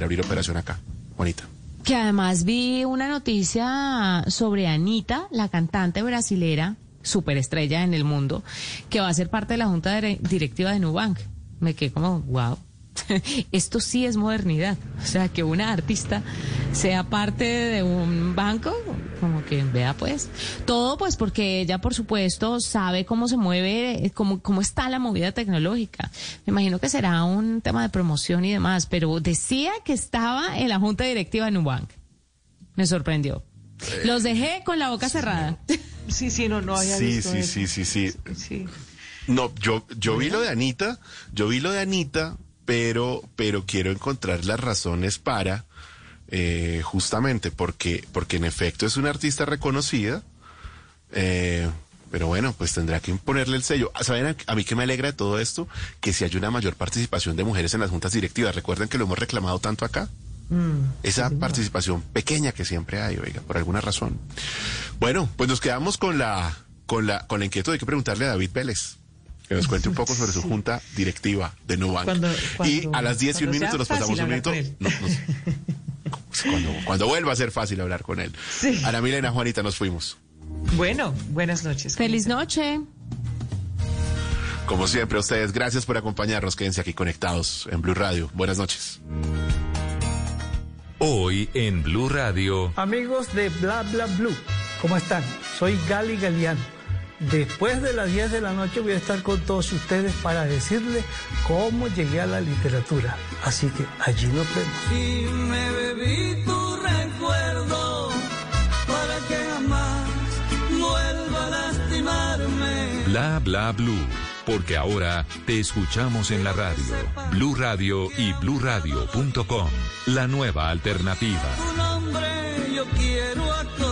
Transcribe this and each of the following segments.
abrir operación acá. Juanita. Que además vi una noticia sobre Anita, la cantante brasilera, superestrella en el mundo, que va a ser parte de la junta directiva de Nubank. Me quedé como, wow. Esto sí es modernidad. O sea, que una artista sea parte de un banco, como que vea pues. Todo pues porque ella, por supuesto, sabe cómo se mueve, cómo, cómo está la movida tecnológica. Me imagino que será un tema de promoción y demás, pero decía que estaba en la junta directiva de Nubank. Me sorprendió. Los dejé con la boca cerrada. Sí, sí, no, no había Sí, visto sí, eso. sí, sí, sí. Sí. No, yo, yo vi lo de Anita, yo vi lo de Anita, pero, pero quiero encontrar las razones para, eh, justamente porque, porque en efecto es una artista reconocida, eh, pero bueno, pues tendrá que imponerle el sello. ¿Saben a, mí que me alegra de todo esto? Que si hay una mayor participación de mujeres en las juntas directivas. Recuerden que lo hemos reclamado tanto acá. Esa participación pequeña que siempre hay, oiga, por alguna razón. Bueno, pues nos quedamos con la, con la, con la inquietud de que preguntarle a David Vélez. Que nos cuente un poco sobre su junta directiva de Nubank. Cuando- y a las 10 y un minuto nos pasamos un minuto. no, nos- cuando, cuando vuelva a ser fácil hablar con él. Sí. Ana Milena, Juanita, nos fuimos. Bueno, buenas noches. Feliz noche. Como siempre, a ustedes, gracias por acompañarnos. Quédense aquí conectados en Blue Radio. Buenas noches. Hoy en Blue Radio, Amigos de Bla Bla Blue, ¿cómo están? Soy Gali Galeano. Después de las 10 de la noche voy a estar con todos ustedes para decirles cómo llegué a la literatura. Así que allí nos vemos. Y me bebí tu recuerdo para que jamás vuelva a lastimarme. Bla Bla Blue, porque ahora te escuchamos en la radio. Blue Radio y bluradio.com, la nueva alternativa. Tu nombre yo quiero acordarme.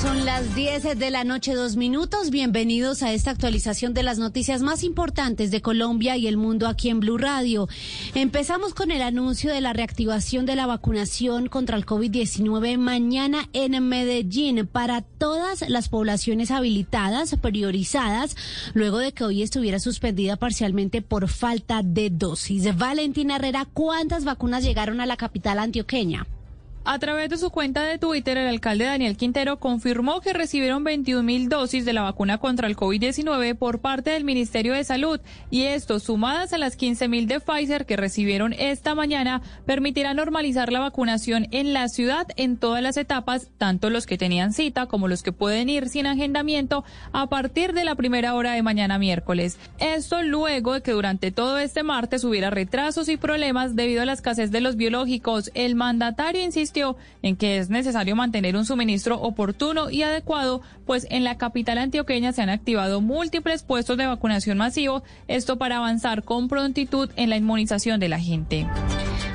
Son las 10 de la noche, dos minutos. Bienvenidos a esta actualización de las noticias más importantes de Colombia y el mundo aquí en Blue Radio. Empezamos con el anuncio de la reactivación de la vacunación contra el COVID-19 mañana en Medellín para todas las poblaciones habilitadas, priorizadas, luego de que hoy estuviera suspendida parcialmente por falta de dosis. Valentina Herrera, ¿cuántas vacunas llegaron a la capital antioqueña? A través de su cuenta de Twitter, el alcalde Daniel Quintero confirmó que recibieron 21 mil dosis de la vacuna contra el COVID-19 por parte del Ministerio de Salud y esto, sumadas a las 15 mil de Pfizer que recibieron esta mañana, permitirá normalizar la vacunación en la ciudad en todas las etapas, tanto los que tenían cita como los que pueden ir sin agendamiento a partir de la primera hora de mañana miércoles. Esto luego de que durante todo este martes hubiera retrasos y problemas debido a la escasez de los biológicos. El mandatario en que es necesario mantener un suministro oportuno y adecuado, pues en la capital antioqueña se han activado múltiples puestos de vacunación masivo, esto para avanzar con prontitud en la inmunización de la gente.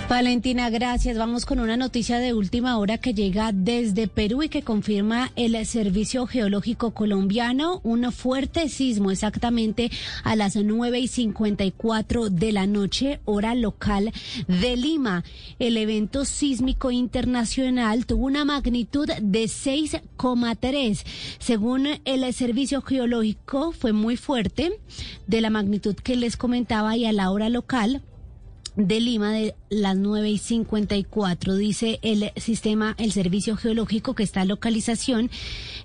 Valentina, gracias. Vamos con una noticia de última hora que llega desde Perú y que confirma el Servicio Geológico Colombiano un fuerte sismo exactamente a las 9 y 54 de la noche, hora local de Lima. El evento sísmico internacional tuvo una magnitud de 6,3. Según el Servicio Geológico, fue muy fuerte, de la magnitud que les comentaba y a la hora local de Lima de las 9 y 54. Dice el sistema, el servicio geológico que esta localización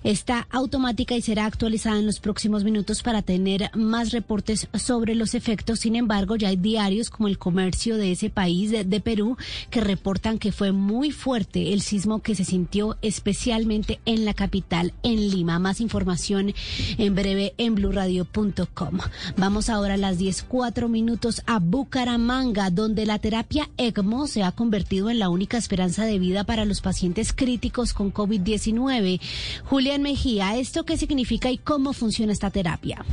está automática y será actualizada en los próximos minutos para tener más reportes sobre los efectos. Sin embargo, ya hay diarios como el comercio de ese país, de, Perú, que reportan que fue muy fuerte el sismo que se sintió especialmente en la capital, en Lima. Más información en breve en blurradio.com. Vamos ahora a las 10, cuatro minutos a Bucaramanga, donde la terapia ECMO se ha convertido en la única esperanza de vida para los pacientes críticos con COVID-19. Julián Mejía, ¿esto qué significa y cómo funciona esta terapia?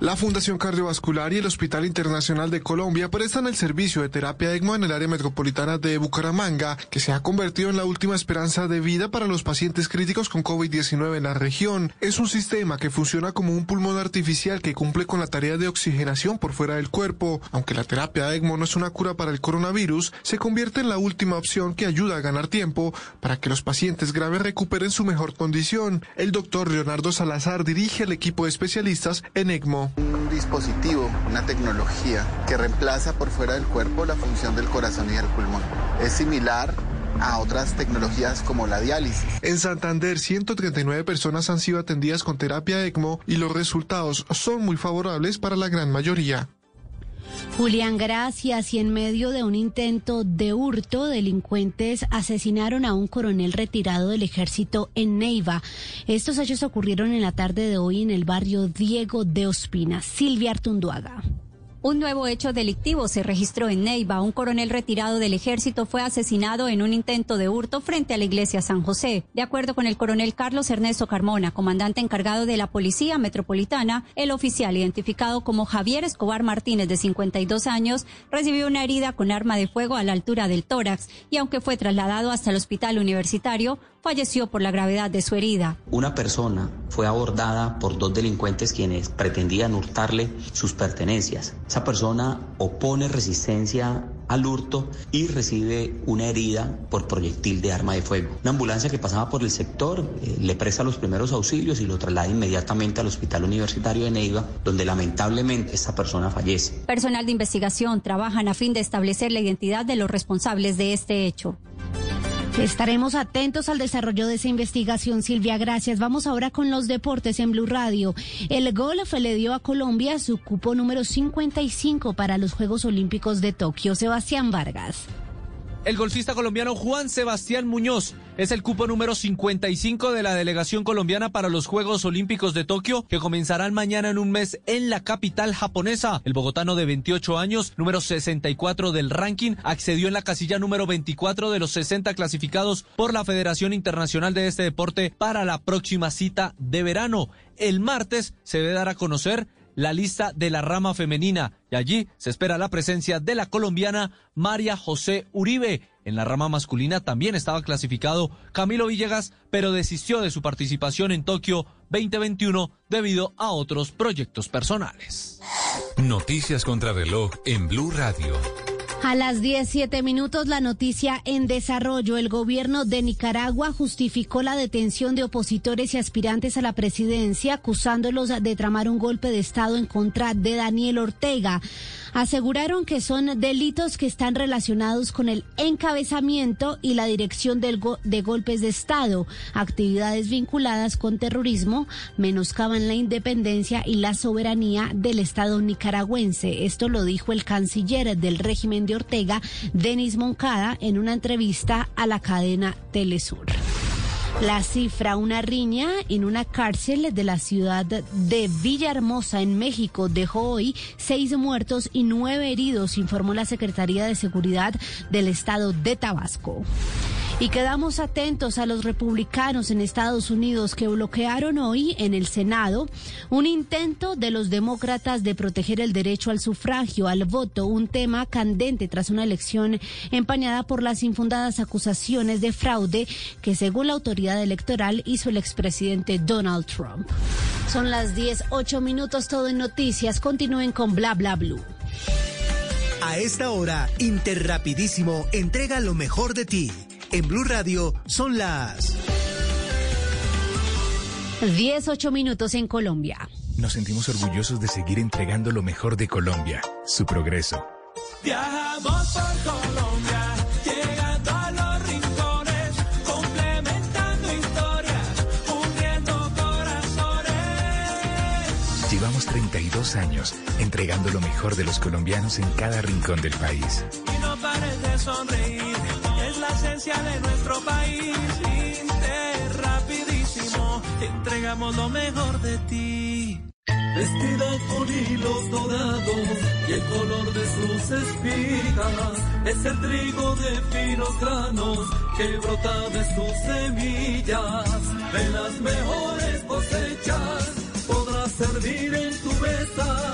La Fundación Cardiovascular y el Hospital Internacional de Colombia prestan el servicio de terapia ECMO en el área metropolitana de Bucaramanga, que se ha convertido en la última esperanza de vida para los pacientes críticos con COVID-19 en la región. Es un sistema que funciona como un pulmón artificial que cumple con la tarea de oxigenación por fuera del cuerpo. Aunque la terapia ECMO no es una cura para el coronavirus, se convierte en la última opción que ayuda a ganar tiempo para que los pacientes graves recuperen su mejor condición. El doctor Leonardo Salazar dirige el equipo de especialistas en ECMO un dispositivo, una tecnología que reemplaza por fuera del cuerpo la función del corazón y del pulmón. Es similar a otras tecnologías como la diálisis. En Santander, 139 personas han sido atendidas con terapia ECMO y los resultados son muy favorables para la gran mayoría. Julián, gracias. Y en medio de un intento de hurto, delincuentes asesinaron a un coronel retirado del ejército en Neiva. Estos hechos ocurrieron en la tarde de hoy en el barrio Diego de Ospina. Silvia Artunduaga. Un nuevo hecho delictivo se registró en Neiva. Un coronel retirado del ejército fue asesinado en un intento de hurto frente a la iglesia San José. De acuerdo con el coronel Carlos Ernesto Carmona, comandante encargado de la Policía Metropolitana, el oficial identificado como Javier Escobar Martínez, de 52 años, recibió una herida con arma de fuego a la altura del tórax y aunque fue trasladado hasta el hospital universitario, falleció por la gravedad de su herida. Una persona fue abordada por dos delincuentes quienes pretendían hurtarle sus pertenencias. Esa persona opone resistencia al hurto y recibe una herida por proyectil de arma de fuego. Una ambulancia que pasaba por el sector eh, le presta los primeros auxilios y lo traslada inmediatamente al Hospital Universitario de Neiva, donde lamentablemente esta persona fallece. Personal de investigación trabajan a fin de establecer la identidad de los responsables de este hecho. Estaremos atentos al desarrollo de esa investigación, Silvia. Gracias. Vamos ahora con los deportes en Blue Radio. El golf le dio a Colombia su cupo número 55 para los Juegos Olímpicos de Tokio. Sebastián Vargas. El golfista colombiano Juan Sebastián Muñoz es el cupo número 55 de la delegación colombiana para los Juegos Olímpicos de Tokio que comenzarán mañana en un mes en la capital japonesa. El bogotano de 28 años, número 64 del ranking, accedió en la casilla número 24 de los 60 clasificados por la Federación Internacional de este deporte para la próxima cita de verano. El martes se debe dar a conocer la lista de la rama femenina y allí se espera la presencia de la colombiana María José Uribe. En la rama masculina también estaba clasificado Camilo Villegas, pero desistió de su participación en Tokio 2021 debido a otros proyectos personales. Noticias contra reloj en Blue Radio. A las 17 minutos, la noticia en desarrollo. El gobierno de Nicaragua justificó la detención de opositores y aspirantes a la presidencia, acusándolos de tramar un golpe de Estado en contra de Daniel Ortega aseguraron que son delitos que están relacionados con el encabezamiento y la dirección del de golpes de Estado, actividades vinculadas con terrorismo, menoscaban la independencia y la soberanía del Estado nicaragüense. Esto lo dijo el canciller del régimen de Ortega, Denis Moncada, en una entrevista a la cadena Telesur. La cifra, una riña en una cárcel de la ciudad de Villahermosa, en México, dejó hoy seis muertos y nueve heridos, informó la Secretaría de Seguridad del Estado de Tabasco. Y quedamos atentos a los republicanos en Estados Unidos que bloquearon hoy en el Senado un intento de los demócratas de proteger el derecho al sufragio, al voto, un tema candente tras una elección empañada por las infundadas acusaciones de fraude que según la autoridad electoral hizo el expresidente Donald Trump. Son las 10, 8 minutos, todo en noticias. Continúen con bla bla blue. A esta hora, Interrapidísimo entrega lo mejor de ti. En Blue Radio son las 10, 8 minutos en Colombia. Nos sentimos orgullosos de seguir entregando lo mejor de Colombia, su progreso. Viajamos por Colombia, llegando a los rincones, complementando historias, uniendo corazones. Llevamos 32 años entregando lo mejor de los colombianos en cada rincón del país. Y no pares de sonreír, esencia de nuestro país. Inter, rapidísimo, entregamos lo mejor de ti. Vestida con hilos dorados y el color de sus espigas es el trigo de finos granos que brota de sus semillas. De las mejores cosechas podrás servir en tu mesa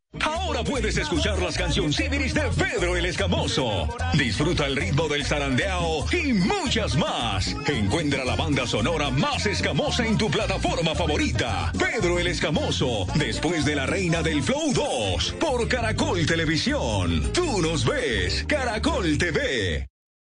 Ahora puedes escuchar las canciones de Pedro el Escamoso. Disfruta el ritmo del zarandeao y muchas más. Encuentra la banda sonora más escamosa en tu plataforma favorita. Pedro el Escamoso, después de la Reina del Flow 2, por Caracol Televisión. Tú nos ves, Caracol TV.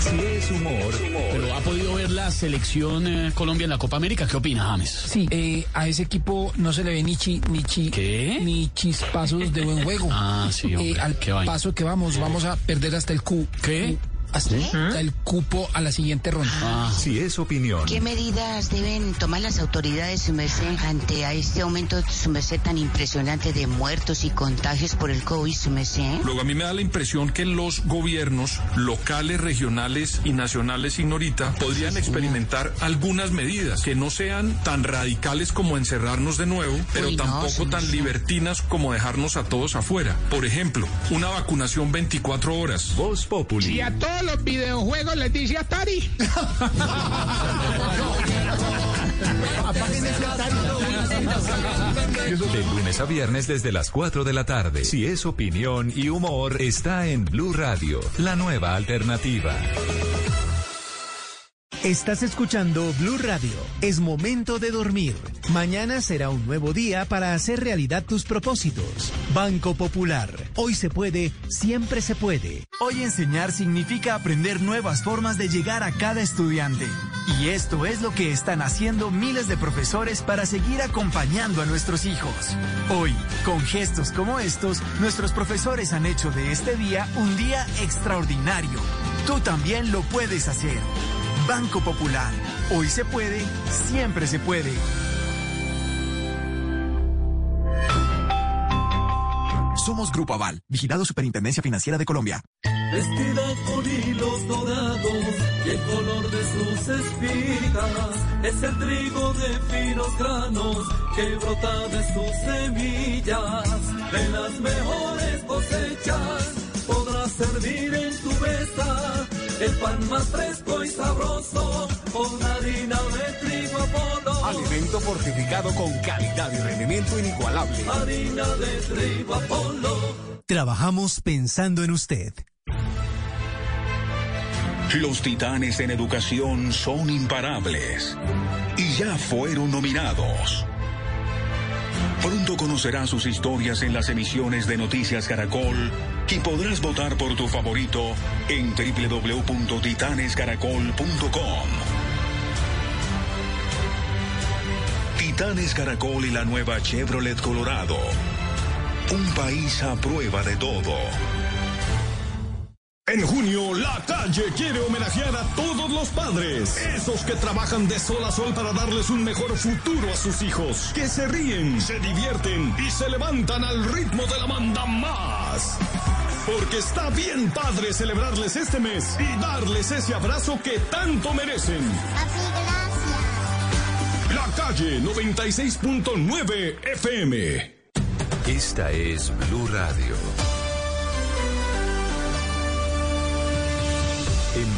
Si es humor, pero ha podido ver la selección eh, Colombia en la Copa América. ¿Qué opina, James? Sí, eh, a ese equipo no se le ve ni chi, ni chi, ¿Qué? ni chispazos de buen juego. Ah, sí, hombre, Eh, al qué vaina. paso que vamos, vamos a perder hasta el Q. ¿Qué? Hasta el cupo a la siguiente ronda. Ah. Si es opinión, ¿Qué medidas deben tomar las autoridades, su merced, ante a este aumento, su merced, tan impresionante de muertos y contagios por el COVID, su merced? Luego a mí me da la impresión que los gobiernos locales, regionales y nacionales, signorita, podrían experimentar algunas medidas que no sean tan radicales como encerrarnos de nuevo, pero Uy, no, tampoco tan libertinas como dejarnos a todos afuera. Por ejemplo, una vacunación 24 horas. Voz Populi. Y a todos los videojuegos les dice Atari. De lunes a viernes desde las 4 de la tarde. Si es opinión y humor, está en Blue Radio, la nueva alternativa. Estás escuchando Blue Radio. Es momento de dormir. Mañana será un nuevo día para hacer realidad tus propósitos. Banco Popular. Hoy se puede, siempre se puede. Hoy enseñar significa aprender nuevas formas de llegar a cada estudiante. Y esto es lo que están haciendo miles de profesores para seguir acompañando a nuestros hijos. Hoy, con gestos como estos, nuestros profesores han hecho de este día un día extraordinario. Tú también lo puedes hacer. Banco Popular. Hoy se puede, siempre se puede. Somos Grupo Aval, vigilado Superintendencia Financiera de Colombia. Vestida con hilos dorados y el color de sus espigas es el trigo de finos granos que brota de sus semillas. De las mejores cosechas podrás servir en tu mesa el pan más fresco y sabroso con harina de trigo Apolo. Alimento fortificado con calidad y rendimiento inigualable. Harina de trigo Apolo. Trabajamos pensando en usted. Los titanes en educación son imparables y ya fueron nominados. Pronto conocerás sus historias en las emisiones de Noticias Caracol y podrás votar por tu favorito en www.titanescaracol.com. Titanes Caracol y la nueva Chevrolet Colorado. Un país a prueba de todo. En junio, la calle quiere homenajear a todos los padres, esos que trabajan de sol a sol para darles un mejor futuro a sus hijos, que se ríen, se divierten y se levantan al ritmo de la manda más. Porque está bien padre celebrarles este mes y darles ese abrazo que tanto merecen. La calle 96.9 FM. Esta es Blue Radio.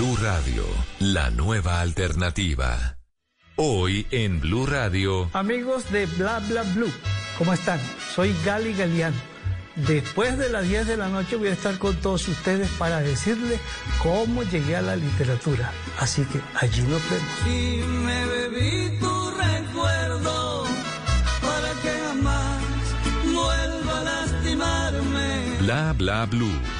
Blue Radio, la nueva alternativa. Hoy en Blue Radio. Amigos de Bla Bla Blue, ¿cómo están? Soy Gali Galeano. Después de las 10 de la noche voy a estar con todos ustedes para decirles cómo llegué a la literatura. Así que allí nos vemos. Y me bebí tu recuerdo para que jamás vuelva a lastimarme. Bla Bla Blue.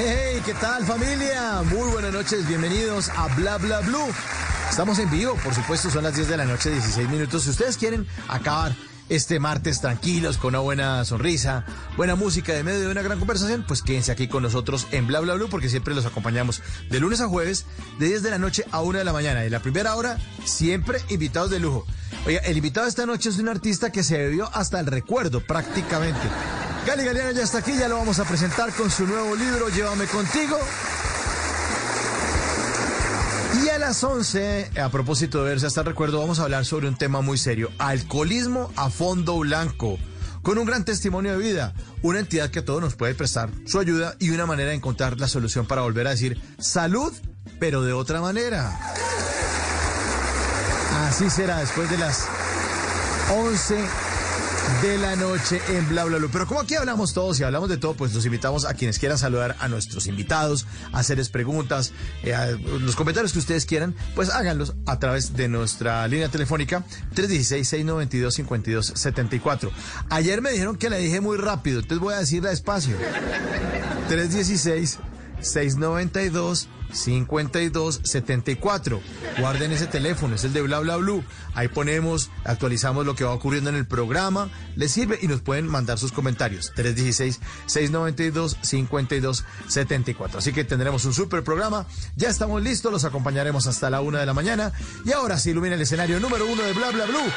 Hey, ¿qué tal familia? Muy buenas noches, bienvenidos a Bla Bla Blue. Estamos en vivo, por supuesto, son las 10 de la noche, 16 minutos. Si ustedes quieren acabar este martes tranquilos, con una buena sonrisa, buena música de medio de una gran conversación, pues quédense aquí con nosotros en Bla Bla Blue porque siempre los acompañamos de lunes a jueves, de 10 de la noche a 1 de la mañana. Y la primera hora, siempre invitados de lujo. Oiga, el invitado de esta noche es un artista que se bebió hasta el recuerdo prácticamente. Gali Galeano ya está aquí, ya lo vamos a presentar con su nuevo libro, Llévame contigo. Y a las 11, a propósito de verse hasta el recuerdo, vamos a hablar sobre un tema muy serio, alcoholismo a fondo blanco, con un gran testimonio de vida, una entidad que a todos nos puede prestar su ayuda y una manera de encontrar la solución para volver a decir salud, pero de otra manera. Así será después de las 11 de la noche en Bla Bla. Pero como aquí hablamos todos y hablamos de todo, pues los invitamos a quienes quieran saludar a nuestros invitados, hacerles preguntas, eh, a los comentarios que ustedes quieran, pues háganlos a través de nuestra línea telefónica 316-692-5274. Ayer me dijeron que la dije muy rápido, entonces voy a decirla despacio. 316 692 5274. Guarden ese teléfono, es el de Bla Bla Blue. Ahí ponemos, actualizamos lo que va ocurriendo en el programa, les sirve y nos pueden mandar sus comentarios. 316-692-5274. Así que tendremos un super programa. Ya estamos listos, los acompañaremos hasta la una de la mañana. Y ahora se ilumina el escenario número uno de Bla Bla Blue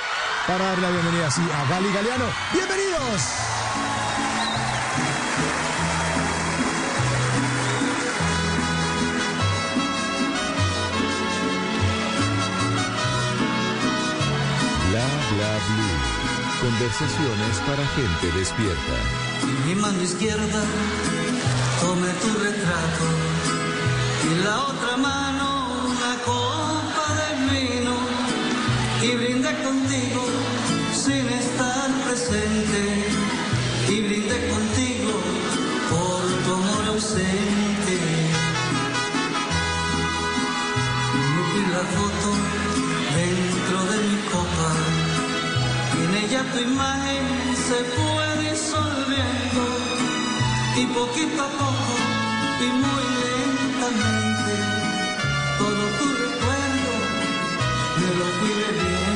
para dar la bienvenida a Gali Galeano. ¡Bienvenidos! Conversaciones para gente despierta. Mi mano izquierda tome tu retrato y la otra mano una copa de vino y brinde contigo sin estar presente y brinde contigo por tu amor ausente. Metí la foto y en ella tu imagen se fue disolviendo y poquito a poco y muy lentamente todo tu recuerdo me lo fui bebiendo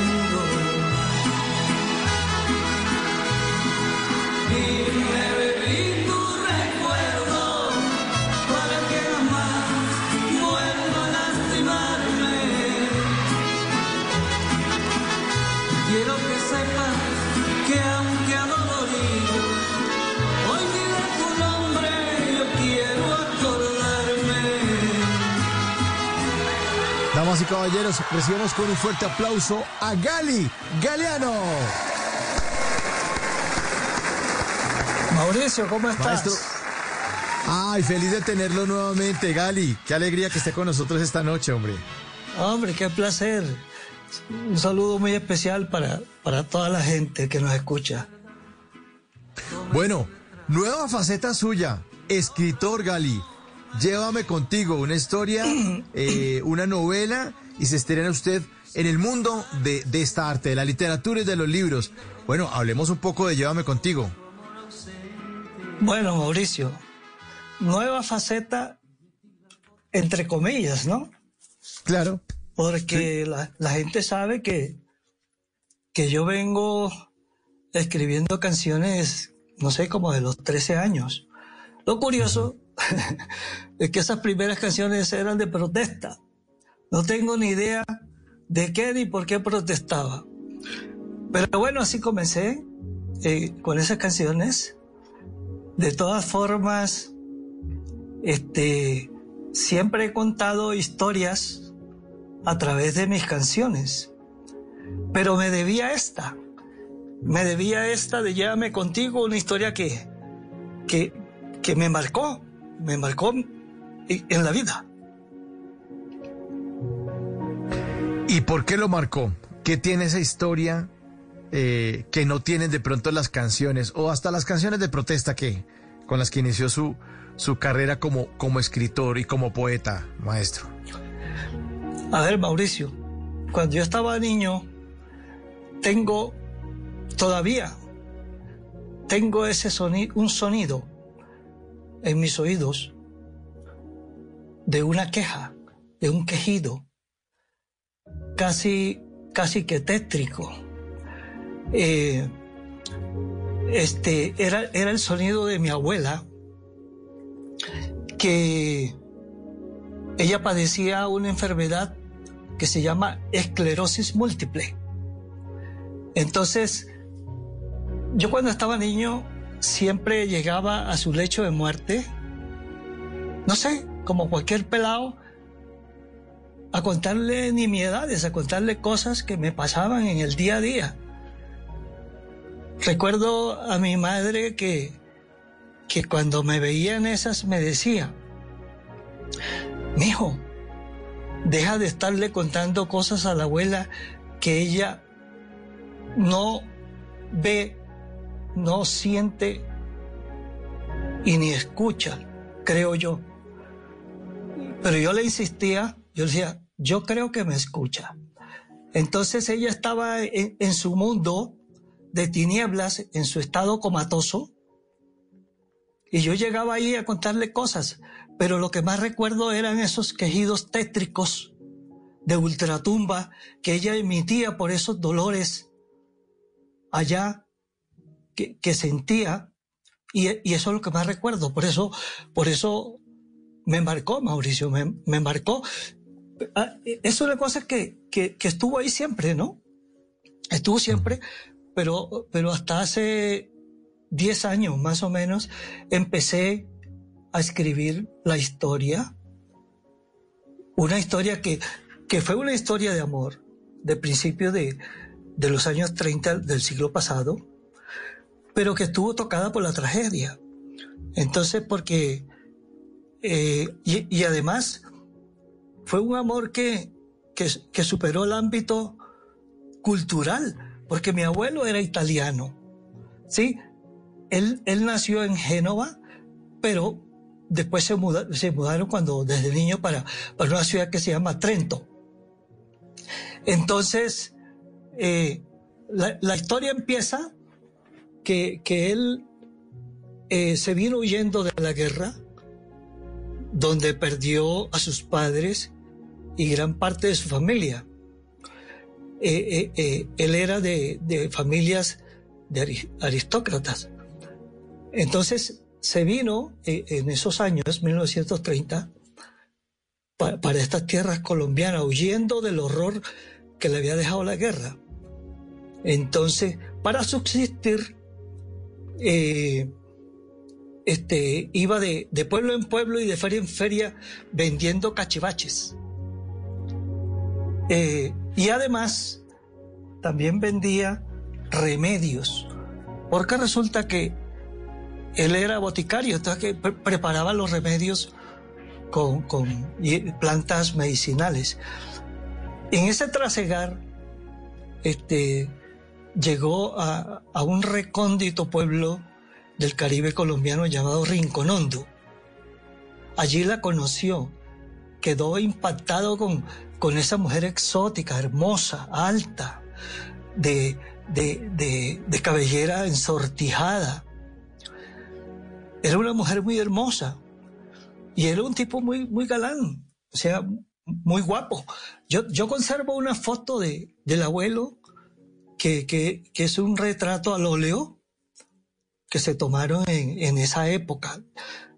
y caballeros, recibimos con un fuerte aplauso a Gali Galeano. Mauricio, ¿cómo estás? Maestro. Ay, feliz de tenerlo nuevamente, Gali. Qué alegría que esté con nosotros esta noche, hombre. Hombre, qué placer. Un saludo muy especial para, para toda la gente que nos escucha. Bueno, nueva faceta suya, escritor Gali. Llévame contigo, una historia, eh, una novela y se estrena usted en el mundo de, de esta arte, de la literatura y de los libros. Bueno, hablemos un poco de Llévame contigo. Bueno, Mauricio, nueva faceta, entre comillas, ¿no? Claro. Porque la, la gente sabe que, que yo vengo escribiendo canciones, no sé, como de los 13 años. Lo curioso es que esas primeras canciones eran de protesta. No tengo ni idea de qué ni por qué protestaba. Pero bueno, así comencé eh, con esas canciones. De todas formas, este, siempre he contado historias a través de mis canciones. Pero me debía esta. Me debía esta de Llévame contigo, una historia que, que, que me marcó, me marcó en la vida. ¿Y por qué lo marcó? ¿Qué tiene esa historia eh, que no tienen de pronto las canciones o hasta las canciones de protesta que con las que inició su, su carrera como, como escritor y como poeta, maestro? A ver, Mauricio, cuando yo estaba niño, tengo todavía, tengo ese sonido, un sonido en mis oídos de una queja, de un quejido, casi, casi que tétrico. Eh, este era, era el sonido de mi abuela, que ella padecía una enfermedad que se llama esclerosis múltiple. Entonces, yo cuando estaba niño siempre llegaba a su lecho de muerte, no sé, como cualquier pelado, a contarle nimiedades, a contarle cosas que me pasaban en el día a día. Recuerdo a mi madre que, que cuando me veía en esas me decía, hijo, deja de estarle contando cosas a la abuela que ella no ve, no siente y ni escucha, creo yo. Pero yo le insistía, yo decía, yo creo que me escucha. Entonces ella estaba en, su mundo de tinieblas, en su estado comatoso, y yo llegaba ahí a contarle cosas, pero lo que más recuerdo eran esos quejidos tétricos de ultratumba que ella emitía por esos dolores allá que, que sentía, y, y, eso es lo que más recuerdo. Por eso, por eso me marcó, Mauricio, me, me marcó. Es una cosa que, que, que, estuvo ahí siempre, ¿no? Estuvo siempre, pero, pero hasta hace 10 años más o menos empecé a escribir la historia. Una historia que, que fue una historia de amor, de principio de, de los años 30 del siglo pasado, pero que estuvo tocada por la tragedia. Entonces, porque, eh, y, además, fue un amor que, que, superó el ámbito cultural, porque mi abuelo era italiano, ¿sí? Él, él nació en Génova, pero después se, se mudaron cuando, desde niño para, para una ciudad que se llama Trento. Entonces, eh, la, la, historia empieza que, que él eh, se vino huyendo de la guerra, donde perdió a sus padres y gran parte de su familia. Eh, él era de, de familias de aristócratas. Entonces se vino en esos años, 1930, para, estas tierras colombianas, huyendo del horror que le había dejado la guerra. Entonces, para subsistir, eh, este, iba de, de, pueblo en pueblo y de feria en feria vendiendo cachivaches. Eh, y además también vendía remedios, porque resulta que él era boticario, entonces preparaba los remedios con, con plantas medicinales. En ese trasegar, este, llegó a, a un recóndito pueblo del Caribe colombiano llamado Rinconondo. Allí la conoció, quedó impactado con, con esa mujer exótica, hermosa, alta, de, de, de, de cabellera ensortijada. Era una mujer muy hermosa y era un tipo muy, muy galán, o sea, muy guapo. Yo, yo conservo una foto de, del abuelo que, que, que es un retrato al óleo que se tomaron en, en esa época.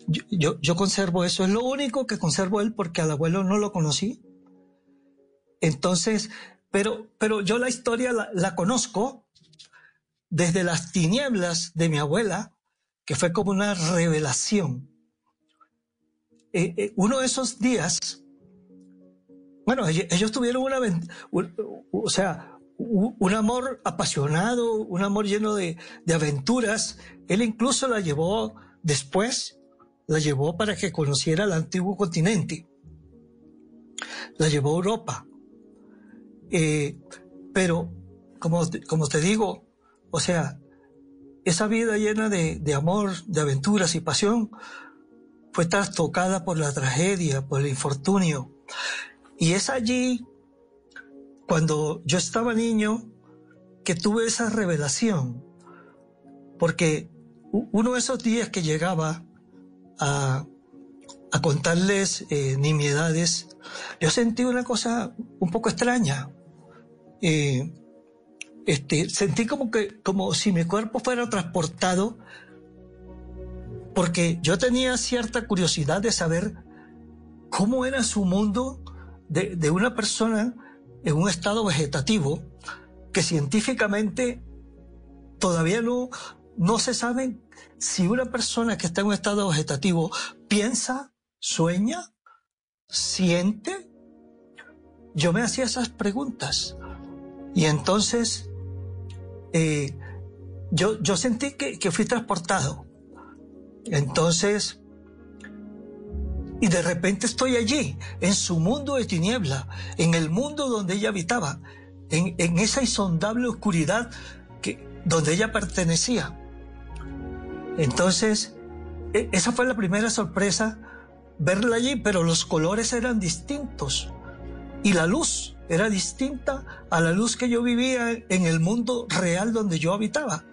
Yo, yo, conservo eso, es lo único que conservo él porque al abuelo no lo conocí. Entonces, pero, pero yo la historia la, conozco desde las tinieblas de mi abuela, que fue como una revelación. Eh, eh, uno de esos días, bueno, ellos, ellos tuvieron una, o sea, un amor apasionado, un amor lleno de, aventuras. Él incluso la llevó después, la llevó para que conociera el antiguo continente. La llevó a Europa. Eh, pero, como, como te digo, o sea, esa vida llena de, de amor, de aventuras y pasión fue trastocada por la tragedia, por el infortunio. Y es allí, cuando yo estaba niño, que tuve esa revelación. Porque uno de esos días que llegaba a, contarles eh, nimiedades, yo sentí una cosa un poco extraña. Eh, este, sentí como que, como si mi cuerpo fuera transportado, porque yo tenía cierta curiosidad de saber cómo era su mundo de una persona en un estado vegetativo que científicamente todavía no, no se sabe si una persona que está en un estado vegetativo piensa, sueña, siente. Yo me hacía esas preguntas y entonces eh, yo, yo sentí que, que fui transportado. Entonces, y de repente estoy allí, en su mundo de tiniebla, en el mundo donde ella habitaba, en, en esa insondable oscuridad que, donde ella pertenecía. Entonces, e- esa fue la primera sorpresa, verla allí, pero los colores eran distintos y la luz era distinta a la luz que yo vivía en el mundo real donde yo habitaba.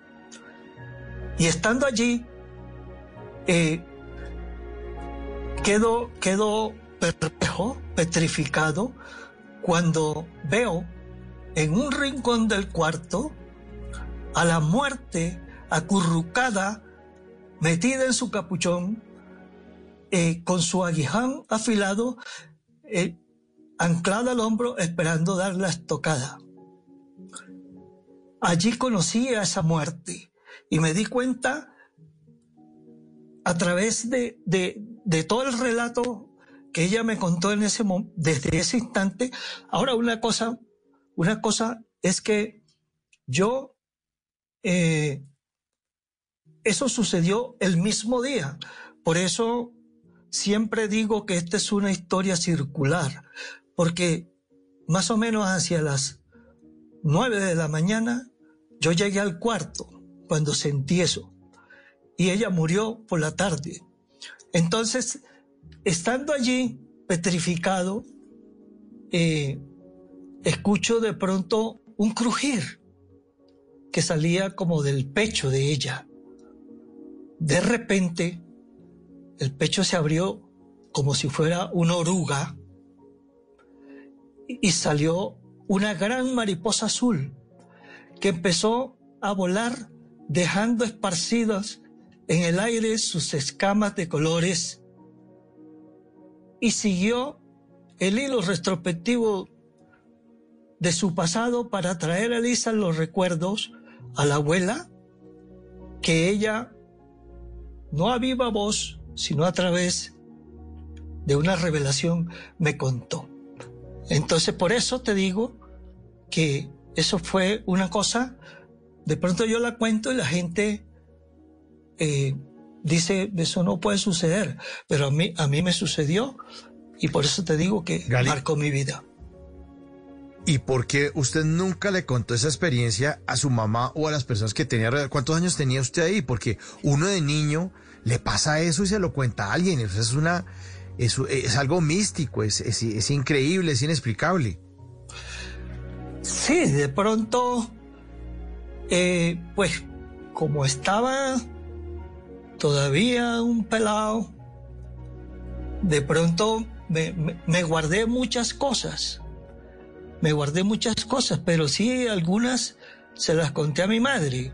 Y estando allí, eh, quedo, perplejo, petrificado, cuando veo en un rincón del cuarto a la muerte acurrucada, metida en su capuchón, eh, con su aguijón afilado, eh, anclada al hombro, esperando dar la estocada. Allí conocí a esa muerte y me di cuenta a través de, de, de todo el relato que ella me contó en ese desde ese instante. Ahora una cosa, una cosa es que yo eh, eso sucedió el mismo día. Por eso siempre digo que esta es una historia circular, porque más o menos hacia las nueve de la mañana yo llegué al cuarto cuando sentí eso y ella murió por la tarde. Entonces, estando allí petrificado, eh, escucho de pronto un crujir que salía como del pecho de ella. De repente, el pecho se abrió como si fuera una oruga y salió una gran mariposa azul que empezó a volar dejando esparcidas en el aire sus escamas de colores y siguió el hilo retrospectivo de su pasado para traer a Lisa los recuerdos a la abuela que ella no a viva voz, sino a través de una revelación me contó. Entonces, por eso te digo que eso fue una cosa, de pronto yo la cuento y la gente eh, dice, eso no puede suceder, pero a mí, a mí me sucedió y por eso te digo que marcó mi vida. ¿Y por qué usted nunca le contó esa experiencia a su mamá o a las personas que tenía? ¿Cuántos años tenía usted ahí? Porque uno de niño le pasa eso y se lo cuenta a alguien. Eso es una, es, es algo místico, es, es, increíble, es inexplicable. Sí, de pronto, eh, pues como estaba todavía un pelado, de pronto me guardé muchas cosas me guardé muchas cosas, pero sí algunas se las conté a mi madre.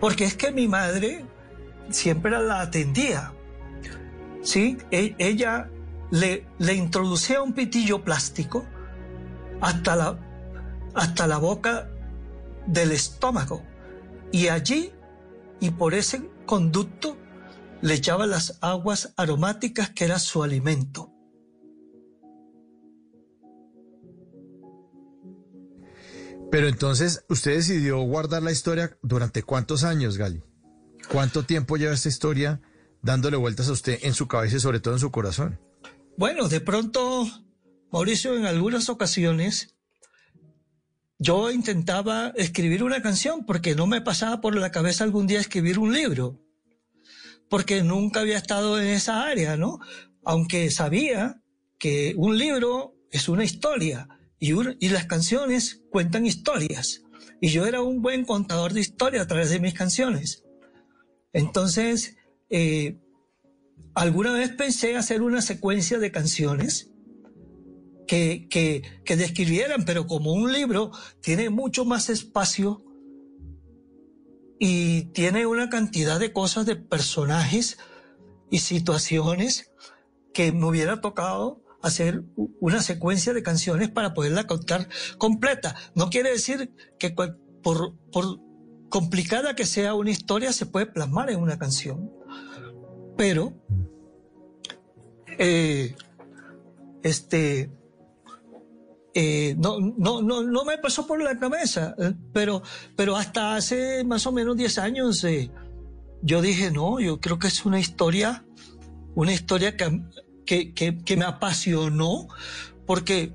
Porque es que mi madre siempre la atendía. ¿Sí? E, ella le, le introducía un pitillo plástico hasta la, hasta la boca del estómago. Y allí, y por ese conducto, le echaba las aguas aromáticas que era su alimento. Pero entonces, ¿usted decidió guardar la historia durante cuántos años, Gali? ¿Cuánto tiempo lleva esta historia dándole vueltas a usted en su cabeza y sobre todo en su corazón? Bueno, de pronto, Mauricio, en algunas ocasiones, yo intentaba escribir una canción porque no me pasaba por la cabeza algún día escribir un libro, porque nunca había estado en esa área, ¿no? Aunque sabía que un libro es una historia y, las canciones cuentan historias. Y yo era un buen contador de historias a través de mis canciones. Entonces, eh, alguna vez pensé hacer una secuencia de canciones que, que, que, describieran, pero como un libro tiene mucho más espacio y tiene una cantidad de cosas, de personajes y situaciones que me hubiera tocado hacer una secuencia de canciones para poderla contar completa. No quiere decir que por, complicada que sea una historia se puede plasmar en una canción. Pero, eh, este, eh, no, no, no, no me pasó por la cabeza, eh, pero, pero hasta hace más o menos 10 años yo dije, no, yo creo que es una historia, una historia que que, me apasionó porque,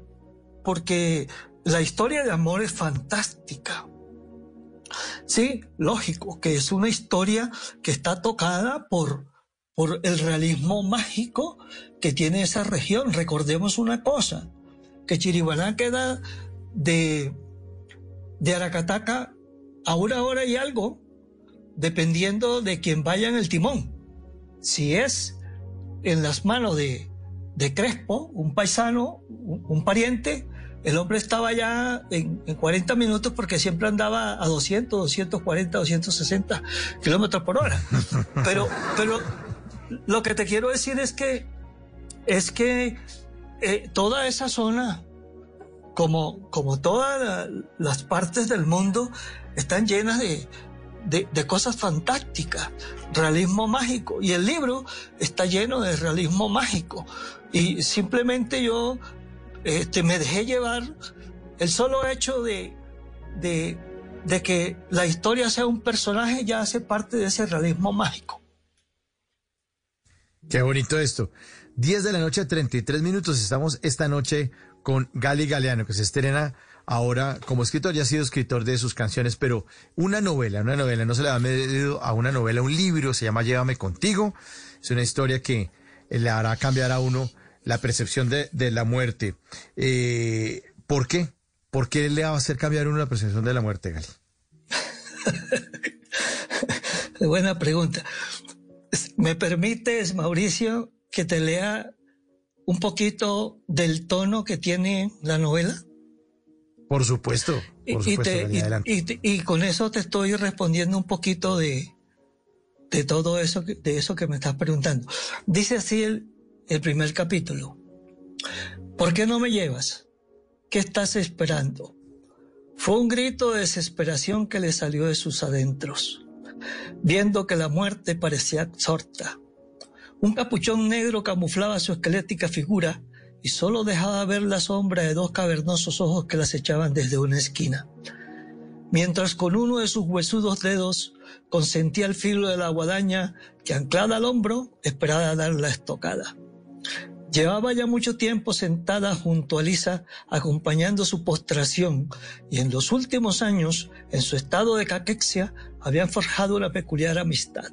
porque la historia de amor es fantástica. Sí, lógico, que es una historia que está tocada por, por el realismo mágico que tiene esa región. Recordemos una cosa, que Chiribaná queda de, de Aracataca a una hora y algo, dependiendo de quien vaya en el timón. Si es en las manos de, de Crespo, un paisano, un, pariente. El hombre estaba ya en, 40 minutos porque siempre andaba a 200, 240, 260 kilómetros por hora. Pero, pero lo que te quiero decir es que, es que eh, toda esa zona, como, como todas las partes del mundo, están llenas de, de, cosas fantásticas, realismo mágico. Y el libro está lleno de realismo mágico. Y simplemente yo este, me dejé llevar el solo hecho de, de, de que la historia sea un personaje ya hace parte de ese realismo mágico. Qué bonito esto. 10 de la noche, 33 minutos. Estamos esta noche con Gali Galeano, que se estrena ahora como escritor, ya ha sido escritor de sus canciones, pero una novela, una novela, no se le ha medido a una novela, un libro, se llama Llévame contigo, es una historia que le hará cambiar a uno la percepción de, la muerte. Eh, ¿Por qué? ¿Por qué le va a hacer cambiar a uno la percepción de la muerte, Gali? Buena pregunta. ¿Me permites, Mauricio, que te lea un poquito del tono que tiene la novela? Por supuesto. y, con eso te estoy respondiendo un poquito de, de todo eso, de eso que me estás preguntando. Dice así el, el primer capítulo. ¿Por qué no me llevas? ¿Qué estás esperando? Fue un grito de desesperación que le salió de sus adentros, viendo que la muerte parecía absorta. Un capuchón negro camuflaba su esquelética figura y solo dejaba ver la sombra de dos cavernosos ojos que las echaban desde una esquina. Mientras con uno de sus huesudos dedos consentía el filo de la guadaña que anclada al hombro esperaba dar la estocada. Llevaba ya mucho tiempo sentada junto a Lisa acompañando su postración y en los últimos años, en su estado de caquexia, habían forjado una peculiar amistad.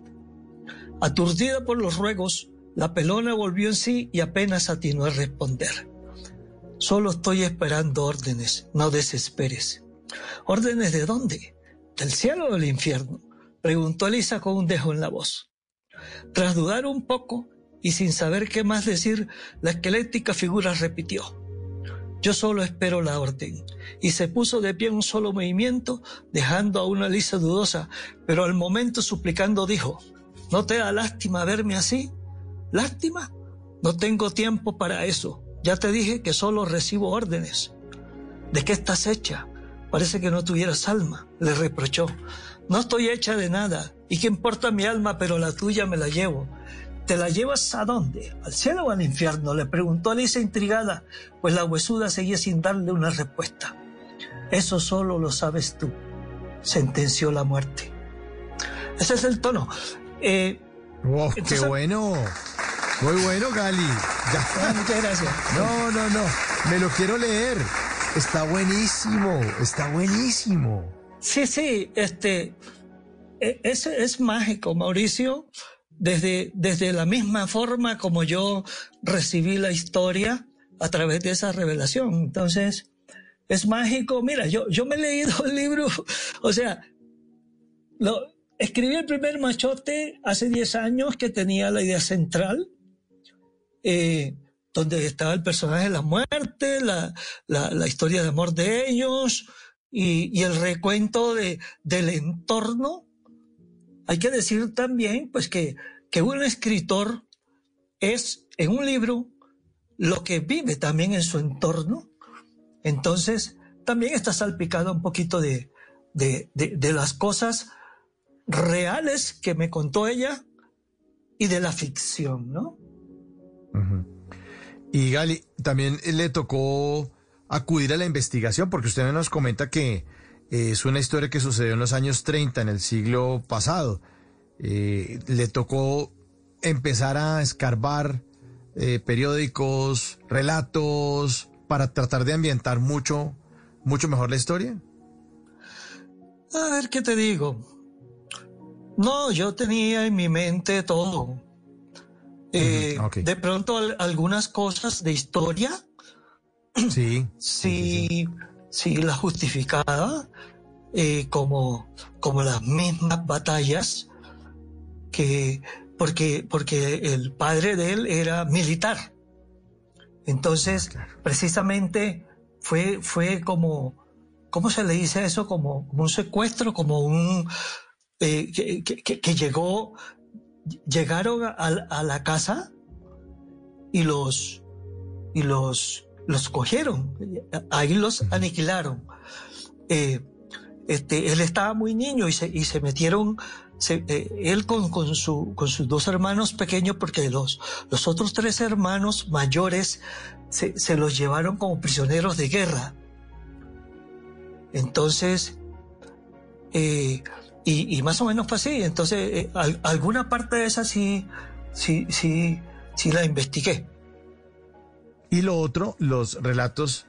Aturdida por los ruegos, la pelona volvió en sí y apenas atinó a responder. Solo estoy esperando órdenes, no desesperes. ¿Órdenes de dónde? ¿Del cielo o del infierno? Preguntó Elisa con un dejo en la voz. Tras dudar un poco y sin saber qué más decir, la esquelética figura repitió. Yo solo espero la orden. Y se puso de pie en un solo movimiento, dejando a una Elisa dudosa, pero al momento suplicando dijo, ¿no te da lástima verme así? ¿Lástima? No tengo tiempo para eso. Ya te dije que solo recibo órdenes. ¿De qué estás hecha? Parece que no tuvieras alma, le reprochó. No estoy hecha de nada. ¿Y qué importa mi alma, pero la tuya me la llevo? ¿Te la llevas a dónde? ¿Al cielo o al infierno? Le preguntó Alicia intrigada, pues la huesuda seguía sin darle una respuesta. Eso solo lo sabes tú, sentenció la muerte. Ese es el tono. Eh, wow, ¡Qué bueno! Muy bueno, Gali. Ah, muchas gracias. No, no, no. Me lo quiero leer. Está buenísimo, está buenísimo. Sí, sí, este, e, es, es mágico, Mauricio, desde, desde la misma forma como yo recibí la historia a través de esa revelación. Entonces, es mágico. Mira, yo, yo me he leído el libro, o sea, lo, escribí el primer machote hace 10 años que tenía la idea central. Eh, donde estaba el personaje de la muerte, la, la, historia de amor de ellos y, el recuento de, del entorno. Hay que decir también, pues, que, que un escritor es en un libro lo que vive también en su entorno. Entonces, también está salpicado un poquito de, de, de, las cosas reales que me contó ella y de la ficción, ¿no? Y Gali, también le tocó acudir a la investigación, porque usted nos comenta que eh, es una historia que sucedió en los años 30, en el siglo pasado. Eh, le tocó empezar a escarbar eh, periódicos, relatos, para tratar de ambientar mucho, mucho mejor la historia. A ver, ¿qué te digo? No, yo tenía en mi mente todo. Eh, de pronto algunas cosas de historia. Sí. sí, sí, la justificaba, eh, como, como las mismas batallas que, porque, porque el padre de él era militar. Entonces, ah, precisamente fue, fue como, ¿cómo se le dice eso? Como, un secuestro, como un, eh, que, llegó llegaron a, la casa y los, y los, los cogieron, ahí los aniquilaron. Eh, este, él estaba muy niño y se, y se metieron, eh, él con, con, su, con sus dos hermanos pequeños, porque los, los otros tres hermanos mayores se, se los llevaron como prisioneros de guerra. Entonces, eh, y, más o menos fue así. Entonces, eh, alguna parte de esa sí, sí, sí, sí la investigué. Y lo otro, los relatos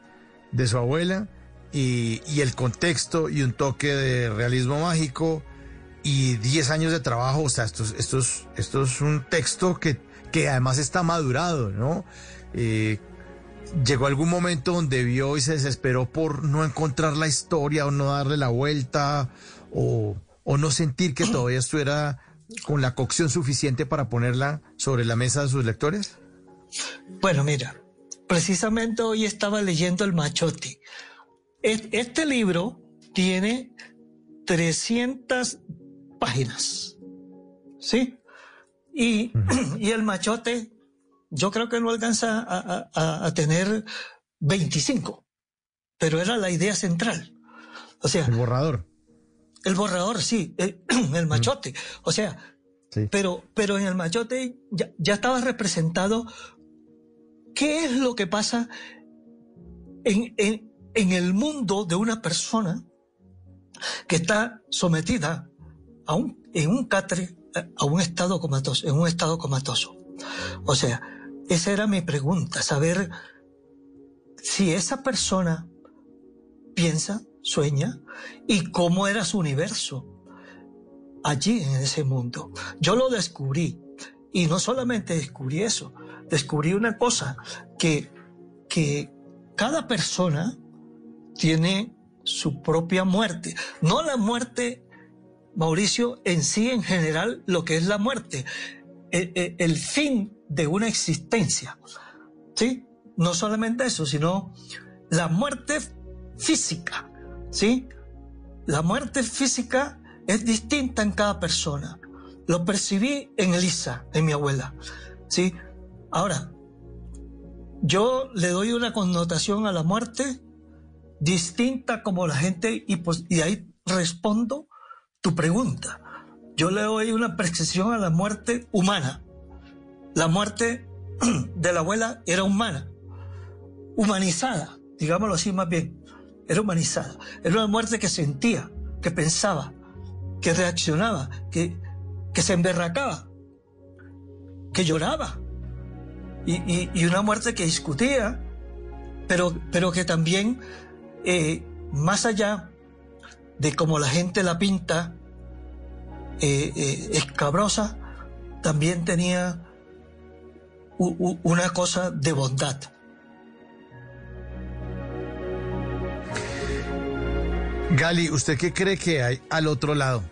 de su abuela y, el contexto y un toque de realismo mágico y 10 años de trabajo. O sea, esto, esto, es, esto es un texto que, que además está madurado, ¿no? Eh, llegó algún momento donde vio y se desesperó por no encontrar la historia o no darle la vuelta o o no sentir que todavía estuviera con la cocción suficiente para ponerla sobre la mesa de sus lectores? Bueno, mira, precisamente hoy estaba leyendo El Machote. Este libro tiene 300 páginas, ¿sí? Y, El Machote, yo creo que no alcanza a, tener 25, pero era la idea central. O sea, el borrador. El borrador, sí, el, machote. O sea, pero, pero en el machote ya, estaba representado ¿qué es lo que pasa en, en, en el mundo de una persona que está sometida a un, en un catre, a un estado comatoso, en un estado comatoso? O sea, esa era mi pregunta, saber si esa persona piensa, sueña y cómo era su universo allí en ese mundo. Yo lo descubrí y no solamente descubrí eso, descubrí una cosa, que, que cada persona tiene su propia muerte, no la muerte, Mauricio, en sí en general, lo que es la muerte, el, el, el fin de una existencia. ¿Sí? No solamente eso, sino la muerte física. ¿Sí? La muerte física es distinta en cada persona. Lo percibí en Elisa, en mi abuela. ¿Sí? Ahora, yo le doy una connotación a la muerte distinta como la gente y, pues, y ahí respondo tu pregunta. Yo le doy una percepción a la muerte humana. La muerte de la abuela era humana, humanizada, digámoslo así más bien, era humanizada. Era una muerte que sentía, que pensaba, que reaccionaba, que, que se emberracaba, que lloraba. Y, y, una muerte que discutía, pero, pero que también, eh, más allá de como la gente la pinta, eh, eh, escabrosa, también tenía una cosa de bondad. Gali, ¿usted qué cree que hay al otro lado?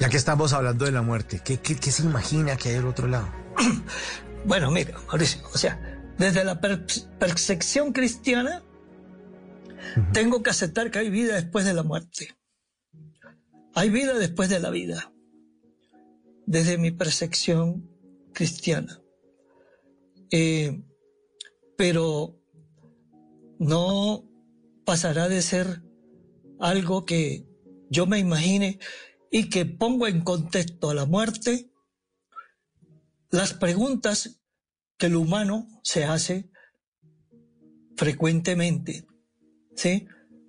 Ya que estamos hablando de la muerte, ¿qué, qué, qué se imagina que hay al otro lado? Bueno, mira, Mauricio, o sea, desde la per percepción cristiana, uh -huh. tengo que aceptar que hay vida después de la muerte. Hay vida después de la vida. Desde mi percepción cristiana. Eh, pero no pasará de ser algo que yo me imagine y que pongo en contexto a la muerte las preguntas que el humano se hace frecuentemente. ¿sí?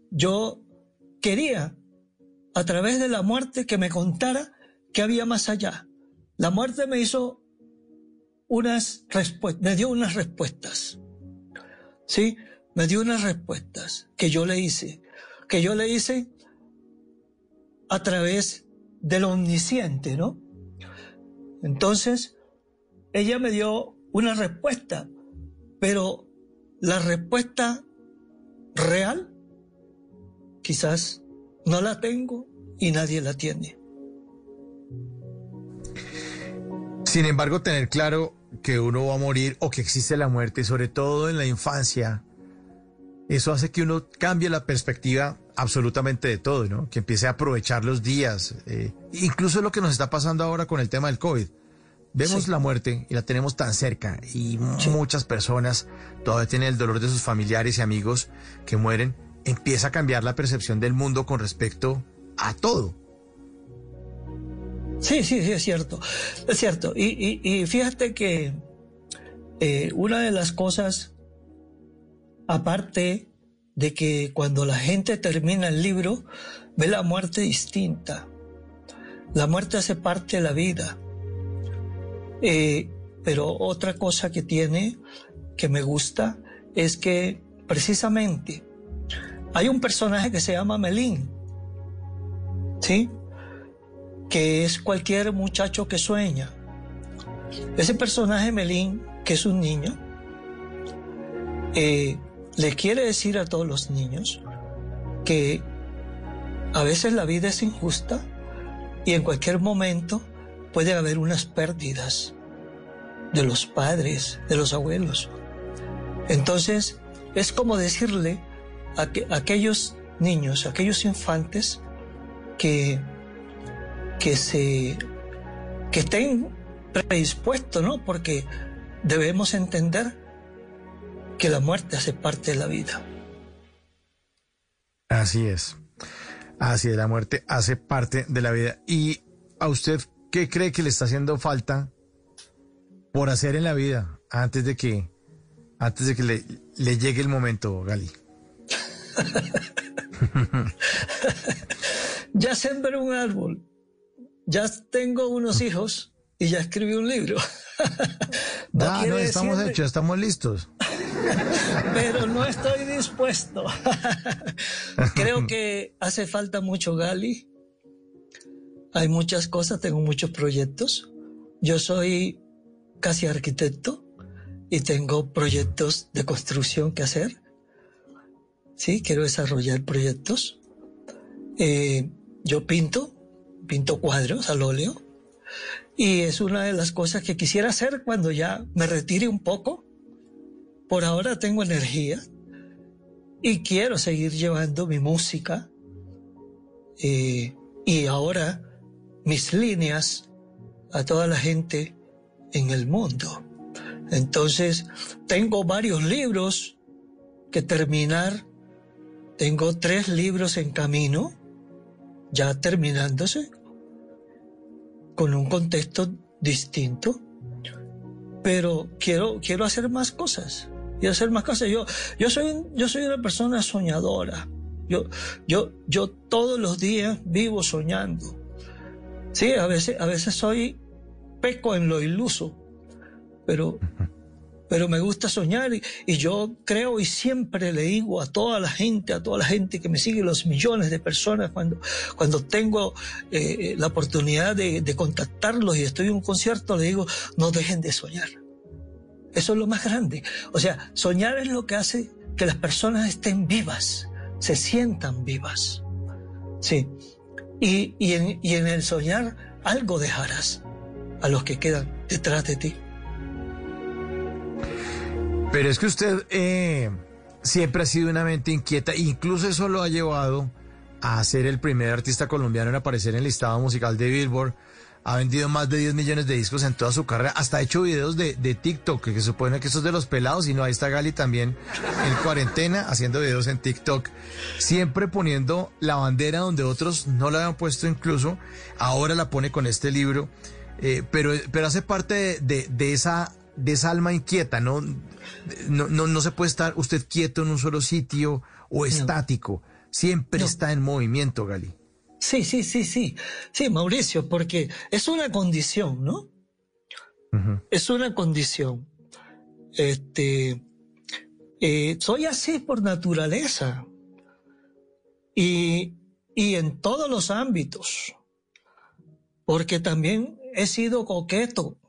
Yo quería, a través de la muerte, que me contara qué había más allá. La muerte me hizo unas respuestas, me dio unas respuestas. ¿Sí? Me dio unas respuestas que yo le hice, que yo le hice a través del omnisciente, ¿no? Entonces, ella me dio una respuesta, pero la respuesta real quizás no la tengo y nadie la tiene. Sin embargo, tener claro que uno va a morir o que existe la muerte, sobre todo en la infancia, eso hace que uno cambie la perspectiva absolutamente de todo, ¿no? Que empiece a aprovechar los días, eh, incluso lo que nos está pasando ahora con el tema del COVID. Vemos sí. la muerte y la tenemos tan cerca y sí. muchas personas todavía tienen el dolor de sus familiares y amigos que mueren. Empieza a cambiar la percepción del mundo con respecto a todo. Sí, sí, sí, es cierto. Es cierto. Y, y, y fíjate que eh, una de las cosas, aparte de que cuando la gente termina el libro, ve la muerte distinta. La muerte hace parte de la vida. Eh, pero otra cosa que tiene, que me gusta, es que precisamente hay un personaje que se llama Melín, ¿sí? Que es cualquier muchacho que sueña. Ese personaje Melín, que es un niño, eh, le quiere decir a todos los niños que a veces la vida es injusta y en cualquier momento puede haber unas pérdidas de los padres, de los abuelos. Entonces, es como decirle a, que, a aquellos niños, a aquellos infantes que, que se que estén predispuestos, ¿no? Porque debemos entender que la muerte hace parte de la vida. Así es. Así es, la muerte hace parte de la vida. ¿Y a usted qué cree que le está haciendo falta por hacer en la vida? antes de que, antes de que le, le llegue el momento, Gali? ya sembré un árbol, ya tengo unos hijos y ya escribí un libro. Ah, no, estamos hechos, estamos listos. Pero no estoy dispuesto. Creo que hace falta mucho Gali. Hay muchas cosas, tengo muchos proyectos. Yo soy casi arquitecto y tengo proyectos de construcción que hacer. Sí, quiero desarrollar proyectos. Eh, yo pinto, pinto cuadros al óleo y es una de las cosas que quisiera hacer cuando ya me retire un poco. Por ahora tengo energía y quiero seguir llevando mi música eh, y ahora mis líneas a toda la gente en el mundo. Entonces, tengo varios libros que terminar. Tengo tres libros en camino, ya terminándose, con un contexto distinto. Pero quiero, quiero hacer más cosas. Quiero hacer más cosas. Yo, yo, soy, yo soy una persona soñadora. Yo, yo, yo todos los días vivo soñando. Sí, a veces, a veces soy peco en lo iluso, pero, pero me gusta soñar y, yo creo y siempre le digo a toda la gente, a toda la gente que me sigue, los millones de personas, cuando, cuando tengo eh, la oportunidad de contactarlos y estoy en un concierto, le digo, no dejen de soñar. Eso es lo más grande. O sea, soñar es lo que hace que las personas estén vivas, se sientan vivas. Sí. Y, y, en, y en el soñar algo dejarás a los que quedan detrás de ti. Pero es que usted eh, siempre ha sido una mente inquieta, incluso eso lo ha llevado a ser el primer artista colombiano en aparecer en el listado musical de Billboard. Ha vendido más de 10 millones de discos en toda su carrera. Hasta ha hecho videos de, de TikTok, que, se supone que eso es de los pelados. Y no, ahí está Gali también en cuarentena haciendo videos en TikTok. Siempre poniendo la bandera donde otros no la habían puesto incluso. Ahora la pone con este libro. Eh, pero, pero hace parte de, de, esa, de esa alma inquieta, ¿no? No, no, no se puede estar usted quieto en un solo sitio o estático. Siempre está en movimiento, Gali. Sí, sí, sí, sí. Sí, Mauricio, porque es una condición, ¿no? Es una condición. Este, eh, soy así por naturaleza. Y, y en todos los ámbitos. Porque también he sido coqueto.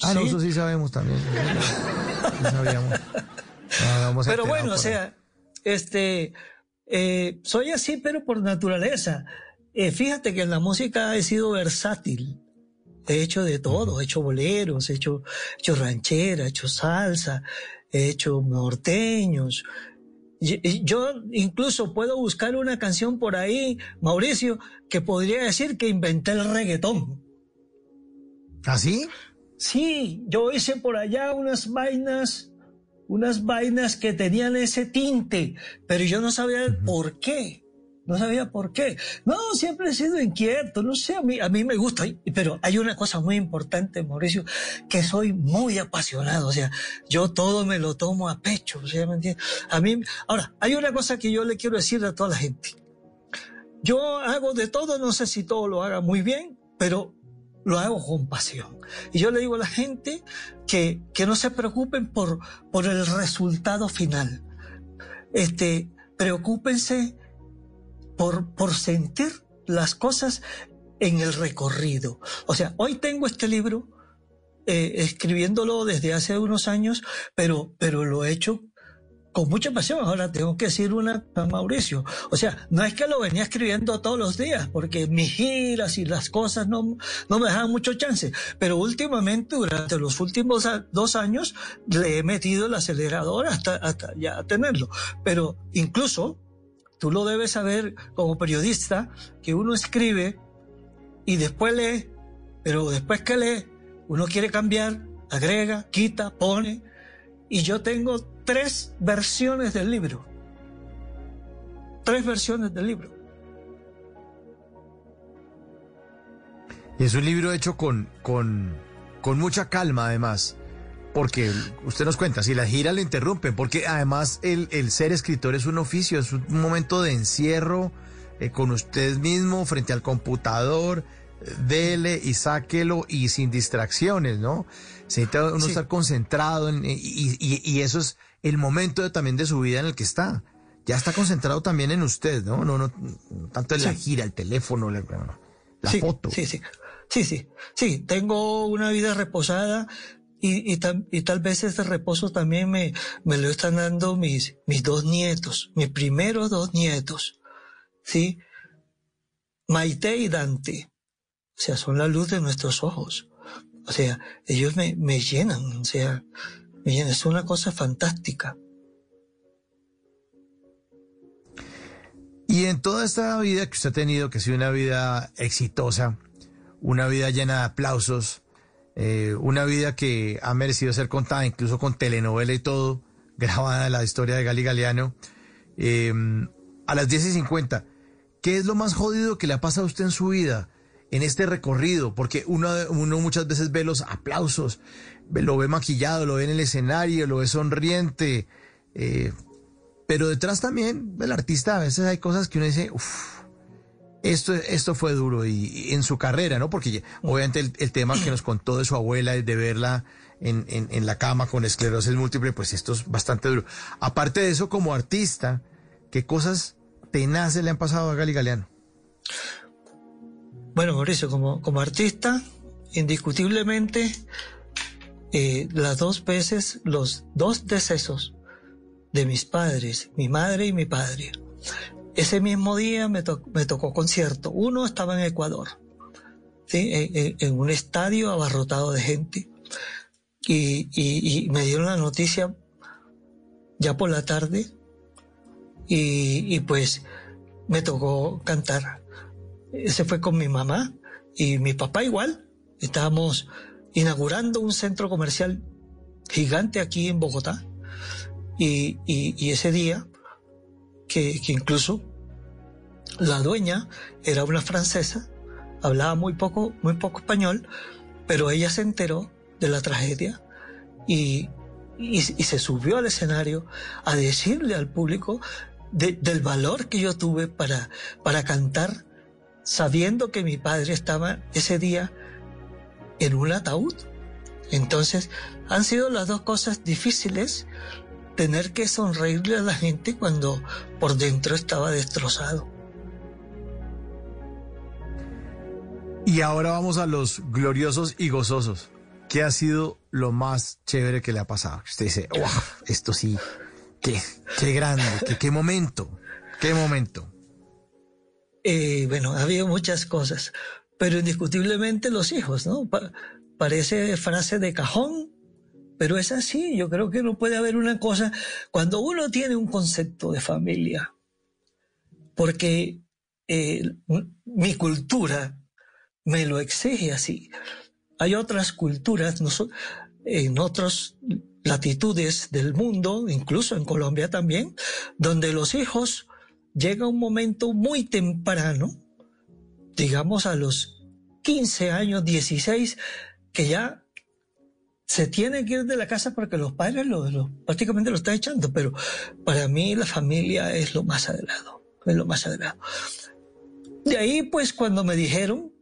Ah, no, eso sí sabemos también. Sí sabíamos. pero bueno, o sea, este, eh, soy así, pero por naturaleza. Eh, fíjate que en la música he sido versátil. He hecho de todo, he hecho boleros, he hecho, he hecho ranchera, he hecho salsa, he hecho norteños. Yo incluso puedo buscar una canción por ahí, Mauricio, que podría decir que inventé el reggaetón. ¿Así? ¿Ah, sí, yo hice por allá unas vainas unas vainas que tenían ese tinte, pero yo no sabía por qué. No sabía por qué. No, siempre he sido inquieto, no sé, a mí, a mí me gusta, pero hay una cosa muy importante, Mauricio, que soy muy apasionado, o sea, yo todo me lo tomo a pecho, o sea, ¿me entiendes? A mí, ahora, hay una cosa que yo le quiero decir a toda la gente. Yo hago de todo, no sé si todo lo haga muy bien, pero lo hago con pasión. Y yo le digo a la gente que, que no se preocupen por, por el resultado final. Este, preocúpense por, por sentir las cosas en el recorrido. O sea, hoy tengo este libro eh, escribiéndolo desde hace unos años, pero, pero lo he hecho con mucha pasión. Ahora tengo que decir una a Mauricio. O sea, no es que lo venía escribiendo todos los días, porque mis giras y las cosas no, no me dejaban mucho chance. Pero últimamente, durante los últimos dos años, le he metido el acelerador hasta, hasta ya tenerlo. Pero incluso, tú lo debes saber como periodista, que uno escribe y después lee, pero después que lee, uno quiere cambiar, agrega, quita, pone. Y yo tengo tres versiones del libro. Tres versiones del libro. Y es un libro hecho con, con, con mucha calma, además. porque usted nos cuenta, si la gira le interrumpen, porque además el, el ser escritor es un oficio, es un momento de encierro eh, con usted mismo frente al computador, dele y sáquelo y sin distracciones, ¿no? Se necesita uno estar concentrado en, y, y, y, eso es el momento también de su vida en el que está. Ya está concentrado también en usted, ¿no? No, no, tanto en la gira, el teléfono, la, la foto. Sí, sí. Sí, sí. Sí, tengo una vida reposada y, y, tal, y tal vez ese reposo también me, me lo están dando mis, mis dos nietos, mis primeros dos nietos, ¿sí? Maite y Dante. O sea, son la luz de nuestros ojos. O sea, ellos me, me llenan, o sea, Es una cosa fantástica. Y en toda esta vida que usted ha tenido, que ha sido una vida exitosa, una vida llena de aplausos, eh, una vida que ha merecido ser contada incluso con telenovela y todo, grabada la historia de Gali Galeano. Eh, a las 10 y 50, ¿qué es lo más jodido que le ha pasado a usted en su vida, en este recorrido? Porque uno, uno muchas veces ve los aplausos, lo ve maquillado, lo ve en el escenario, lo ve sonriente, eh, pero detrás también del artista a veces hay cosas que uno dice, uff esto, esto fue duro y, en su carrera, ¿no? Porque obviamente el, tema que nos contó de su abuela, de verla en, en, la cama con esclerosis múltiple, pues esto es bastante duro. Aparte de eso, como artista, ¿qué cosas tenaces le han pasado a Gali Galeano? Bueno, Mauricio, como, como artista, indiscutiblemente, eh, las dos veces, los dos decesos de mis padres, mi madre y mi padre, ese mismo día me, tocó concierto. Uno estaba en Ecuador, ¿sí? en, un estadio abarrotado de gente. Y, me dieron la noticia ya por la tarde y, pues me tocó cantar. Ese fue con mi mamá y mi papá igual. Estábamos inaugurando un centro comercial gigante aquí en Bogotá y, y ese día que, incluso la dueña era una francesa, hablaba muy poco, muy poco español, pero ella se enteró de la tragedia y, y, se subió al escenario a decirle al público del valor que yo tuve para, para cantar, sabiendo que mi padre estaba ese día en un ataúd. Entonces, han sido las dos cosas difíciles, tener que sonreírle a la gente cuando por dentro estaba destrozado. Y ahora vamos a los gloriosos y gozosos. ¿Qué ha sido lo más chévere que le ha pasado? Usted dice, wow, esto sí, qué, qué grande, qué, momento, qué momento. Eh, bueno, ha habido muchas cosas, pero indiscutiblemente los hijos, ¿no? parece frase de cajón, pero es así, yo creo que no puede haber una cosa, cuando uno tiene un concepto de familia, porque eh, mi cultura me lo exige así. Hay otras culturas, en otras latitudes del mundo, incluso en Colombia también, donde los hijos llega un momento muy temprano, digamos a los 15 años, 16, que ya se tiene que ir de la casa porque los padres lo, prácticamente lo están echando, pero para mí la familia es lo más sagrado, es lo más sagrado. De ahí pues cuando me dijeron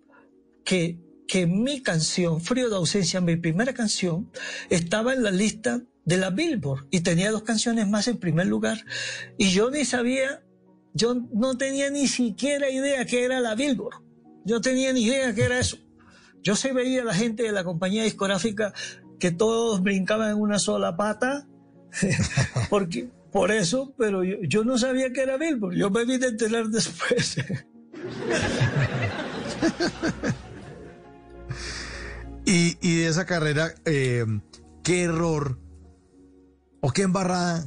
que, que mi canción, Frío de Ausencia, mi primera canción, estaba en la lista de la Billboard y tenía dos canciones más en primer lugar y yo ni sabía, yo no tenía ni siquiera idea que era la Billboard, yo tenía ni idea que era eso. Yo se veía a la gente de la compañía discográfica que todos brincaban en una sola pata, porque, por eso, pero yo, no sabía que era Billboard, yo me vi de enterar después. y, de esa carrera, eh, ¿qué error o qué embarrada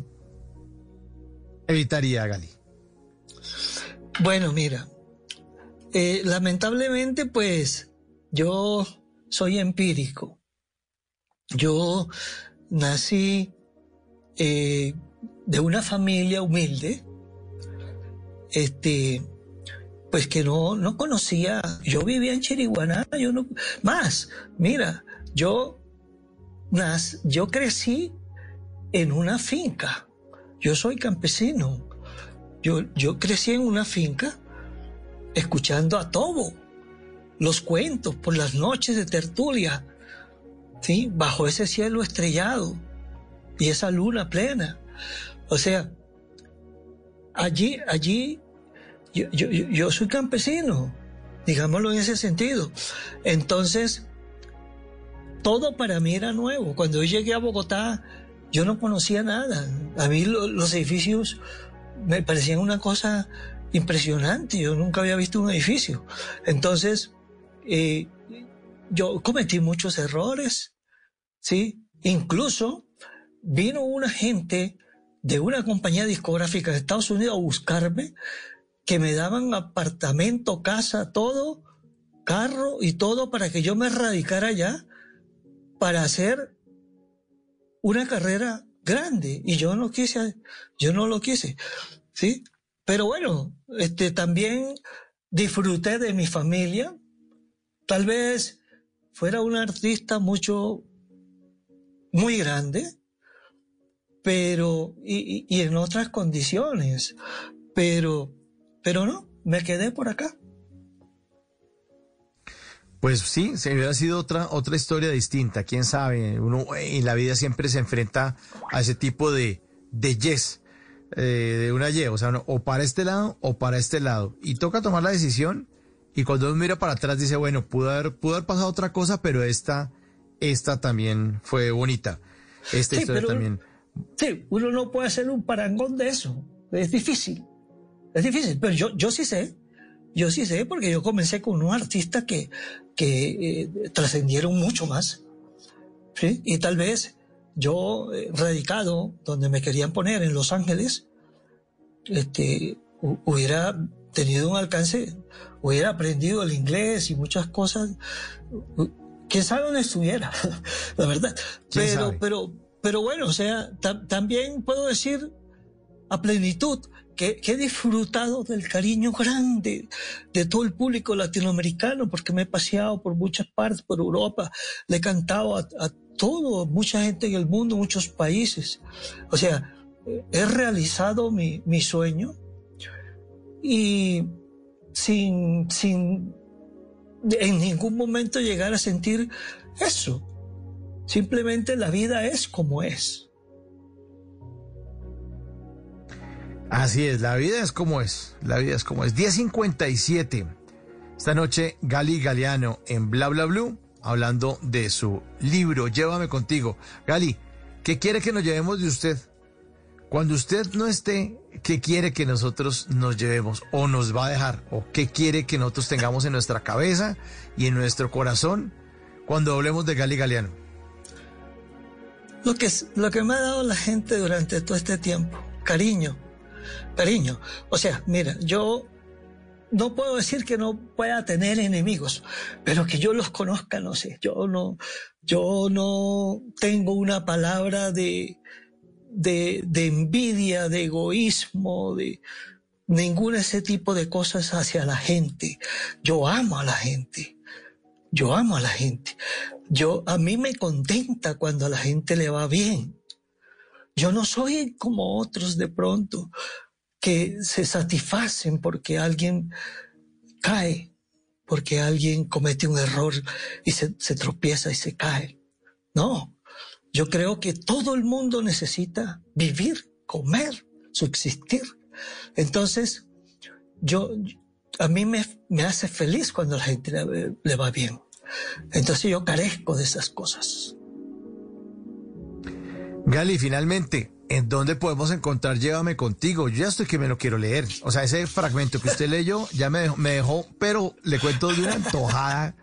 evitaría Gali? Bueno, mira, eh, lamentablemente pues yo soy empírico. Yo nací eh, de una familia humilde, este, pues que no, no conocía, yo vivía en Chiriguaná, yo no, más, mira, yo yo crecí en una finca. Yo soy campesino. Yo, yo crecí en una finca escuchando a todo, los cuentos por las noches de tertulia, ¿sí? bajo ese cielo estrellado y esa luna plena. O sea, allí, allí, yo, yo, yo soy campesino, digámoslo en ese sentido. Entonces, todo para mí era nuevo. Cuando yo llegué a Bogotá, yo no conocía nada. A mí los edificios me parecían una cosa impresionante. Yo nunca había visto un edificio. Entonces, eh, yo cometí muchos errores, ¿sí? Incluso vino una gente de una compañía discográfica de Estados Unidos a buscarme, que me daban apartamento, casa, todo, carro y todo para que yo me radicara allá para hacer una carrera grande y yo no quise, yo no lo quise, ¿sí? Pero bueno, este, también disfruté de mi familia. Tal vez fuera un artista mucho, muy grande, pero, y, y en otras condiciones, pero, pero no, me quedé por acá. Pues sí, se hubiera sido otra, otra historia distinta, quién sabe. Uno en la vida siempre se enfrenta a ese tipo de, de yes, eh, de una Y, o sea, o para este lado o para este lado. Y toca tomar la decisión y cuando uno mira para atrás dice, bueno, pudo haber, pudo haber pasado otra cosa, pero esta, esta también fue bonita. Esta historia también. Sí, uno no puede hacer un parangón de eso. Es difícil. Es difícil, pero yo, yo sí sé yo sí sé, porque yo comencé con unos artistas que, que eh, trascendieron mucho más. ¿sí? Y tal vez yo, eh, radicado donde me querían poner, en Los Ángeles, este, hubiera tenido un alcance, hubiera aprendido el inglés y muchas cosas. Quién sabe dónde estuviera, la verdad. Pero, pero, pero bueno, o sea, también puedo decir a plenitud que, he disfrutado del cariño grande de todo el público latinoamericano, porque me he paseado por muchas partes, por Europa, le he cantado a, todo, mucha gente en el mundo, muchos países. O sea, he realizado mi, mi sueño y sin, sin en ningún momento llegar a sentir eso. Simplemente la vida es como es. Así es, la vida es como es, la vida es como es. 10.57. Esta noche Gali Galeano en Bla Bla Blue hablando de su libro Llévame contigo. Gali, ¿qué quiere que nos llevemos de usted? Cuando usted no esté, ¿qué quiere que nosotros nos llevemos o nos va a dejar? ¿O qué quiere que nosotros tengamos en nuestra cabeza y en nuestro corazón cuando hablemos de Gali Galeano? Lo que, lo que me ha dado la gente durante todo este tiempo, cariño, cariño. O sea, mira, yo no puedo decir que no pueda tener enemigos, pero que yo los conozca, no sé. Yo no, yo no tengo una palabra de, de, de envidia, de egoísmo, de ningún ese tipo de cosas hacia la gente. Yo amo a la gente. Yo amo a la gente. Yo, a mí me contenta cuando a la gente le va bien. Yo no soy como otros de pronto que se satisfacen porque alguien cae, porque alguien comete un error y se, tropieza y se cae. No, yo creo que todo el mundo necesita vivir, comer, subsistir. Entonces, yo, a mí me, hace feliz cuando la gente le va bien. Entonces yo carezco de esas cosas. Gali, finalmente, ¿En dónde podemos encontrar Llévame contigo? Yo ya estoy que me lo quiero leer. O sea, ese fragmento que usted leyó ya me dejó, pero le cuento de una antojada.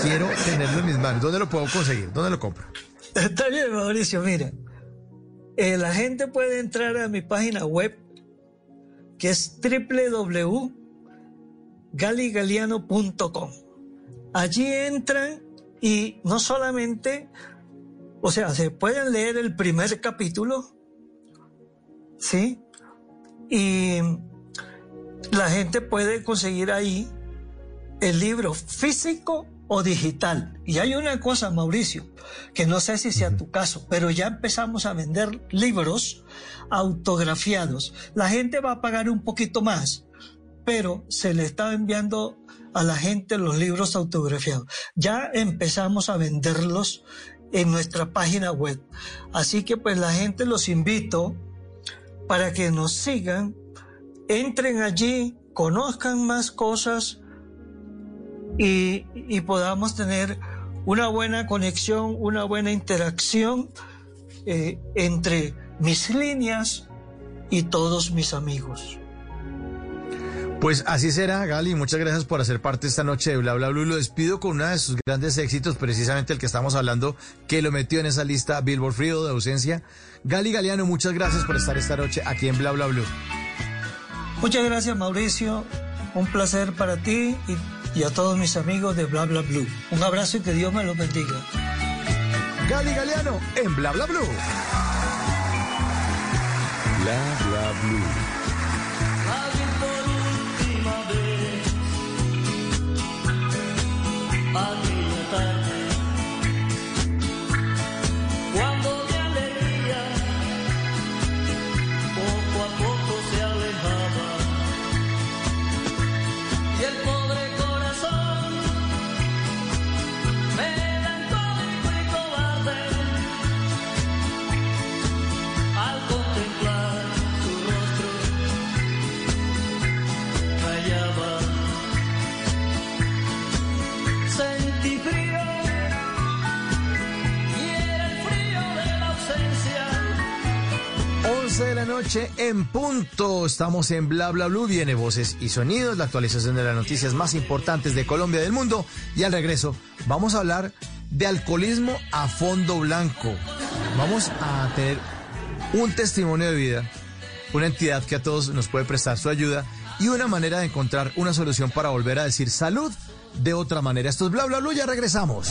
Quiero tenerlo en mis manos. ¿Dónde lo puedo conseguir? ¿Dónde lo compro? Está bien, Mauricio. Mira, eh, la gente puede entrar a mi página web que es www.galigaliano.com. Allí entran y no solamente, o sea, se pueden leer el primer capítulo, ¿sí? Y la gente puede conseguir ahí el libro físico o digital. Y hay una cosa, Mauricio, que no sé si sea tu caso, pero ya empezamos a vender libros autografiados. La gente va a pagar un poquito más, pero se le está enviando a la gente los libros autografiados. Ya empezamos a venderlos en nuestra página web. Así que pues la gente los invito para que nos sigan, entren allí, conozcan más cosas y, y podamos tener una buena conexión, una buena interacción eh, entre mis líneas y todos mis amigos. Pues así será, Gali. Muchas gracias por hacer parte esta noche de Bla Bla Blue. Lo despido con uno de sus grandes éxitos, precisamente el que estamos hablando, que lo metió en esa lista Billboard Frío de ausencia. Gali Galeano, muchas gracias por estar esta noche aquí en Bla Bla Blue. Muchas gracias, Mauricio. Un placer para ti y, y a todos mis amigos de Bla Bla Blue. Un abrazo y que Dios me los bendiga. Gali Galeano en Bla Bla Blue. Bla Bla Blue. Aquella noche en punto. Estamos en Bla Bla Blue. Viene voces y sonidos, la actualización de las noticias más importantes de Colombia y del mundo. Y al regreso, vamos a hablar de alcoholismo a fondo blanco. Vamos a tener un testimonio de vida, una entidad que a todos nos puede prestar su ayuda y una manera de encontrar una solución para volver a decir salud de otra manera. Esto es Bla Bla Blue. Ya regresamos.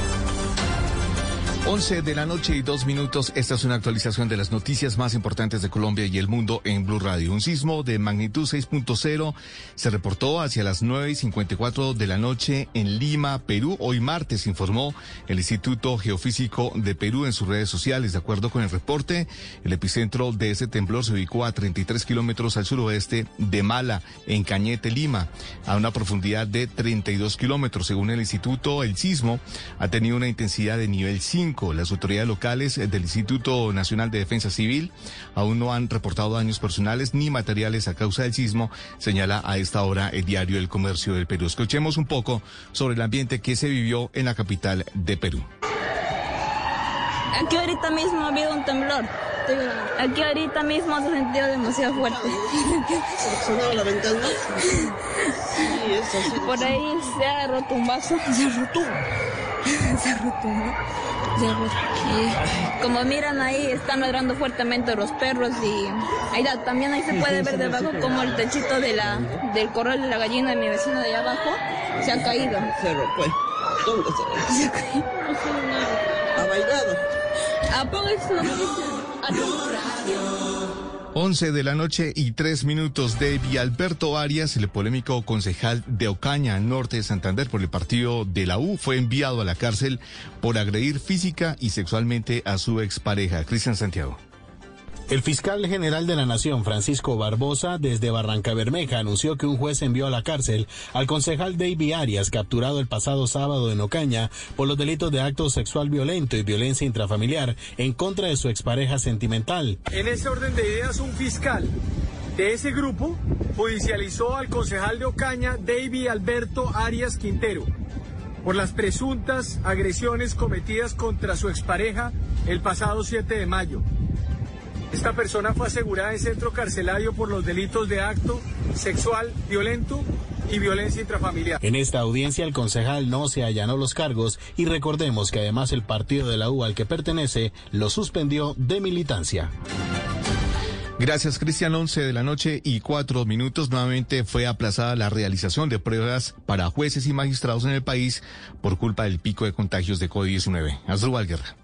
11 de la noche y dos minutos. Esta es una actualización de las noticias más importantes de Colombia y el mundo en Blue Radio. Un sismo de magnitud 6.0 se reportó hacia las 9 y 54 de la noche en Lima, Perú. Hoy martes informó el Instituto Geofísico de Perú en sus redes sociales. De acuerdo con el reporte, el epicentro de ese temblor se ubicó a 33 kilómetros al suroeste de Mala, en Cañete, Lima, a una profundidad de 32 kilómetros. Según el instituto, el sismo ha tenido una intensidad de nivel 5. Las autoridades locales del Instituto Nacional de Defensa Civil aún no han reportado daños personales ni materiales a causa del sismo, señala a esta hora el diario El Comercio del Perú. Escuchemos un poco sobre el ambiente que se vivió en la capital de Perú. Aquí ahorita mismo ha habido un temblor. Aquí ahorita mismo se ha sentido demasiado fuerte. ¿Sonaba la ventana? Por ahí se ha roto un vaso. Se ha roto. Se ha roto. Y como miran ahí, están ladrando fuertemente los perros y ahí también ahí se puede ver debajo como el techito de la, del corral de la gallina de mi vecino de allá abajo se ha caído. Se. ¿Dónde se Se ha caído. ¿Ha bailado? Apónganse. 11 de la noche y tres minutos. David Alberto Arias, el polémico concejal de Ocaña, norte de Santander, por el partido de la U, fue enviado a la cárcel por agredir física y sexualmente a su expareja, Cristian Santiago. El fiscal general de la Nación, Francisco Barbosa, desde Barranca Bermeja, anunció que un juez envió a la cárcel al concejal David Arias, capturado el pasado sábado en Ocaña por los delitos de acto sexual violento y violencia intrafamiliar en contra de su expareja sentimental. En ese orden de ideas, un fiscal de ese grupo judicializó al concejal de Ocaña, David Alberto Arias Quintero, por las presuntas agresiones cometidas contra su expareja el pasado 7 de mayo. Esta persona fue asegurada en centro carcelario por los delitos de acto sexual violento y violencia intrafamiliar. En esta audiencia el concejal no se allanó los cargos y recordemos que además el partido de la U al que pertenece lo suspendió de militancia. Gracias, Cristian. 11 de la noche y cuatro minutos. Nuevamente fue aplazada la realización de pruebas para jueces y magistrados en el país por culpa del pico de contagios de COVID-19. Asdrúbal Guerra.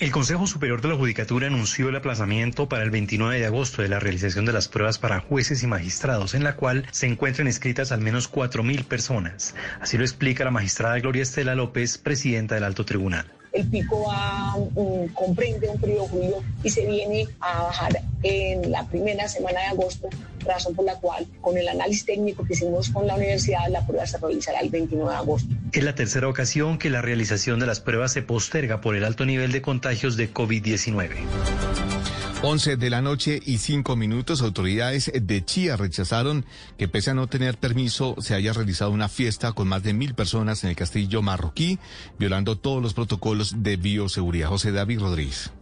El Consejo Superior de la Judicatura anunció el aplazamiento para el 29 de agosto de la realización de las pruebas para jueces y magistrados, en la cual se encuentran inscritas al menos 4.000 personas. Así lo explica la magistrada Gloria Estela López, presidenta del Alto Tribunal el pico va, um, comprende un periodo y se viene a bajar en la primera semana de agosto, razón por la cual con el análisis técnico que hicimos con la universidad la prueba se realizará el 29 de agosto. Es la tercera ocasión que la realización de las pruebas se posterga por el alto nivel de contagios de COVID-19. 11 de la noche y 5 minutos, autoridades de Chía rechazaron que pese a no tener permiso se haya realizado una fiesta con más de mil personas en el castillo marroquí, violando todos los protocolos de bioseguridad. José David Rodríguez.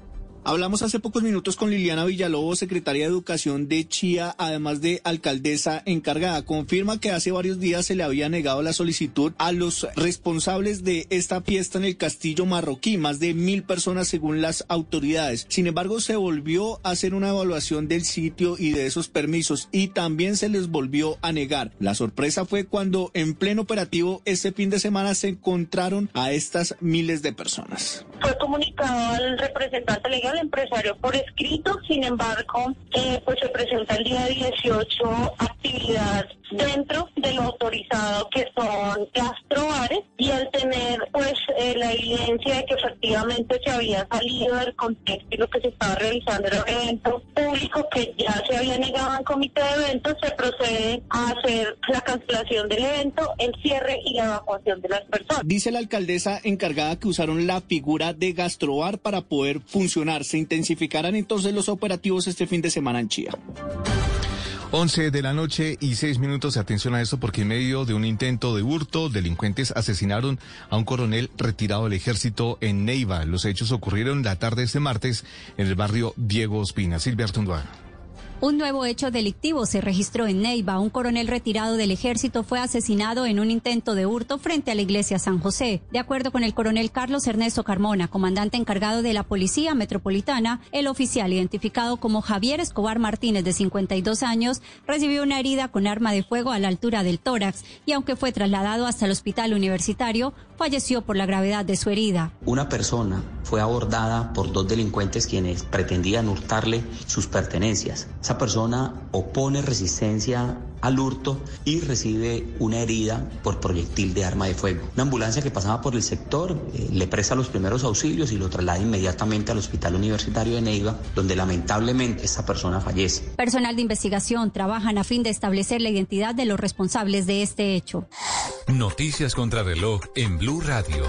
Hablamos hace pocos minutos con Liliana Villalobos, secretaria de Educación de Chía, además de alcaldesa encargada. Confirma que hace varios días se le había negado la solicitud a los responsables de esta fiesta en el castillo marroquí, más de mil personas según las autoridades. Sin embargo, se volvió a hacer una evaluación del sitio y de esos permisos y también se les volvió a negar. La sorpresa fue cuando en pleno operativo este fin de semana se encontraron a estas miles de personas. Fue comunicado al representante legal al empresario por escrito, sin embargo, eh, pues se presenta el día 18 actividad dentro de lo autorizado que son gastrobares y al tener pues eh, la evidencia de que efectivamente se había salido del contexto y lo que se estaba realizando era un evento público que ya se había negado al comité de eventos, se procede a hacer la cancelación del evento, el cierre y la evacuación de las personas. Dice la alcaldesa encargada que usaron la figura de gastrobar para poder funcionar se intensificarán entonces los operativos este fin de semana en Chía. 11 de la noche y 6 minutos. Atención a esto porque en medio de un intento de hurto, delincuentes asesinaron a un coronel retirado del ejército en Neiva. Los hechos ocurrieron la tarde de este martes en el barrio Diego Ospina. Silvia Artunduaga. Un nuevo hecho delictivo se registró en Neiva. Un coronel retirado del ejército fue asesinado en un intento de hurto frente a la iglesia San José. De acuerdo con el coronel Carlos Ernesto Carmona, comandante encargado de la Policía Metropolitana, el oficial identificado como Javier Escobar Martínez, de 52 años, recibió una herida con arma de fuego a la altura del tórax y aunque fue trasladado hasta el hospital universitario, falleció por la gravedad de su herida. Una persona fue abordada por dos delincuentes quienes pretendían hurtarle sus pertenencias persona opone resistencia al hurto y recibe una herida por proyectil de arma de fuego. Una ambulancia que pasaba por el sector eh, le presta los primeros auxilios y lo traslada inmediatamente al Hospital Universitario de Neiva, donde lamentablemente esta persona fallece. Personal de investigación trabajan a fin de establecer la identidad de los responsables de este hecho. Noticias contra reloj en Blue Radio.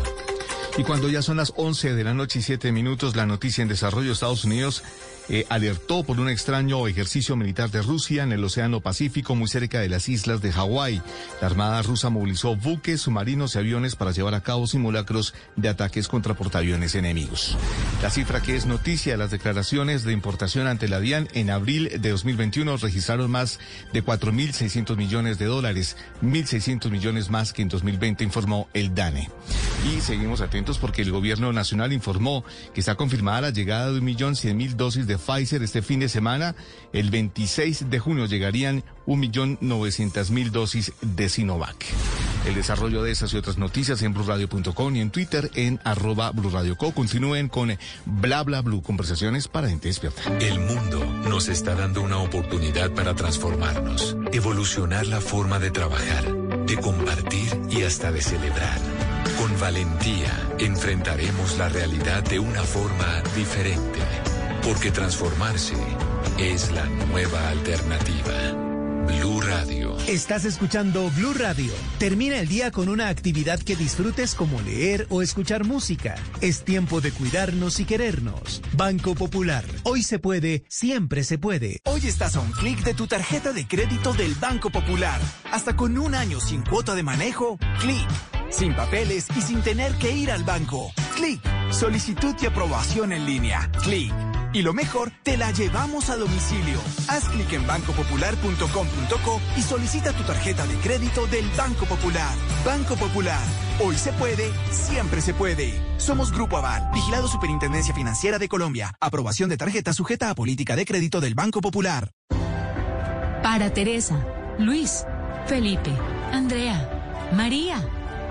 Y cuando ya son las 11 de la noche y 7 minutos, la noticia en desarrollo de Estados Unidos eh, alertó por un extraño ejercicio militar de Rusia en el Océano Pacífico muy cerca de las islas de Hawái. La Armada rusa movilizó buques, submarinos y aviones para llevar a cabo simulacros de ataques contra portaaviones enemigos. La cifra que es noticia, las declaraciones de importación ante la DIAN en abril de 2021 registraron más de 4.600 millones de dólares, 1.600 millones más que en 2020, informó el DANE. Y seguimos atentos porque el gobierno nacional informó que está confirmada la llegada de 1.100.000 dosis de Pfizer este fin de semana. El 26 de junio llegarían 1.900.000 dosis de Sinovac. El desarrollo de esas y otras noticias en blurradio.com y en Twitter en arroba blurradioco. Continúen con bla bla blue, conversaciones para gente despierta. El mundo nos está dando una oportunidad para transformarnos, evolucionar la forma de trabajar, de compartir y hasta de celebrar. Con valentía enfrentaremos la realidad de una forma diferente porque transformarse es la nueva alternativa. Blue Radio. Estás escuchando Blue Radio. Termina el día con una actividad que disfrutes como leer o escuchar música. Es tiempo de cuidarnos y querernos. Banco Popular. Hoy se puede, siempre se puede. Hoy estás a un clic de tu tarjeta de crédito del Banco Popular. Hasta con un año sin cuota de manejo, clic. Sin papeles y sin tener que ir al banco. Clic. Solicitud y aprobación en línea. Clic. Y lo mejor, te la llevamos a domicilio. Haz clic en bancopopular.com.co y solicita tu tarjeta de crédito del Banco Popular. Banco Popular. Hoy se puede, siempre se puede. Somos Grupo Aval, vigilado Superintendencia Financiera de Colombia. Aprobación de tarjeta sujeta a política de crédito del Banco Popular. Para Teresa, Luis, Felipe, Andrea, María,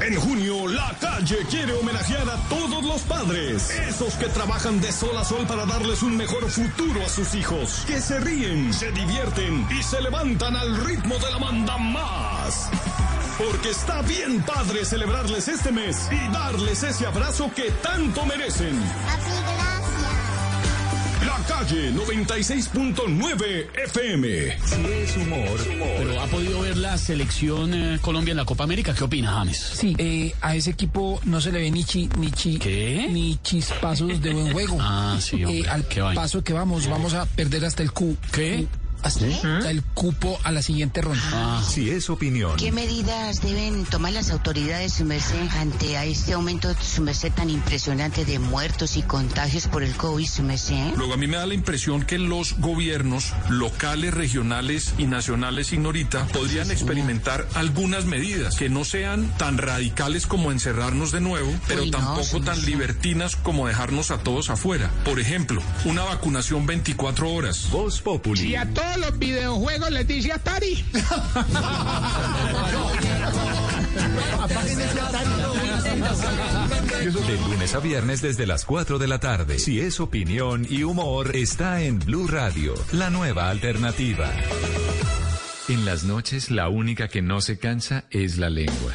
En junio, la calle quiere homenajear a todos los padres, esos que trabajan de sol a sol para darles un mejor futuro a sus hijos, que se ríen, se divierten y se levantan al ritmo de la manda más. Porque está bien padre celebrarles este mes y darles ese abrazo que tanto merecen. La calle 96.9 FM. Sí es humor, pero ha podido ver la selección eh, Colombia en la Copa América. ¿Qué opina, James? Sí, eh, a ese equipo no se le ve ni chi, ni chi, ni chispazos de buen juego. Ah, sí, hombre, Eh, al paso que vamos, vamos a perder hasta el Q. ¿Qué? Hasta el cupo a la siguiente ronda. Si es opinión. ¿Qué medidas deben tomar las autoridades, su merced, ante a este aumento, su merced, tan impresionante de muertos y contagios por el COVID, su merced? Luego a mí me da la impresión que los gobiernos locales, regionales y nacionales, Ignorita, podrían experimentar algunas medidas que no sean tan radicales como encerrarnos de nuevo, pero Uy, no, tampoco sí, tan sí. libertinas como dejarnos a todos afuera. Por ejemplo, una vacunación 24 horas. Voz Populi. Y a todos los videojuegos les dice Atari. De lunes a viernes desde las 4 de la tarde. Si es opinión y humor, está en Blue Radio, la nueva alternativa. En las noches, la única que no se cansa es la lengua.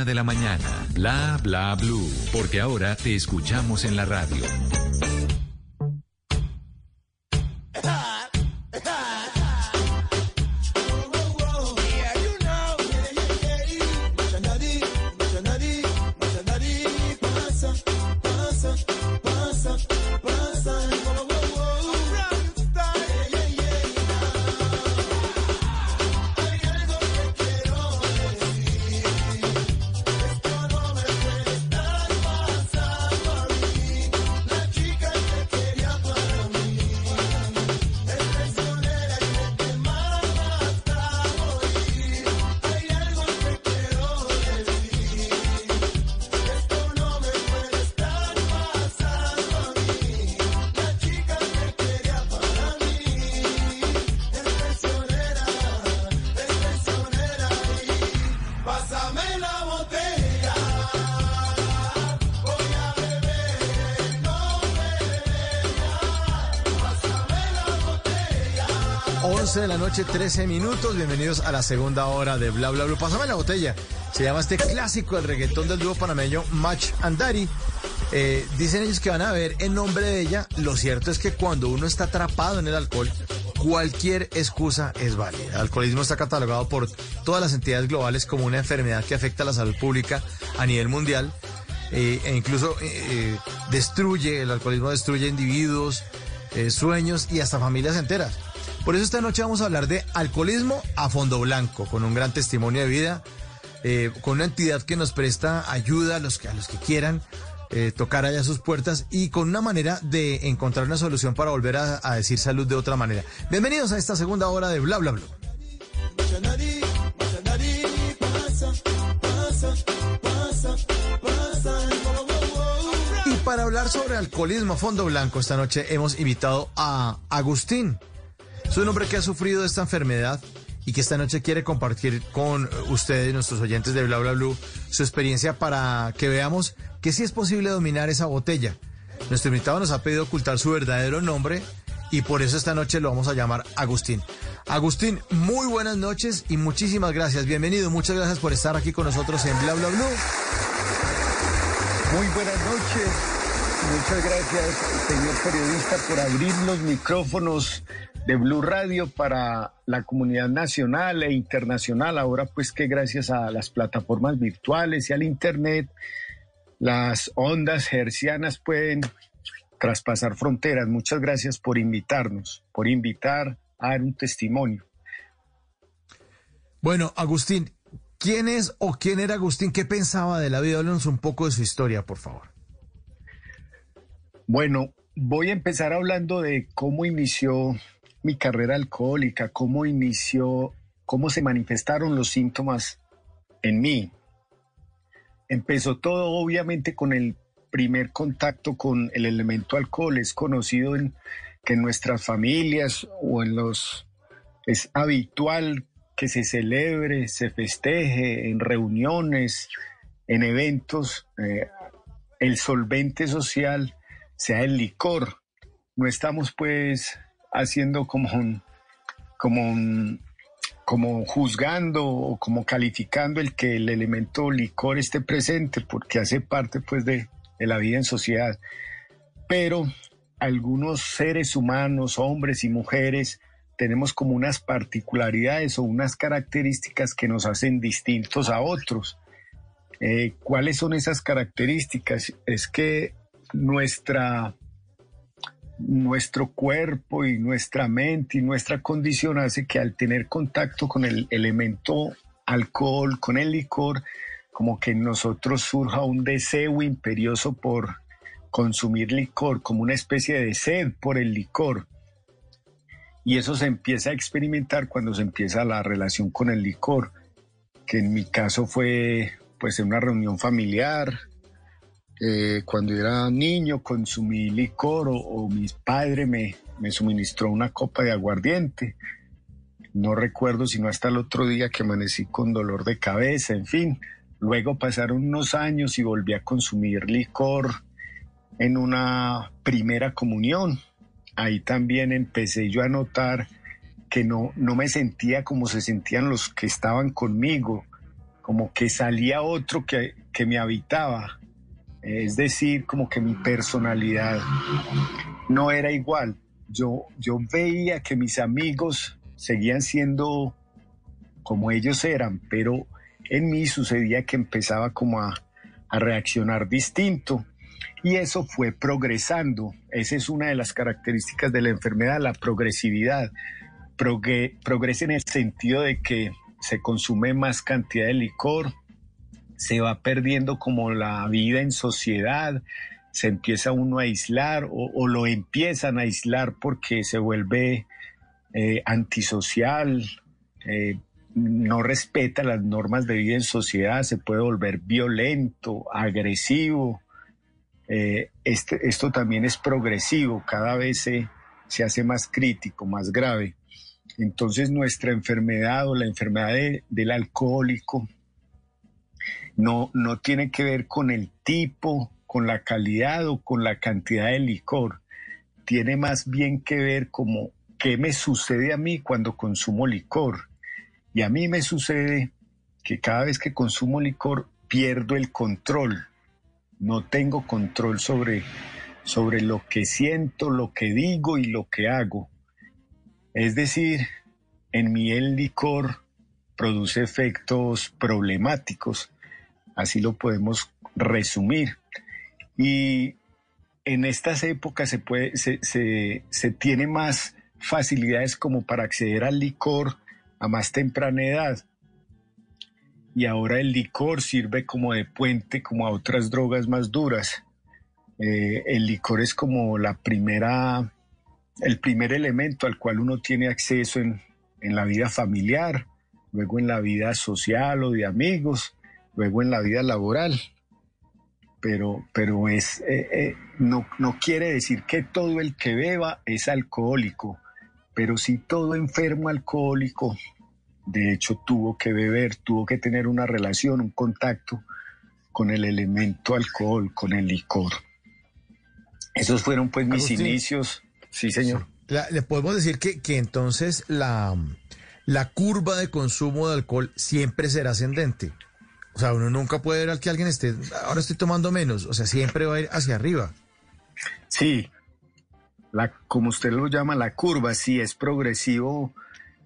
1 de la mañana. Bla bla blue. Porque ahora te escuchamos en la radio. 13 minutos. Bienvenidos a la segunda hora de Bla Bla Bla. Pásame la botella. Se llama este clásico del reggaetón del dúo panameño Match Andari. Eh, dicen ellos que van a ver en nombre de ella. Lo cierto es que cuando uno está atrapado en el alcohol, cualquier excusa es válida. El alcoholismo está catalogado por todas las entidades globales como una enfermedad que afecta a la salud pública a nivel mundial eh, e incluso eh, eh, destruye, el alcoholismo destruye individuos, sueños y hasta familias enteras. Por eso esta noche vamos a hablar de alcoholismo a fondo blanco, con un gran testimonio de vida eh, con una entidad que nos presta ayuda a los que, a los que quieran eh, tocar allá sus puertas y con una manera de encontrar una solución para volver a, a decir salud de otra manera. Bienvenidos a esta segunda hora de Bla Bla Bla. Y para hablar sobre alcoholismo a fondo blanco, esta noche hemos invitado a Agustín. Es un hombre que ha sufrido esta enfermedad y que esta noche quiere compartir con ustedes, nuestros oyentes de Bla Bla Blue, su experiencia para que veamos que sí es posible dominar esa botella. Nuestro invitado nos ha pedido ocultar su verdadero nombre y por eso esta noche lo vamos a llamar Agustín. Agustín, muy buenas noches y muchísimas gracias. Bienvenido, muchas gracias por estar aquí con nosotros en Bla Bla Blue. Muy buenas noches. Muchas gracias, señor periodista, por abrir los micrófonos de Blue Radio para la comunidad nacional e internacional. Ahora pues que gracias a las plataformas virtuales y al Internet, las ondas hercianas pueden traspasar fronteras. Muchas gracias por invitarnos, por invitar a dar un testimonio. Bueno, Agustín, ¿quién es o quién era Agustín? ¿Qué pensaba de la vida? Háblanos un poco de su historia, por favor. Bueno, voy a empezar hablando de cómo inició mi carrera alcohólica, cómo inició, cómo se manifestaron los síntomas en mí. Empezó todo obviamente con el primer contacto con el elemento alcohol. Es conocido en, que en nuestras familias o en los... Es habitual que se celebre, se festeje en reuniones, en eventos, eh, el solvente social sea el licor. No estamos pues haciendo como como como juzgando o como calificando el que el elemento licor esté presente porque hace parte pues de, de la vida en sociedad. Pero algunos seres humanos, hombres y mujeres, tenemos como unas particularidades o unas características que nos hacen distintos a otros. Eh, ¿Cuáles son esas características? Es que nuestra nuestro cuerpo y nuestra mente y nuestra condición hace que al tener contacto con el elemento alcohol, con el licor, como que en nosotros surja un deseo imperioso por consumir licor, como una especie de sed por el licor. Y eso se empieza a experimentar cuando se empieza la relación con el licor, que en mi caso fue pues en una reunión familiar, eh, cuando era niño consumí licor o, mi padre me, me, suministró una copa de aguardiente. No recuerdo sino hasta el otro día que amanecí con dolor de cabeza, en fin. Luego pasaron unos años y volví a consumir licor en una primera comunión. Ahí también empecé yo a notar que no, no me sentía como se sentían los que estaban conmigo, como que salía otro que, que me habitaba es decir, como que mi personalidad no era igual. Yo, yo veía que mis amigos seguían siendo como ellos eran, pero en mí sucedía que empezaba como a, reaccionar distinto. Y eso fue progresando. Esa es una de las características de la enfermedad, la progresividad. progresa en el sentido de que se consume más cantidad de licor, se va perdiendo como la vida en sociedad, se empieza uno a aislar o, lo empiezan a aislar porque se vuelve eh, antisocial, eh, no respeta las normas de vida en sociedad, se puede volver violento, agresivo. Eh, este, esto también es progresivo, cada vez se, se, hace más crítico, más grave. Entonces nuestra enfermedad o la enfermedad del alcohólico no, no tiene que ver con el tipo, con la calidad o con la cantidad de licor. Tiene más bien que ver como qué me sucede a mí cuando consumo licor. Y a mí me sucede que cada vez que consumo licor pierdo el control. No tengo control sobre, sobre lo que siento, lo que digo y lo que hago. Es decir, en mí el licor produce efectos problemáticos Así lo podemos resumir. Y en estas épocas se, puede, se, tiene más facilidades como para acceder al licor a más temprana edad. y ahora el licor sirve como de puente como a otras drogas más duras. Eh, el licor es como la primera, el primer elemento al cual uno tiene acceso en, en la vida familiar, luego en la vida social o de amigos, luego en la vida laboral. Pero, pero es, eh, eh, no, no quiere decir que todo el que beba es alcohólico, pero si todo enfermo alcohólico, de hecho, tuvo que beber, tuvo que tener una relación, un contacto con el elemento alcohol, con el licor. Esos fueron pues mis inicios. Sí, señor. Le podemos decir que, que entonces la, la curva de consumo de alcohol siempre será ascendente. O sea, uno nunca puede ver al que alguien esté, ahora estoy tomando menos, o sea, siempre va a ir hacia arriba. Sí, la, como usted lo llama, la curva, sí es progresivo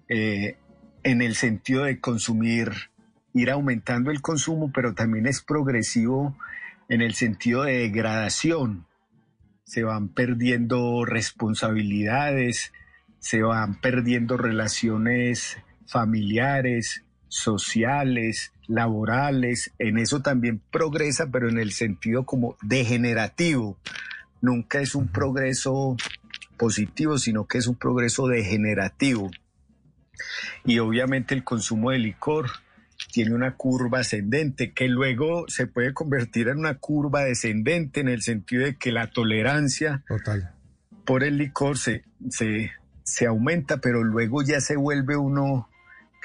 eh, en el sentido de consumir, ir aumentando el consumo, pero también es progresivo en el sentido de degradación. Se van perdiendo responsabilidades, se van perdiendo relaciones familiares, sociales, laborales, en eso también progresa, pero en el sentido como degenerativo. Nunca es un progreso positivo, sino que es un progreso degenerativo. Y obviamente el consumo de licor tiene una curva ascendente que luego se puede convertir en una curva descendente en el sentido de que la tolerancia por el licor se, se, se aumenta, pero luego ya se vuelve uno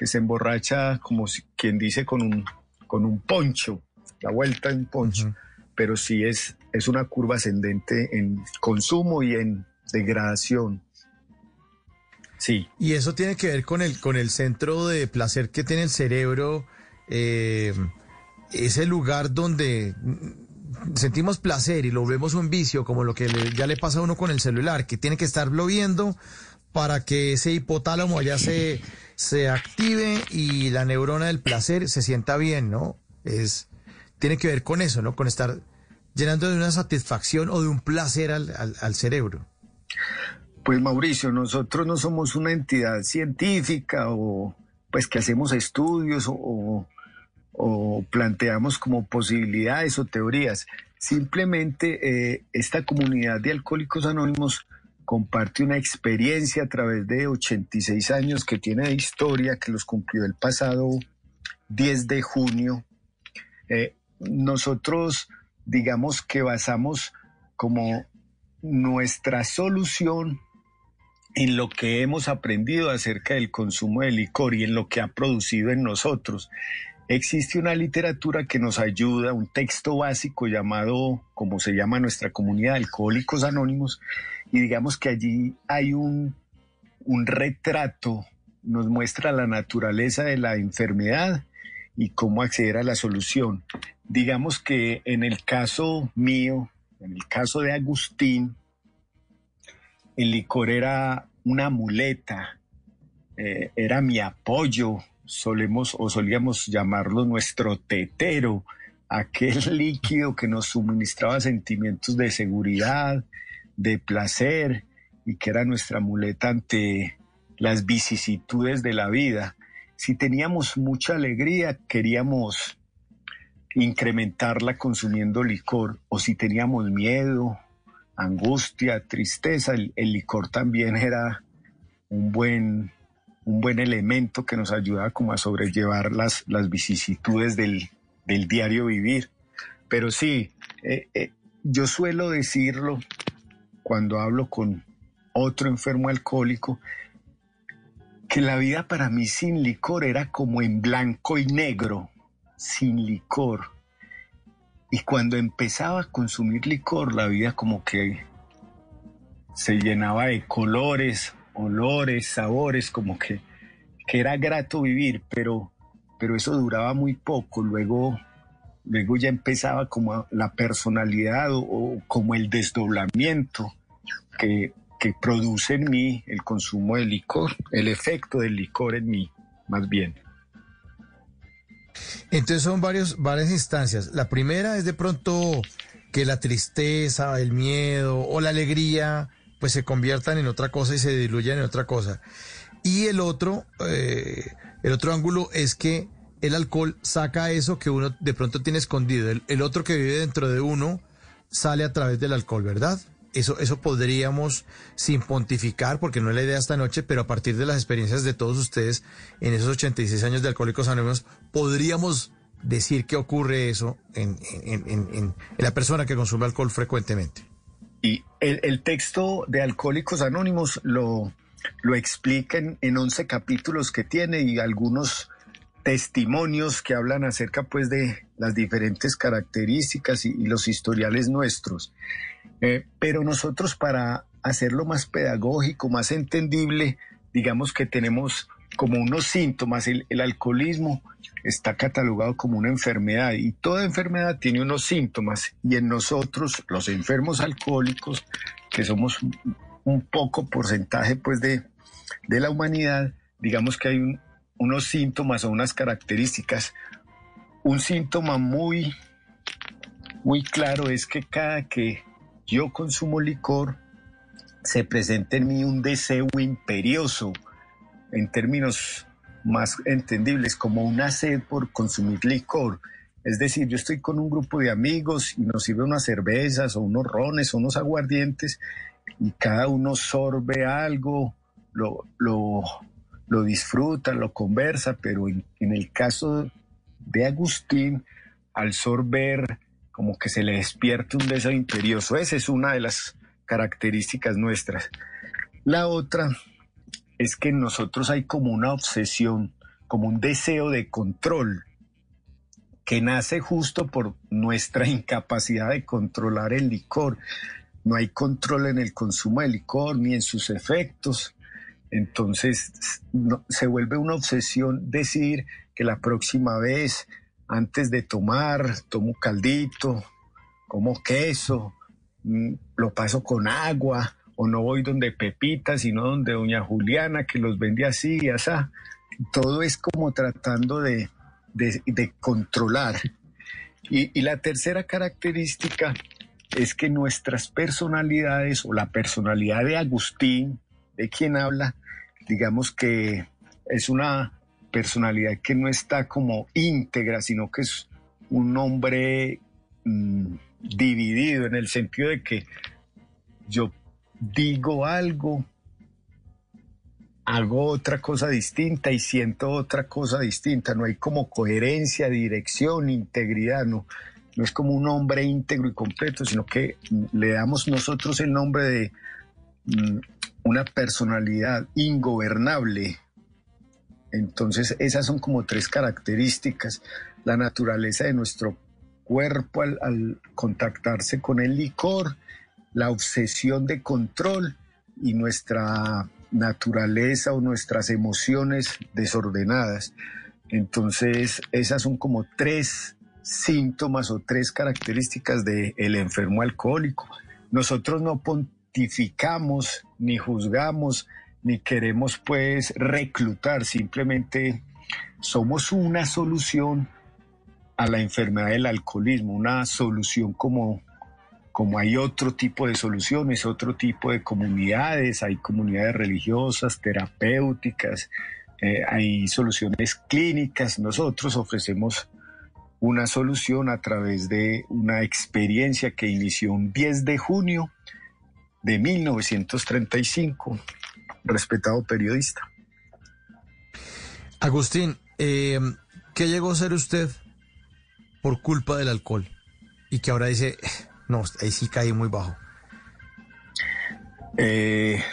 que se emborracha como quien dice con un, con un poncho, la vuelta en poncho, pero sí es, es una curva ascendente en consumo y en degradación. Sí. Y eso tiene que ver con el, con el centro de placer que tiene el cerebro, eh, ese lugar donde sentimos placer y lo vemos un vicio, como lo que ya le pasa a uno con el celular, que tiene que estarlo viendo para que ese hipotálamo allá se, se active y la neurona del placer se sienta bien, ¿no? Es, tiene que ver con eso, ¿no? Con estar llenando de una satisfacción o de un placer al, al, cerebro. Pues Mauricio, nosotros no somos una entidad científica o pues que hacemos estudios o, o planteamos como posibilidades o teorías. Simplemente eh, esta comunidad de alcohólicos anónimos comparte una experiencia a través de 86 años que tiene de historia, que los cumplió el pasado 10 de junio. Eh, nosotros, digamos que basamos como nuestra solución en lo que hemos aprendido acerca del consumo de licor y en lo que ha producido en nosotros. Existe una literatura que nos ayuda, un texto básico llamado, como se llama nuestra comunidad, Alcohólicos Anónimos, y digamos que allí hay un, un retrato, nos muestra la naturaleza de la enfermedad y cómo acceder a la solución. Digamos que en el caso mío, en el caso de Agustín, el licor era una muleta, eh, era mi apoyo, solemos o solíamos llamarlo nuestro tetero, aquel líquido que nos suministraba sentimientos de seguridad, de placer y que era nuestra muleta ante las vicisitudes de la vida. Si teníamos mucha alegría, queríamos incrementarla consumiendo licor, o si teníamos miedo, angustia, tristeza, el, licor también era un buen, un buen elemento que nos ayudaba como a sobrellevar las, las vicisitudes del, diario vivir. Pero sí, eh, eh, yo suelo decirlo cuando hablo con otro enfermo alcohólico, que la vida para mí sin licor era como en blanco y negro, sin licor. Y cuando empezaba a consumir licor, la vida como que se llenaba de colores, olores, sabores, como que, que era grato vivir, pero, pero eso duraba muy poco. Luego luego ya empezaba como la personalidad o, como el desdoblamiento que, que, produce en mí el consumo de licor, el efecto del licor en mí, más bien. Entonces son varios, varias instancias. La primera es de pronto que la tristeza, el miedo o la alegría pues se conviertan en otra cosa y se diluyan en otra cosa. Y el otro, eh, el otro ángulo es que el alcohol saca eso que uno de pronto tiene escondido. El, el otro que vive dentro de uno sale a través del alcohol, ¿verdad? Eso, eso podríamos, sin pontificar, porque no es la idea esta noche, pero a partir de las experiencias de todos ustedes en esos 86 años de Alcohólicos Anónimos, podríamos decir que ocurre eso en, en- en- la persona que consume alcohol frecuentemente. Y el, el texto de Alcohólicos Anónimos lo, lo explica en, en 11 capítulos que tiene y algunos testimonios que hablan acerca pues de las diferentes características y los historiales nuestros. Eh, pero nosotros para hacerlo más pedagógico, más entendible, digamos que tenemos como unos síntomas. El, alcoholismo está catalogado como una enfermedad y toda enfermedad tiene unos síntomas y en nosotros, los enfermos alcohólicos, que somos un- poco porcentaje pues de, de la humanidad, digamos que hay un- unos síntomas o unas características. Un síntoma muy, muy claro es que cada que yo consumo licor, se presenta en mí un deseo imperioso, en términos más entendibles, como una sed por consumir licor. Es decir, yo estoy con un grupo de amigos y nos sirve unas cervezas o unos rones o unos aguardientes y cada uno sorbe algo, lo, lo, lo disfruta, lo conversa, pero en, en el caso de Agustín, al sorber, como que se le despierta un deseo imperioso. Esa es una de las características nuestras. La otra es que en nosotros hay como una obsesión, como un deseo de control, que nace justo por nuestra incapacidad de controlar el licor. No hay control en el consumo de licor ni en sus efectos. Entonces se vuelve una obsesión decir que la próxima vez, antes de tomar, tomo caldito, como queso, mm, lo paso con agua, o no voy donde Pepita, sino donde Doña Juliana, que los vende así y así. Todo es como tratando de, de- de controlar. Y, y la tercera característica es que nuestras personalidades o la personalidad de Agustín, de quien habla, digamos que es una personalidad que no está como íntegra, sino que es un hombre mm, dividido en el sentido de que yo digo algo, hago otra cosa distinta y siento otra cosa distinta. No hay como coherencia, dirección, integridad, no, no es como un hombre íntegro y completo, sino que mm, le damos nosotros el nombre de mm, una personalidad ingobernable. Entonces, esas son como tres características. La naturaleza de nuestro cuerpo al, contactarse con el licor, la obsesión de control y nuestra naturaleza o nuestras emociones desordenadas. Entonces, esas son como tres síntomas o tres características del el enfermo alcohólico. Nosotros no pontificamos, ni juzgamos, ni queremos pues reclutar, simplemente somos una solución a la enfermedad del alcoholismo, una solución como, como hay otro tipo de soluciones, otro tipo de comunidades, hay comunidades religiosas, terapéuticas, eh, hay soluciones clínicas. Nosotros ofrecemos una solución a través de una experiencia que inició un 10 de junio de 1935, respetado periodista. Agustín, eh, ¿qué llegó a ser usted por culpa del alcohol? Y que ahora dice, no, ahí sí caí muy bajo. Eh,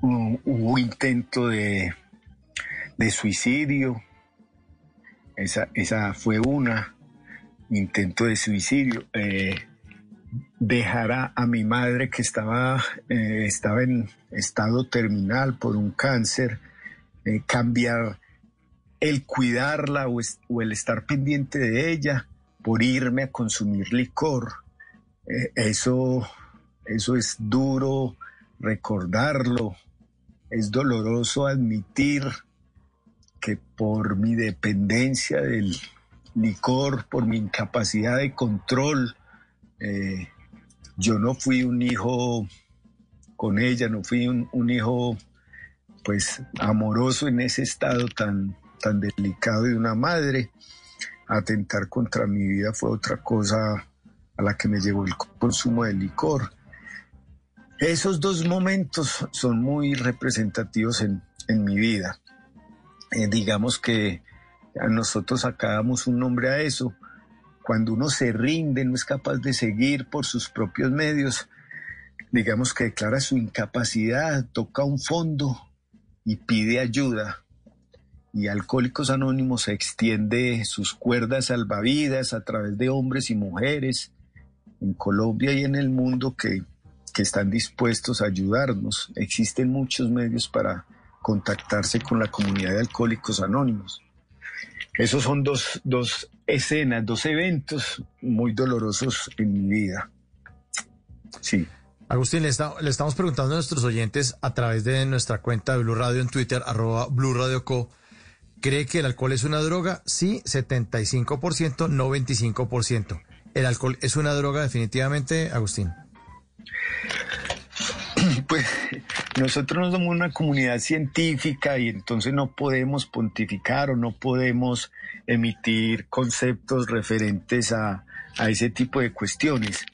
hu- hubo intento de, de suicidio, esa, esa fue una, intento de suicidio. Eh, dejar a, mi madre que estaba, eh, estaba en estado terminal por un cáncer, eh, cambiar el cuidarla o, el estar pendiente de ella por irme a consumir licor. Eh, eso, eso es duro recordarlo, es doloroso admitir que por mi dependencia del licor, por mi incapacidad de control, yo no fui un hijo con ella, no fui un, hijo pues amoroso en ese estado tan, tan delicado de una madre. Atentar contra mi vida fue otra cosa a la que me llevó el consumo de licor. Esos dos momentos son muy representativos en, mi vida. Eh, digamos que a nosotros sacábamos un nombre a eso. Cuando uno se rinde, no es capaz de seguir por sus propios medios, digamos que declara su incapacidad, toca un fondo y pide ayuda. Y Alcohólicos Anónimos extiende sus cuerdas salvavidas a través de hombres y mujeres en Colombia y en el mundo que, que están dispuestos a ayudarnos. Existen muchos medios para contactarse con la comunidad de Alcohólicos Anónimos. Esos son dos, dos escenas, dos eventos muy dolorosos en mi vida. Sí. Agustín, le, estamos preguntando a nuestros oyentes a través de nuestra cuenta de Blue Radio en Twitter, arroba Blue Radio Co. ¿Cree que el alcohol es una droga? Sí, 75%, no 25%. ¿El alcohol es una droga definitivamente, Agustín? Pues nosotros no somos una comunidad científica y entonces no podemos pontificar o no podemos emitir conceptos referentes a, ese tipo de cuestiones.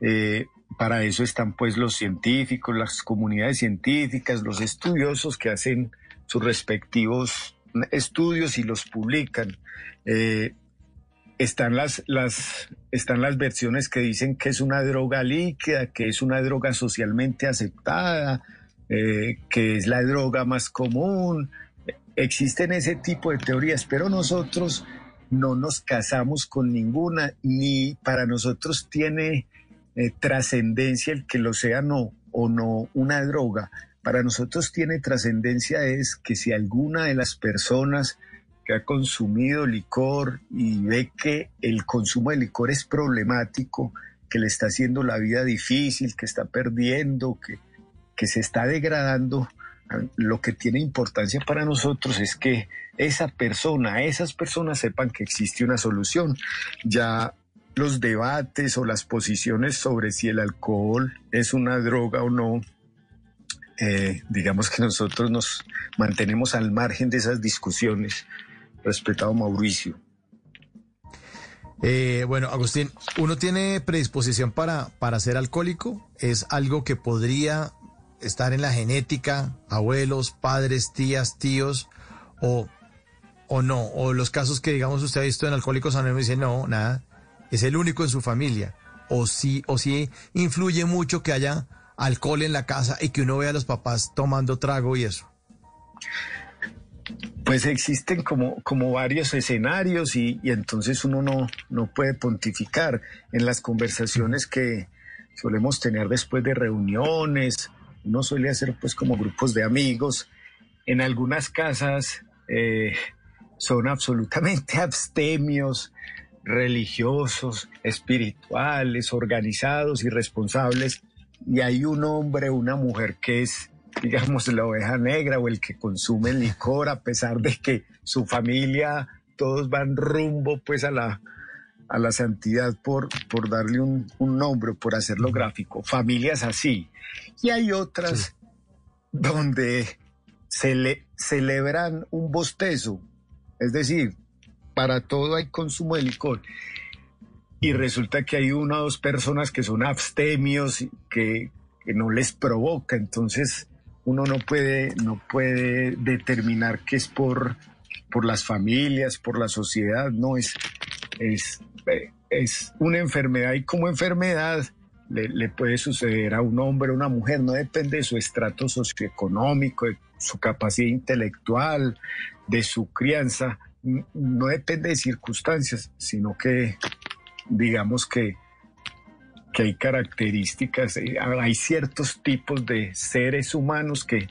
Eh, para eso están pues los científicos, las comunidades científicas, los estudiosos que hacen sus respectivos estudios y los publican. Eh, están las, las, están las versiones que dicen que es una droga líquida, que es una droga socialmente aceptada, eh, que es la droga más común. Existen ese tipo de teorías, pero nosotros no nos casamos con ninguna, ni para nosotros tiene eh, trascendencia el que lo sea no o no una droga. Para nosotros tiene trascendencia es que si alguna de las personas que ha consumido licor y ve que el consumo de licor es problemático, que le está haciendo la vida difícil, que está perdiendo, que, que se está degradando, lo que tiene importancia para nosotros es que esa persona, esas personas sepan que existe una solución. Ya los debates o las posiciones sobre si el alcohol es una droga o no, eh, digamos que nosotros nos mantenemos al margen de esas discusiones respetado Mauricio. Eh, bueno, Agustín, ¿uno tiene predisposición para, para ser alcohólico? ¿Es algo que podría estar en la genética, abuelos, padres, tías, tíos, o, o no? O los casos que, digamos, usted ha visto en Alcohólicos Anónimos dice, no, nada, es el único en su familia. O sí, o sí influye mucho que haya alcohol en la casa y que uno vea a los papás tomando trago y eso. Pues existen como, como varios escenarios y, entonces uno no, no puede pontificar en las conversaciones que solemos tener después de reuniones. Uno suele hacer pues como grupos de amigos. En algunas casas eh, son absolutamente abstemios, religiosos, espirituales, organizados y responsables. Y hay un hombre, una mujer que es digamos, la oveja negra o el que consume licor, a pesar de que su familia, todos van rumbo pues a la, a la santidad por, por darle un, nombre, por hacerlo gráfico. Familias así. Y hay otras donde se le, celebran un bostezo, es decir, para todo hay consumo de licor. Y resulta que hay una o dos personas que son abstemios, que, que no les provoca. Entonces, uno no puede, no puede determinar que es por, por las familias, por la sociedad, no, es, es, es una enfermedad y como enfermedad le, le, puede suceder a un hombre o una mujer, no depende de su estrato socioeconómico, de su capacidad intelectual, de su crianza, no depende de circunstancias, sino que digamos que que hay características, eh, hay ciertos tipos de seres humanos que,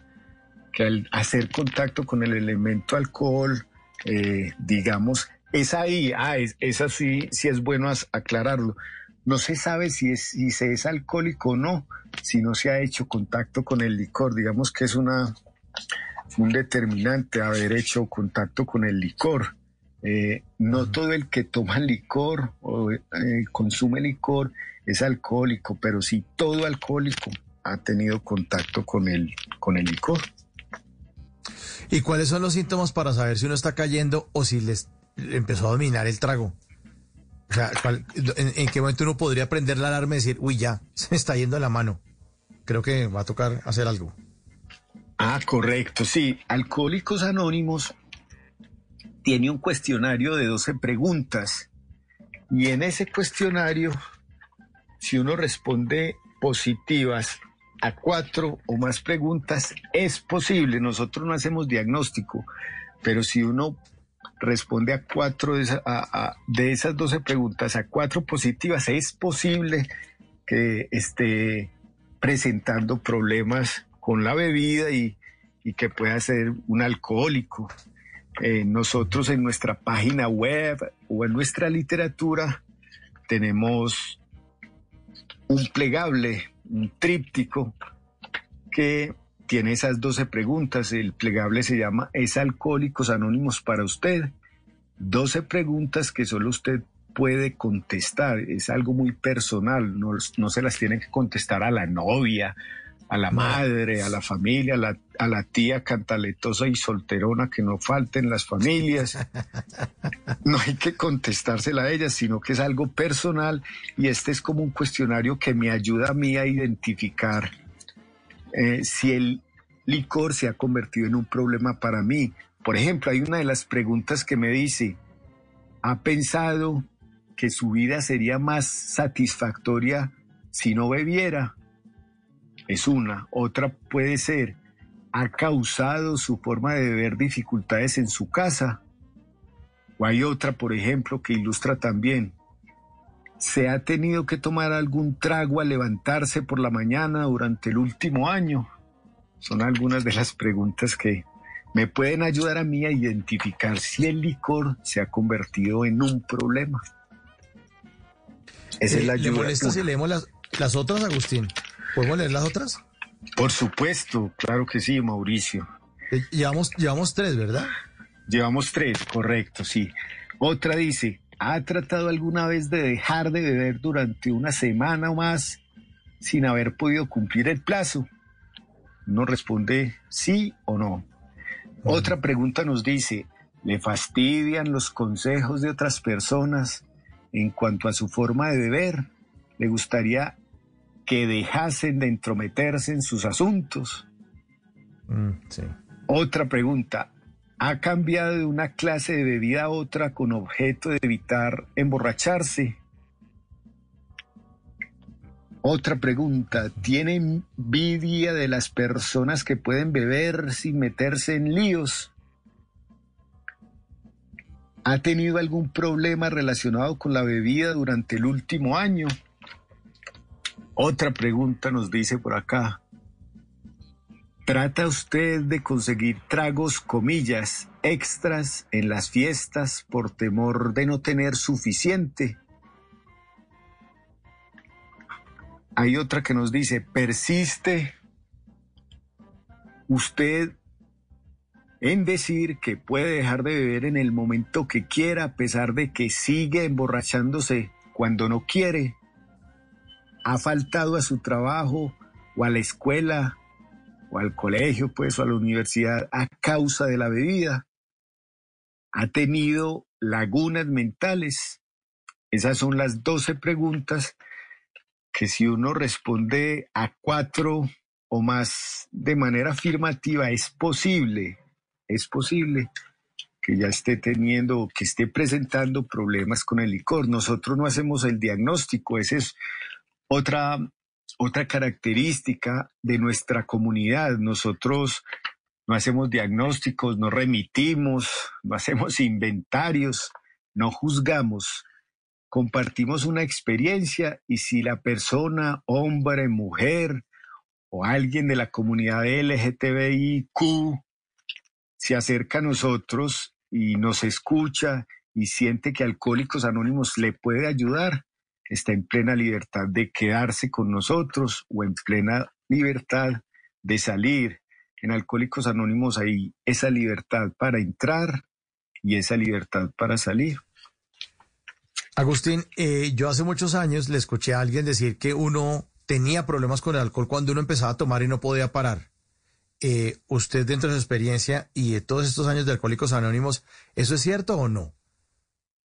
al hacer contacto con el elemento alcohol, eh, digamos, es ahí, ah, es, así, sí es bueno aclararlo. No se sabe si, es, si se es alcohólico o no, si no se ha hecho contacto con el licor. Digamos que es una, un determinante haber hecho contacto con el licor. Eh, no todo el que toma licor o consume licor es alcohólico, pero si todo alcohólico ha tenido contacto con el, con el licor. ¿Y cuáles son los síntomas para saber si uno está cayendo o si les empezó a dominar el trago? O sea, ¿cuál- en, en qué momento uno podría prender la alarma y decir, uy, ya, se me está yendo la mano? Creo que va a tocar hacer algo. Ah, correcto, sí. Alcohólicos Anónimos tiene un cuestionario de 12 preguntas y en ese cuestionario, si uno responde positivas a cuatro o más preguntas, es posible. Nosotros no hacemos diagnóstico, pero si uno responde a cuatro de, esas 12 preguntas, a cuatro positivas, es posible que esté presentando problemas con la bebida y que pueda ser un alcohólico. Eh, nosotros en nuestra página web o en nuestra literatura tenemos un plegable, un tríptico que tiene esas 12 preguntas. El plegable se llama ¿Es Alcohólicos Anónimos para usted? 12 preguntas que solo usted puede contestar. Es algo muy personal, no, no se las tiene que contestar a la novia, a la madre, a la familia, a la, a la tía cantaletosa y solterona que no falten las familias. No hay que contestársela a ellas, sino que es algo personal y este es como un cuestionario que me ayuda a mí a identificar eh, si el licor se ha convertido en un problema para mí. Por ejemplo, hay una de las preguntas que me dice, ¿ha pensado que su vida sería más satisfactoria si no bebiera? Es una. Otra puede ser, ¿ha causado su forma de beber dificultades en su casa? O hay otra, por ejemplo, que ilustra también, ¿se ha tenido que tomar algún trago al levantarse por la mañana durante el último año? Son algunas de las preguntas que me pueden ayudar a mí a identificar si el licor se ha convertido en un problema. Esa es Eh, la ¿Le ayuda. molesta si leemos las, las otras, Agustín? ¿Podemos leer las otras? Por supuesto, claro que sí, Mauricio. Eh, Llevamos, llevamos tres, ¿verdad? Llevamos tres, correcto, sí. Otra dice, ¿ha tratado alguna vez de dejar de beber durante una semana o más sin haber podido cumplir el plazo? No responde sí o no. Otra pregunta nos dice, ¿le fastidian los consejos de otras personas en cuanto a su forma de beber? ¿Le gustaría que dejasen de entrometerse en sus asuntos? Mm, sí. Otra pregunta. ¿Ha cambiado de una clase de bebida a otra con objeto de evitar emborracharse? Otra pregunta. ¿Tiene envidia de las personas que pueden beber sin meterse en líos? ¿Ha tenido algún problema relacionado con la bebida durante el último año? Otra pregunta nos dice por acá. ¿Trata usted de conseguir tragos, comillas, extras en las fiestas por temor de no tener suficiente? Hay otra que nos dice, persiste usted en decir que puede dejar de beber en el momento que quiera a pesar de que sigue emborrachándose cuando no quiere. Ha faltado a su trabajo o a la escuela o al colegio, pues, o a la universidad a causa de la bebida. Ha tenido lagunas mentales. Esas son las 12 preguntas que si uno responde a cuatro o más de manera afirmativa, es posible, es posible que ya esté teniendo o que esté presentando problemas con el licor. Nosotros no hacemos el diagnóstico, esa es otra, otra característica de nuestra comunidad. Nosotros no hacemos diagnósticos, no remitimos, no hacemos inventarios, no juzgamos compartimos una experiencia y si la persona, hombre, mujer o alguien de la comunidad LGTBIQ se acerca a nosotros y nos escucha y siente que Alcohólicos Anónimos le puede ayudar, está en plena libertad de quedarse con nosotros o en plena libertad de salir. En Alcohólicos Anónimos hay esa libertad para entrar y esa libertad para salir. Agustín, eh, yo hace muchos años le escuché a alguien decir que uno tenía problemas con el alcohol cuando uno empezaba a tomar y no podía parar. eh, usted dentro de su experiencia y de todos estos años de Alcohólicos Anónimos, ¿eso es cierto o no?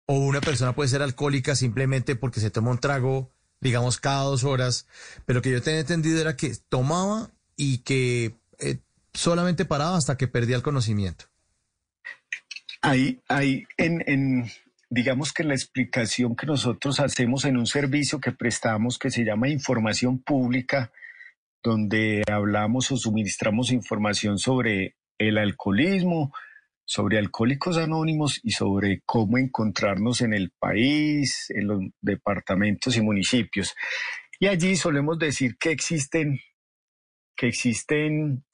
O una persona puede ser alcohólica simplemente porque se toma un trago, digamos, cada dos horas, pero que yo tenía entendido era que tomaba y que eh, solamente paraba hasta que perdía el conocimiento. Hay, hay en, en, digamos que la explicación que nosotros hacemos en un servicio que prestamos que se llama información pública, donde hablamos o suministramos información sobre el alcoholismo, sobre alcohólicos anónimos y sobre cómo encontrarnos en el país, en los departamentos y municipios. Y allí solemos decir que existen, que existen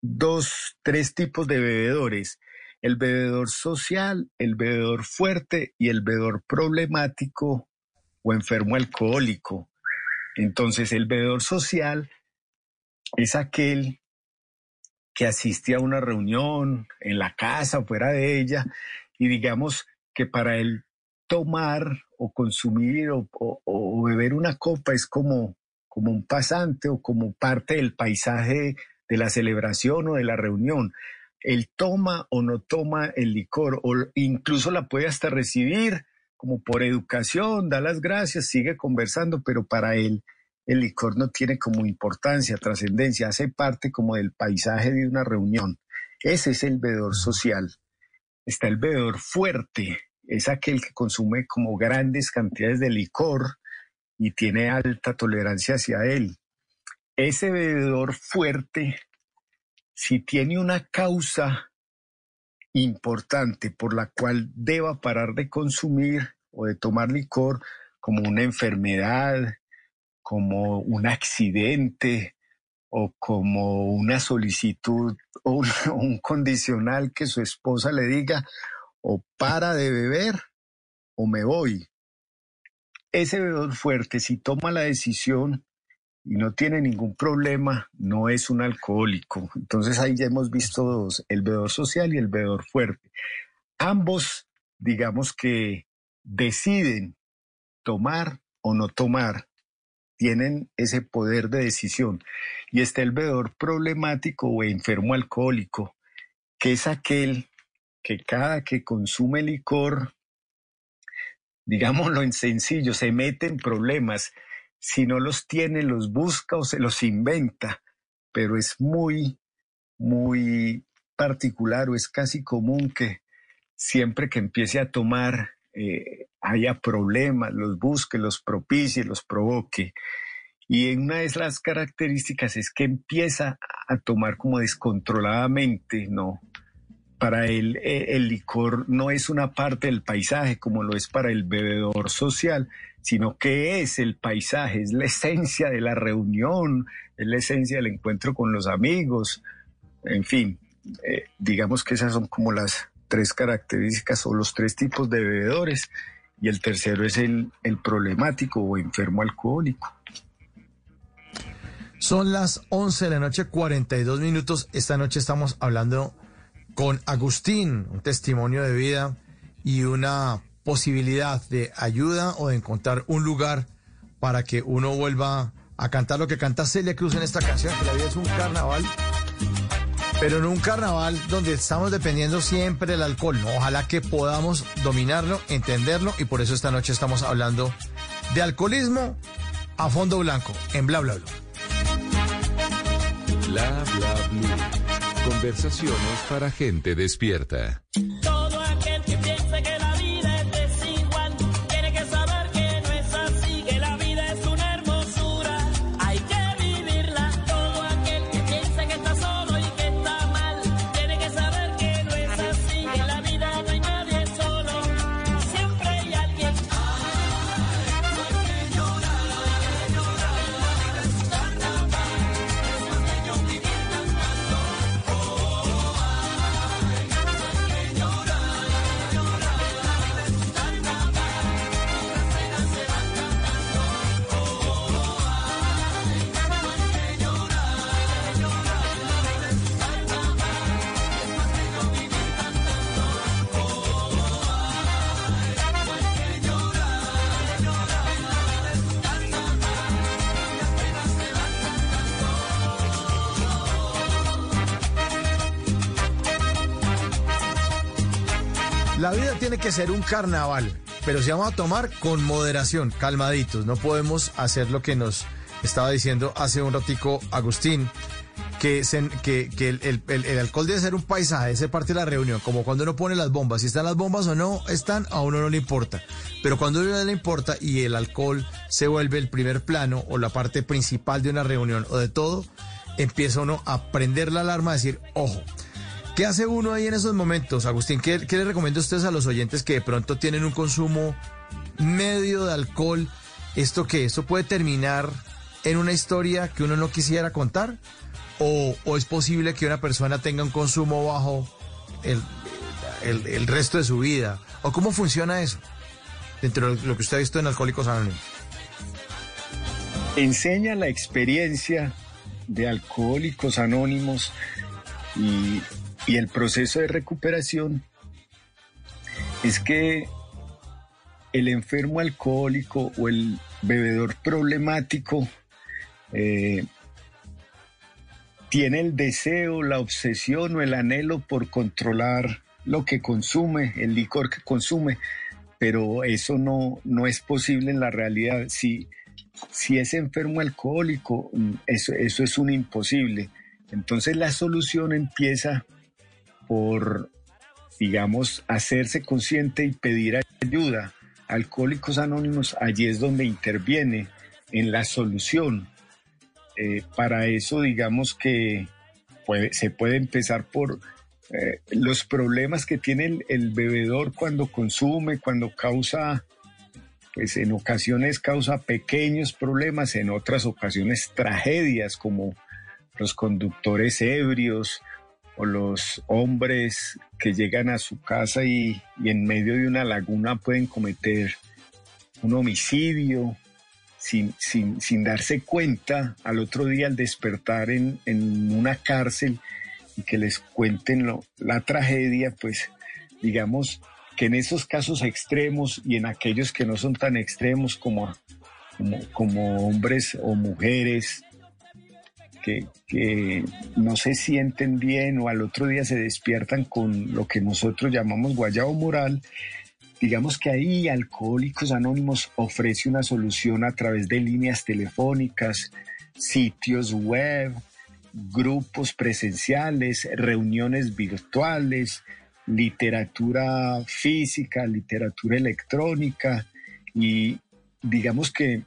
dos, tres tipos de bebedores. El bebedor social, el bebedor fuerte y el bebedor problemático o enfermo alcohólico. Entonces, el bebedor social es aquel que asiste a una reunión en la casa o fuera de ella y digamos que para él tomar o consumir o, beber una copa es como, como un pasante o como parte del paisaje de la celebración o de la reunión. Él toma o no toma el licor o incluso la puede hasta recibir como por educación, da las gracias, sigue conversando, pero para él el licor no tiene como importancia, trascendencia, hace parte como del paisaje de una reunión. Ese es el bebedor social. Está el bebedor fuerte, es aquel que consume como grandes cantidades de licor y tiene alta tolerancia hacia él. Ese bebedor fuerte, si tiene una causa importante por la cual deba parar de consumir o de tomar licor, como una enfermedad, como un accidente o como una solicitud o un, condicional que su esposa le diga o para de beber o me voy. Ese bebedor fuerte, si toma la decisión y no tiene ningún problema, no es un alcohólico. Entonces ahí ya hemos visto dos, el bebedor social y el bebedor fuerte. Ambos, digamos que deciden tomar o no tomar tienen ese poder de decisión. Y está el bebedor problemático o enfermo alcohólico, que es aquel que cada que consume licor, digámoslo en sencillo, se mete en problemas. Si no los tiene, los busca o se los inventa, pero es muy, muy particular o es casi común que siempre que empiece a tomar eh, haya problemas, los busque, los propicie, los provoque. Y una de las características es que empieza a tomar como descontroladamente, ¿no? Para él eh, el licor no es una parte del paisaje como lo es para el bebedor social, sino que es el paisaje, es la esencia de la reunión, es la esencia del encuentro con los amigos, en fin, eh, digamos que esas son como las tres características o los tres tipos de bebedores y el tercero es el, el problemático o enfermo alcohólico. Son las 11 de la noche, 42 minutos. Esta noche estamos hablando con Agustín, un testimonio de vida y una posibilidad de ayuda o de encontrar un lugar para que uno vuelva a cantar lo que canta Celia Cruz en esta canción, que la vida es un carnaval, pero en un carnaval donde estamos dependiendo siempre del alcohol. Ojalá que podamos dominarlo, entenderlo y por eso esta noche estamos hablando de alcoholismo a fondo blanco en bla bla bla. Conversaciones para gente despierta. La vida tiene que ser un carnaval, pero si vamos a tomar con moderación, calmaditos. No podemos hacer lo que nos estaba diciendo hace un ratico Agustín, que, el, alcohol debe ser un paisaje, ser parte de la reunión, como cuando uno pone las bombas. Si están las bombas o no están, a uno no le importa. Pero cuando a uno no le importa y el alcohol se vuelve el primer plano o la parte principal de una reunión o de todo, empieza uno a prender la alarma, a decir, ojo. ¿Qué hace uno ahí en esos momentos, Agustín? ¿Qué, le recomienda a ustedes a los oyentes que de pronto tienen un consumo medio de alcohol? ¿Esto qué? ¿Esto puede terminar en una historia que uno no quisiera contar? ¿O, es posible que una persona tenga un consumo bajo el, el, resto de su vida? ¿O cómo funciona eso? Dentro de lo que usted ha visto en Alcohólicos Anónimos. Enseña la experiencia de Alcohólicos Anónimos y y el proceso de recuperación es que el enfermo alcohólico o el bebedor problemático eh, tiene el deseo, la obsesión o el anhelo por controlar lo que consume, el licor que consume, pero eso no, no es posible en la realidad. Si, si es enfermo alcohólico, eso, eso es un imposible. Entonces la solución empieza por, digamos, hacerse consciente y pedir ayuda. Alcohólicos Anónimos, allí es donde interviene en la solución. Eh, para eso, digamos que se puede empezar por eh, los problemas que tiene el, bebedor cuando consume, cuando causa, pues en ocasiones causa pequeños problemas, en otras ocasiones tragedias como los conductores ebrios, o los hombres que llegan a su casa y, en medio de una laguna pueden cometer un homicidio sin, sin, darse cuenta al otro día al despertar en, una cárcel y que les cuenten la tragedia, pues digamos que en esos casos extremos y en aquellos que no son tan extremos como, como hombres o mujeres que, no se sienten bien o al otro día se despiertan con lo que nosotros llamamos guayabo moral, digamos que ahí Alcohólicos Anónimos ofrece una solución a través de líneas telefónicas, sitios web, grupos presenciales, reuniones virtuales, literatura física, literatura electrónica y digamos que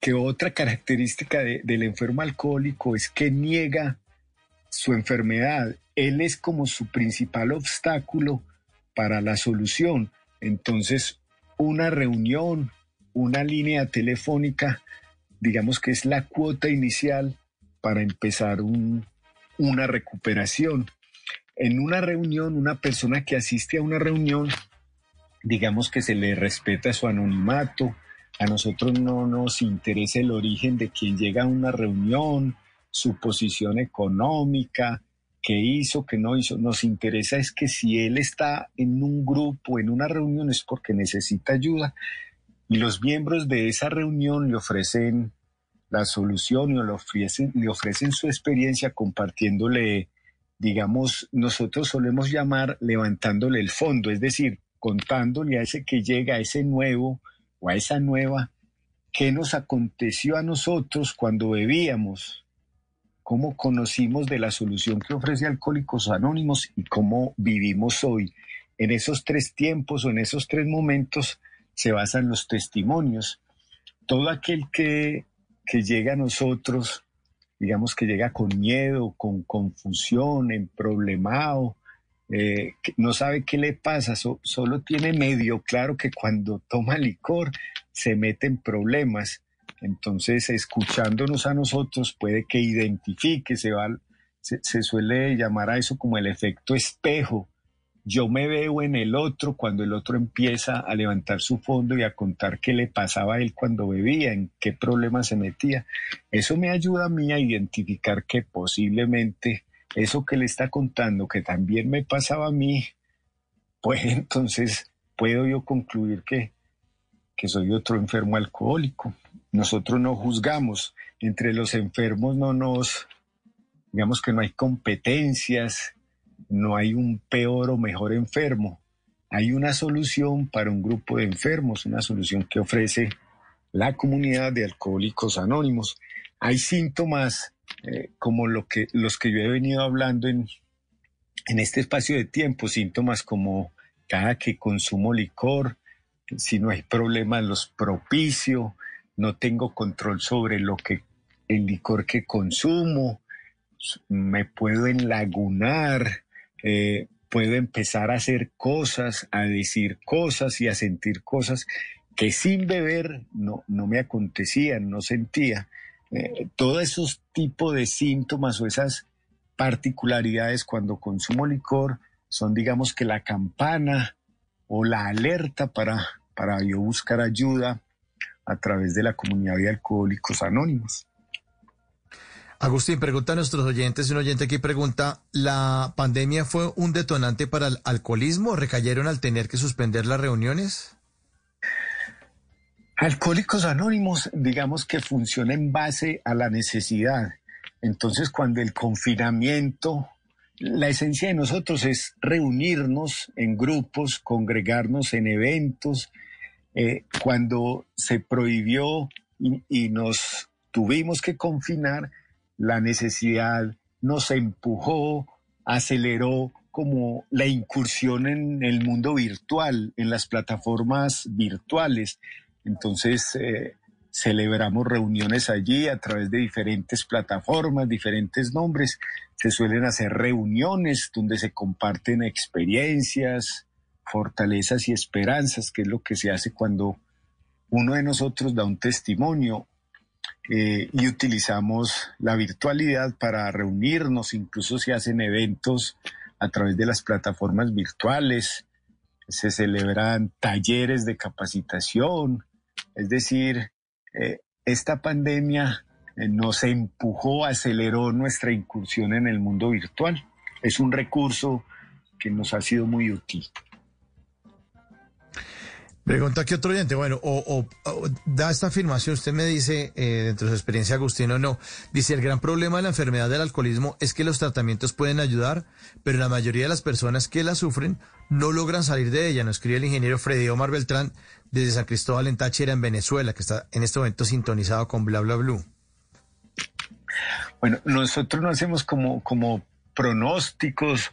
que otra característica del enfermo alcohólico es que niega su enfermedad. Él es como su principal obstáculo para la solución. Entonces, una reunión, una línea telefónica, digamos que es la cuota inicial para empezar una recuperación. En una reunión, una persona que asiste a una reunión, digamos que se le respeta su anonimato, a nosotros no nos interesa el origen de quien llega a una reunión, su posición económica, qué hizo, qué no hizo. Nos interesa es que si él está en un grupo, en una reunión, es porque necesita ayuda y los miembros de esa reunión le ofrecen la solución o le ofrecen, le ofrecen su experiencia compartiéndole, digamos, nosotros solemos llamar levantándole el fondo, es decir, contándole a ese que llega, a ese nuevo, o a esa nueva, ¿qué nos aconteció a nosotros cuando bebíamos? ¿Cómo conocimos de la solución que ofrece Alcohólicos Anónimos y cómo vivimos hoy? En esos tres tiempos o en esos tres momentos se basan los testimonios. Todo aquel que, que llega a nosotros, digamos que llega con miedo, con confusión, en problemado, eh, no sabe qué le pasa, solo tiene medio claro que cuando toma licor se mete en problemas. Entonces, escuchándonos a nosotros, puede que identifique, se, va, se, suele llamar a eso como el efecto espejo. Yo me veo en el otro cuando el otro empieza a levantar su fondo y a contar qué le pasaba a él cuando bebía, en qué problemas se metía. Eso me ayuda a mí a identificar que posiblemente eso que le está contando, que también me pasaba a mí, pues entonces puedo yo concluir que, que soy otro enfermo alcohólico. Nosotros no juzgamos, entre los enfermos no nos, digamos que no hay competencias, no hay un peor o mejor enfermo. hay una solución para un grupo de enfermos, una solución que ofrece la comunidad de alcohólicos anónimos. Hay síntomas eh, como lo que, los que yo he venido hablando en, en este espacio de tiempo, síntomas como cada que consumo licor, si no hay problemas los propicio, no tengo control sobre lo que el licor que consumo, me puedo enlagunar, eh, puedo empezar a hacer cosas, a decir cosas y a sentir cosas que sin beber no, no me acontecían, no sentía. Eh, todos esos tipos de síntomas o esas particularidades cuando consumo licor son, digamos que la campana o la alerta para, para yo buscar ayuda a través de la comunidad de alcohólicos anónimos. Agustín, pregunta a nuestros oyentes, un oyente aquí pregunta, ¿la pandemia fue un detonante para el alcoholismo? ¿Recayeron al tener que suspender las reuniones? Alcohólicos Anónimos, digamos que funciona en base a la necesidad. Entonces, cuando el confinamiento, la esencia de nosotros es reunirnos en grupos, congregarnos en eventos. Eh, cuando se prohibió y nos tuvimos que confinar, la necesidad nos empujó, aceleró como la incursión en el mundo virtual, en las plataformas virtuales. Entonces, eh, celebramos reuniones allí a través de diferentes plataformas, diferentes nombres. Se suelen hacer reuniones donde se comparten experiencias, fortalezas y esperanzas, que es lo que se hace cuando uno de nosotros da un testimonio eh, y utilizamos la virtualidad para reunirnos, incluso se hacen eventos a través de las plataformas virtuales, se celebran talleres de capacitación, es decir, eh, esta pandemia eh, nos empujó, aceleró nuestra incursión en el mundo virtual. Es un recurso que nos ha sido muy útil. Pregunta aquí otro oyente, bueno, o, da esta afirmación, usted me dice, eh, dentro de su experiencia, Agustín, o no, dice, el gran problema de la enfermedad del alcoholismo es que los tratamientos pueden ayudar, pero la mayoría de las personas que la sufren no logran salir de ella, nos escribe el ingeniero Freddy Omar Beltrán desde San Cristóbal en Táchira, en Venezuela, que está en este momento sintonizado con Bla Bla Blue. Bueno, nosotros no hacemos como, como pronósticos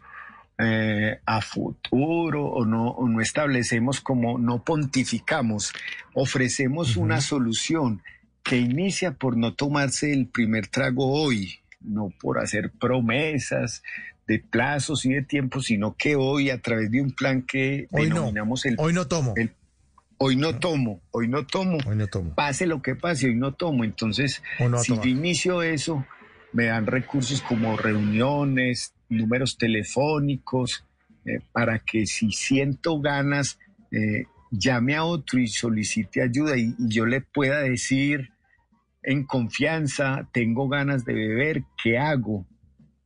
eh, a futuro o no, no establecemos como, no pontificamos, ofrecemos una solución que inicia por no tomarse el primer trago hoy, no por hacer promesas de plazos y de tiempo, sino que hoy a través de un plan que hoy denominamos el... Hoy no tomo. Hoy no tomo, hoy no tomo. Hoy no tomo. Pase lo que pase, hoy no tomo. Entonces, si yo inicio eso, me dan recursos como reuniones, números telefónicos, eh, para que si siento ganas, eh, llame a otro y solicite ayuda y, yo le pueda decir en confianza, tengo ganas de beber, ¿qué hago?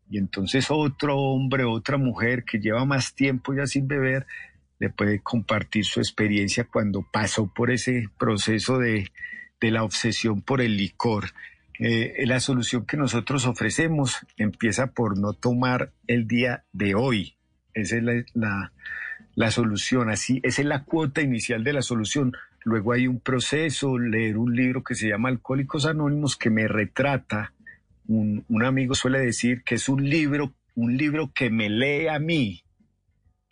Y entonces otro hombre, otra mujer que lleva más tiempo ya sin beber, le puede compartir su experiencia cuando pasó por ese proceso de, de la obsesión por el licor. Eh, la solución que nosotros ofrecemos empieza por no tomar el día de hoy. Esa es la, solución, así, esa es la cuota inicial de la solución. Luego hay un proceso, leer un libro que se llama Alcohólicos Anónimos que me retrata. Un, un amigo suele decir que es un libro, un libro que me lee a mí,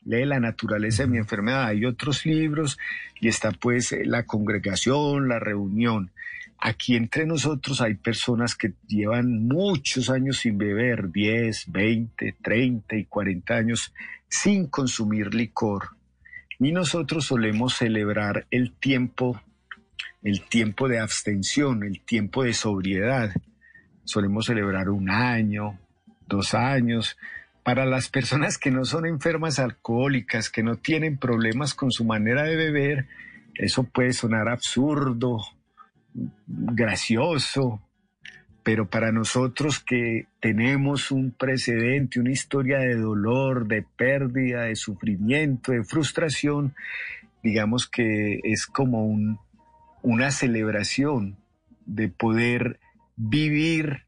lee la naturaleza de mi enfermedad. Hay otros libros y está pues la congregación, la reunión. Aquí entre nosotros hay personas que llevan muchos años sin beber, 10, 20, 30 y 40 años sin consumir licor. Y nosotros solemos celebrar el tiempo, el tiempo de abstención, el tiempo de sobriedad. Solemos celebrar un año, dos años. Para las personas que no son enfermas alcohólicas, que no tienen problemas con su manera de beber, eso puede sonar absurdo, gracioso, pero para nosotros que tenemos un precedente, una historia de dolor, de pérdida, de sufrimiento, de frustración, digamos que es como un, una celebración de poder vivir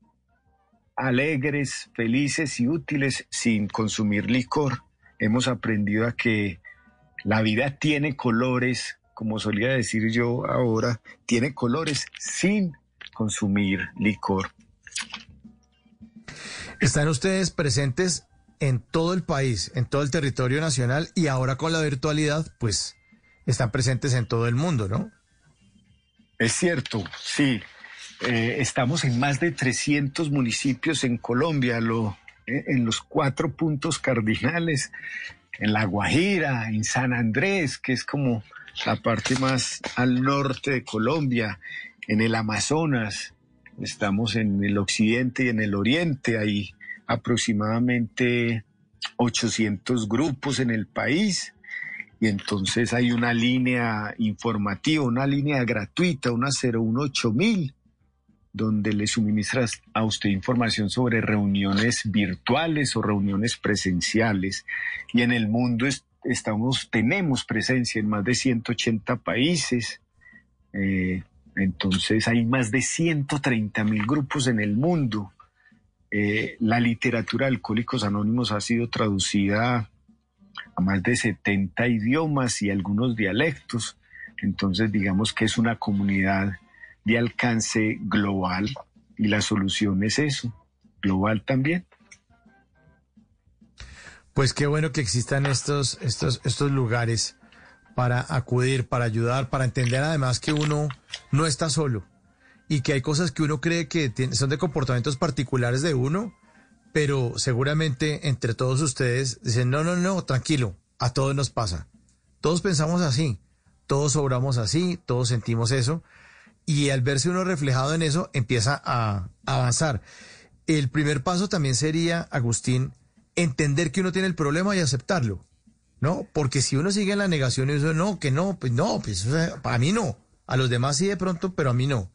alegres, felices y útiles sin consumir licor. Hemos aprendido a que La vida tiene colores, como solía decir yo ahora, tiene colores sin consumir licor. Están ustedes presentes en todo el país, en todo el territorio nacional y ahora con la virtualidad, pues están presentes en todo el mundo, ¿no? Es cierto, sí. Eh, estamos en más de 300 municipios en Colombia, lo, eh, en los cuatro puntos cardinales, en La Guajira, en San Andrés, que es como la parte más al norte de Colombia, en el Amazonas, estamos en el occidente y en el oriente, hay aproximadamente 800 grupos en el país y entonces hay una línea informativa, una línea gratuita, una 018000, donde le suministras a usted información sobre reuniones virtuales o reuniones presenciales. Y en el mundo estamos, tenemos presencia en más de 180 países. Eh, entonces hay más de 130 mil grupos en el mundo. Eh, la literatura de Alcohólicos Anónimos ha sido traducida a más de 70 idiomas y algunos dialectos. Entonces, digamos que es una comunidad de alcance global y la solución es eso, global también. Pues qué bueno que existan estos, estos, estos lugares para acudir, para ayudar, para entender además que uno no está solo y que hay cosas que uno cree que son de comportamientos particulares de uno pero seguramente entre todos ustedes dicen, no, no, no, tranquilo, a todos nos pasa. Todos pensamos así, todos obramos así, todos sentimos eso, y al verse uno reflejado en eso, empieza a avanzar. El primer paso también sería, Agustín, entender que uno tiene el problema y aceptarlo, ¿no? Porque si uno sigue en la negación y dice, no, que no, pues no, pues a mí no, a los demás sí de pronto, pero a mí no.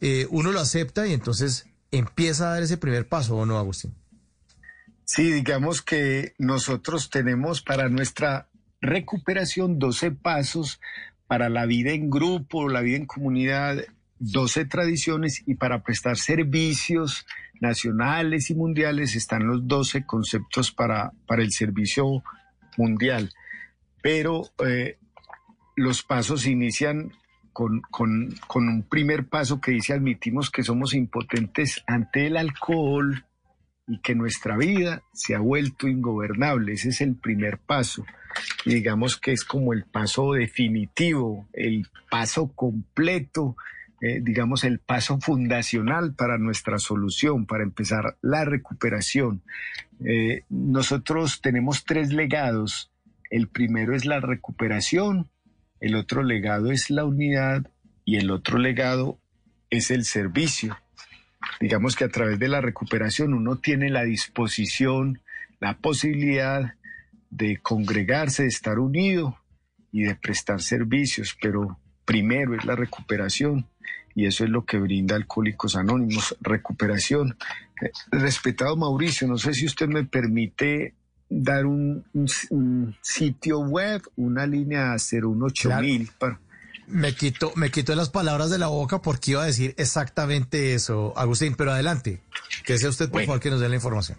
Eh, uno lo acepta y entonces empieza a dar ese primer paso, ¿o no, Agustín? Sí, digamos que nosotros tenemos para nuestra recuperación 12 pasos, para la vida en grupo, la vida en comunidad, 12 tradiciones y para prestar servicios nacionales y mundiales están los 12 conceptos para, para el servicio mundial. Pero eh, los pasos inician con, con, con un primer paso que dice admitimos que somos impotentes ante el alcohol, y que nuestra vida se ha vuelto ingobernable. Ese es el primer paso. Digamos que es como el paso definitivo, el paso completo, eh, digamos el paso fundacional para nuestra solución, para empezar la recuperación. Eh, nosotros tenemos tres legados. El primero es la recuperación, el otro legado es la unidad y el otro legado es el servicio digamos que a través de la recuperación uno tiene la disposición, la posibilidad de congregarse, de estar unido y de prestar servicios, pero primero es la recuperación y eso es lo que brinda Alcohólicos Anónimos, recuperación. Eh, respetado Mauricio, no sé si usted me permite dar un, sitio web, una línea 018000 para me quito, me quito las palabras de la boca porque iba a decir exactamente eso, Agustín, pero adelante, que sea usted por favor que nos dé la información.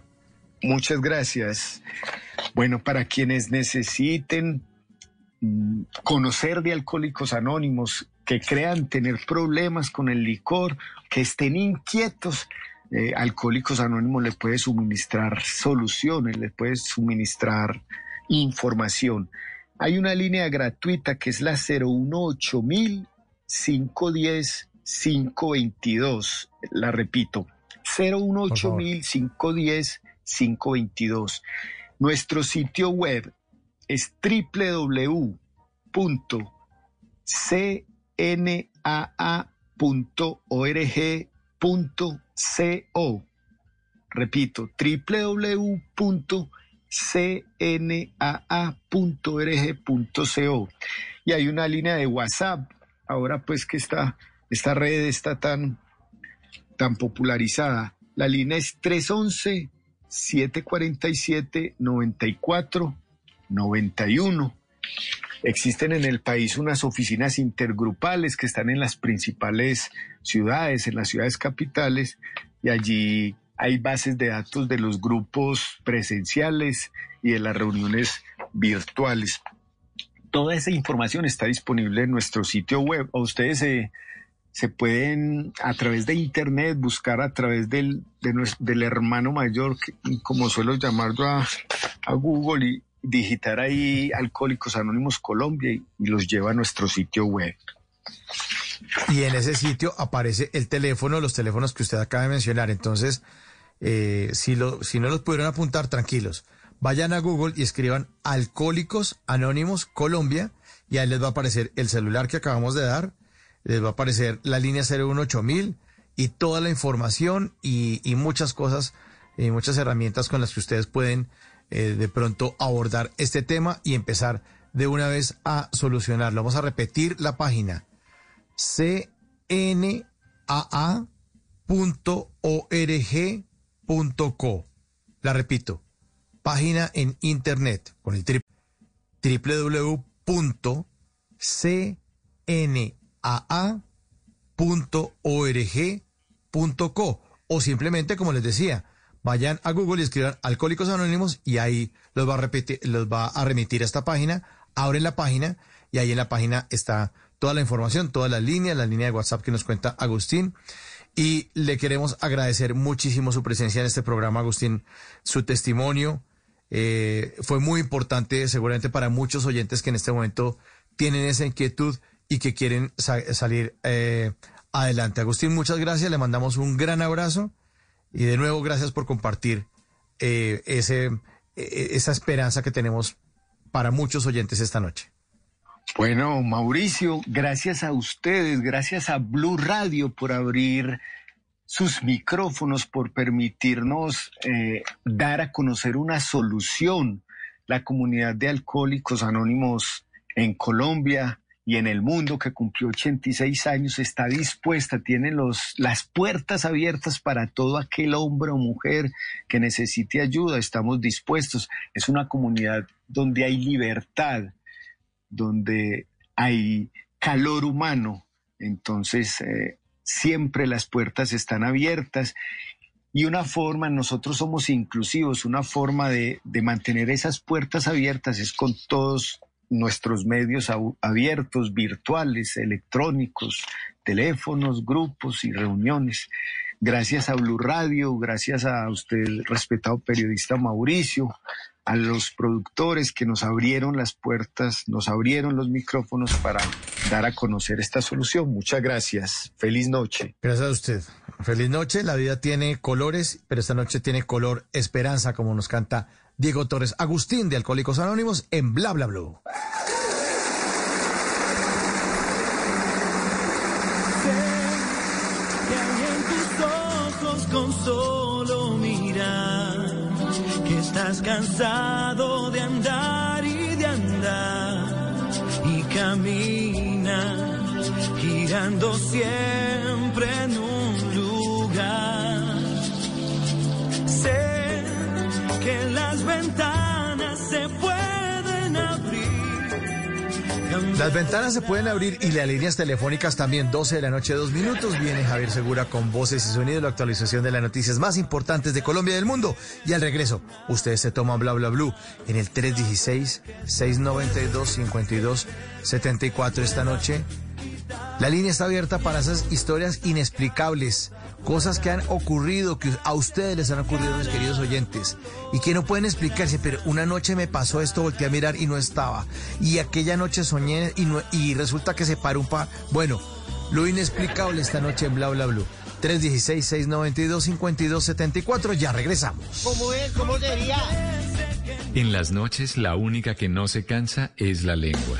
Muchas gracias. Bueno, para quienes necesiten mm, conocer de Alcohólicos Anónimos, que crean tener problemas con el licor, que estén inquietos, eh, Alcohólicos Anónimos le puede suministrar soluciones, le puede suministrar información. Hay una línea gratuita que es la 018 510 522. La repito, 018 510 522. Nuestro sitio web es www.cnaa.org.co. Repito, www cnaa.org.co. Y hay una línea de WhatsApp, ahora pues que esta, esta red está tan, tan popularizada. La línea es 311-747-9491. Existen en el país unas oficinas intergrupales que están en las principales ciudades, en las ciudades capitales, y allí hay bases de datos de los grupos presenciales y de las reuniones virtuales. Toda esa información está disponible en nuestro sitio web. O ustedes se, se pueden a través de internet buscar a través del, del hermano mayor, como suelo llamarlo a, a Google, y digitar ahí Alcohólicos Anónimos Colombia y, los lleva a nuestro sitio web. Y en ese sitio aparece el teléfono, los teléfonos que usted acaba de mencionar. Entonces, eh, si, lo, si no los pudieron apuntar, tranquilos. Vayan a Google y escriban Alcohólicos Anónimos Colombia y ahí les va a aparecer el celular que acabamos de dar, les va a aparecer la línea 018000 y toda la información y, y muchas cosas y muchas herramientas con las que ustedes pueden eh, de pronto abordar este tema y empezar de una vez a solucionarlo. Vamos a repetir la página cnaa.org.co. La repito, página en internet con el www.cnaa.org.co o simplemente, como les decía, vayan a Google y escriban Alcohólicos Anónimos y ahí los va a repetir, los va a remitir a esta página, abren la página y ahí en la página está toda la información, todas las líneas, la línea de WhatsApp que nos cuenta Agustín. Y le queremos agradecer muchísimo su presencia en este programa, Agustín, su testimonio. Eh, fue muy importante seguramente para muchos oyentes que en este momento tienen esa inquietud y que quieren salir eh, adelante. Agustín, muchas gracias, le mandamos un gran abrazo y de nuevo, gracias por compartir eh, ese, e, esa esperanza que tenemos para muchos oyentes esta noche. Bueno, Mauricio, gracias a ustedes, gracias a Blue Radio por abrir sus micrófonos, por permitirnos eh, dar a conocer una solución. La comunidad de alcohólicos anónimos en Colombia y en el mundo que cumplió 86 años está dispuesta, tiene los, las puertas abiertas para todo aquel hombre o mujer que necesite ayuda, estamos dispuestos. Es una comunidad donde hay libertad, donde hay calor humano, entonces eh, siempre las puertas están abiertas. Y una forma, nosotros somos inclusivos, una forma de, de mantener esas puertas abiertas es con todos nuestros medios abiertos, virtuales, electrónicos, teléfonos, grupos y reuniones. Gracias a Blue Radio, gracias a usted, respetado periodista Mauricio, a los productores que nos abrieron las puertas, nos abrieron los micrófonos para dar a conocer esta solución. Muchas gracias. Feliz noche. Gracias a usted. Feliz noche. La vida tiene colores, pero esta noche tiene color esperanza, como nos canta Diego Torres Agustín de Alcohólicos Anónimos en Bla Bla Blue. con solo mirar que estás cansado de andar y de andar y camina girando siempre Las ventanas se pueden abrir y las líneas telefónicas también. 12 de la noche, dos minutos. Viene Javier Segura con voces y sonidos, la actualización de las noticias más importantes de Colombia y del mundo. Y al regreso, ustedes se toman bla bla blue en el 316-692-5274 esta noche. La línea está abierta para esas historias inexplicables cosas que han ocurrido, que a ustedes les han ocurrido, mis queridos oyentes, y que no pueden explicarse, pero una noche me pasó esto, volteé a mirar y no estaba, y aquella noche soñé y, no, y resulta que se paró un par. Bueno, lo inexplicable esta noche en Bla Bla Blue. 316-692-5274, ya regresamos. ¿Cómo es? ¿Cómo sería? En las noches la única que no se cansa es la lengua.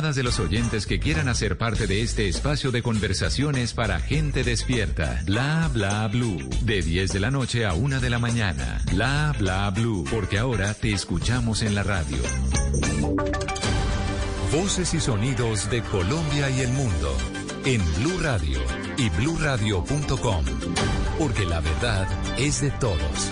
de los oyentes que quieran hacer parte de este espacio de conversaciones para gente despierta. Bla bla blue. De 10 de la noche a 1 de la mañana. Bla bla blue. Porque ahora te escuchamos en la radio. Voces y sonidos de Colombia y el mundo en Blue Radio y bluradio.com, porque la verdad es de todos.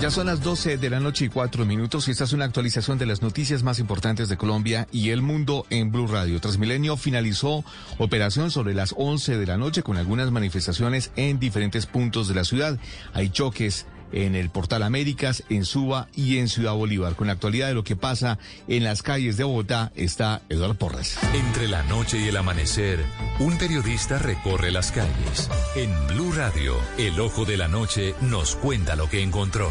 Ya son las 12 de la noche y cuatro minutos y esta es una actualización de las noticias más importantes de Colombia y el mundo en Blue Radio. Transmilenio finalizó operación sobre las 11 de la noche con algunas manifestaciones en diferentes puntos de la ciudad. Hay choques en el Portal Américas, en Suba y en Ciudad Bolívar. Con la actualidad de lo que pasa en las calles de Bogotá está Eduardo Porras. Entre la noche y el amanecer, un periodista recorre las calles. En Blue Radio, el ojo de la noche nos cuenta lo que encontró.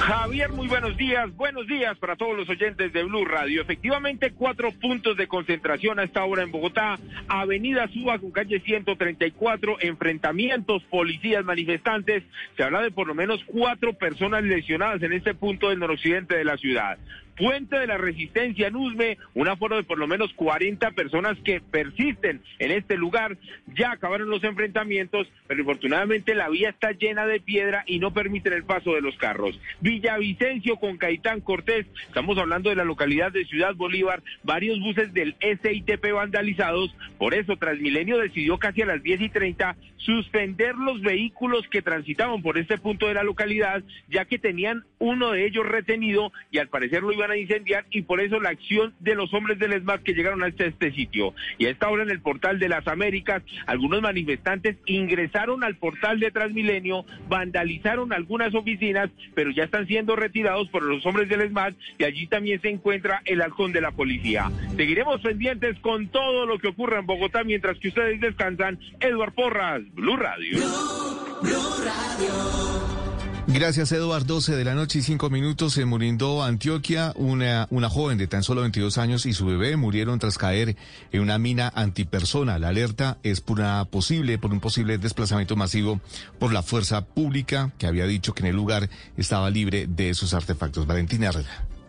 Javier, muy buenos días. Buenos días para todos los oyentes de Blue Radio. Efectivamente, cuatro puntos de concentración a esta hora en Bogotá. Avenida Suba con calle 134, enfrentamientos, policías, manifestantes. Se habla de por lo menos cuatro personas lesionadas en este punto del noroccidente de la ciudad. Puente de la Resistencia en Usme, un aforo de por lo menos 40 personas que persisten en este lugar. Ya acabaron los enfrentamientos, pero infortunadamente la vía está llena de piedra y no permiten el paso de los carros. Villavicencio con Caitán Cortés, estamos hablando de la localidad de Ciudad Bolívar, varios buses del SITP vandalizados, por eso Transmilenio decidió casi a las 10 y 30 suspender los vehículos que transitaban por este punto de la localidad, ya que tenían uno de ellos retenido y al parecer lo iban a incendiar y por eso la acción de los hombres del ESMAD que llegaron a este, este sitio. Y a esta hora en el portal de las Américas, algunos manifestantes ingresaron al portal de Transmilenio, vandalizaron algunas oficinas, pero ya están siendo retirados por los hombres del ESMAD y allí también se encuentra el halcón de la policía. Seguiremos pendientes con todo lo que ocurra en Bogotá mientras que ustedes descansan. Eduard Porras, Blue Radio. Blue Radio. Gracias, Eduardo. 12 de la noche y 5 minutos en Murindó, Antioquia. Una, una joven de tan solo 22 años y su bebé murieron tras caer en una mina antipersona. La alerta es por, una posible, por un posible desplazamiento masivo por la fuerza pública que había dicho que en el lugar estaba libre de sus artefactos. Valentina Herrera.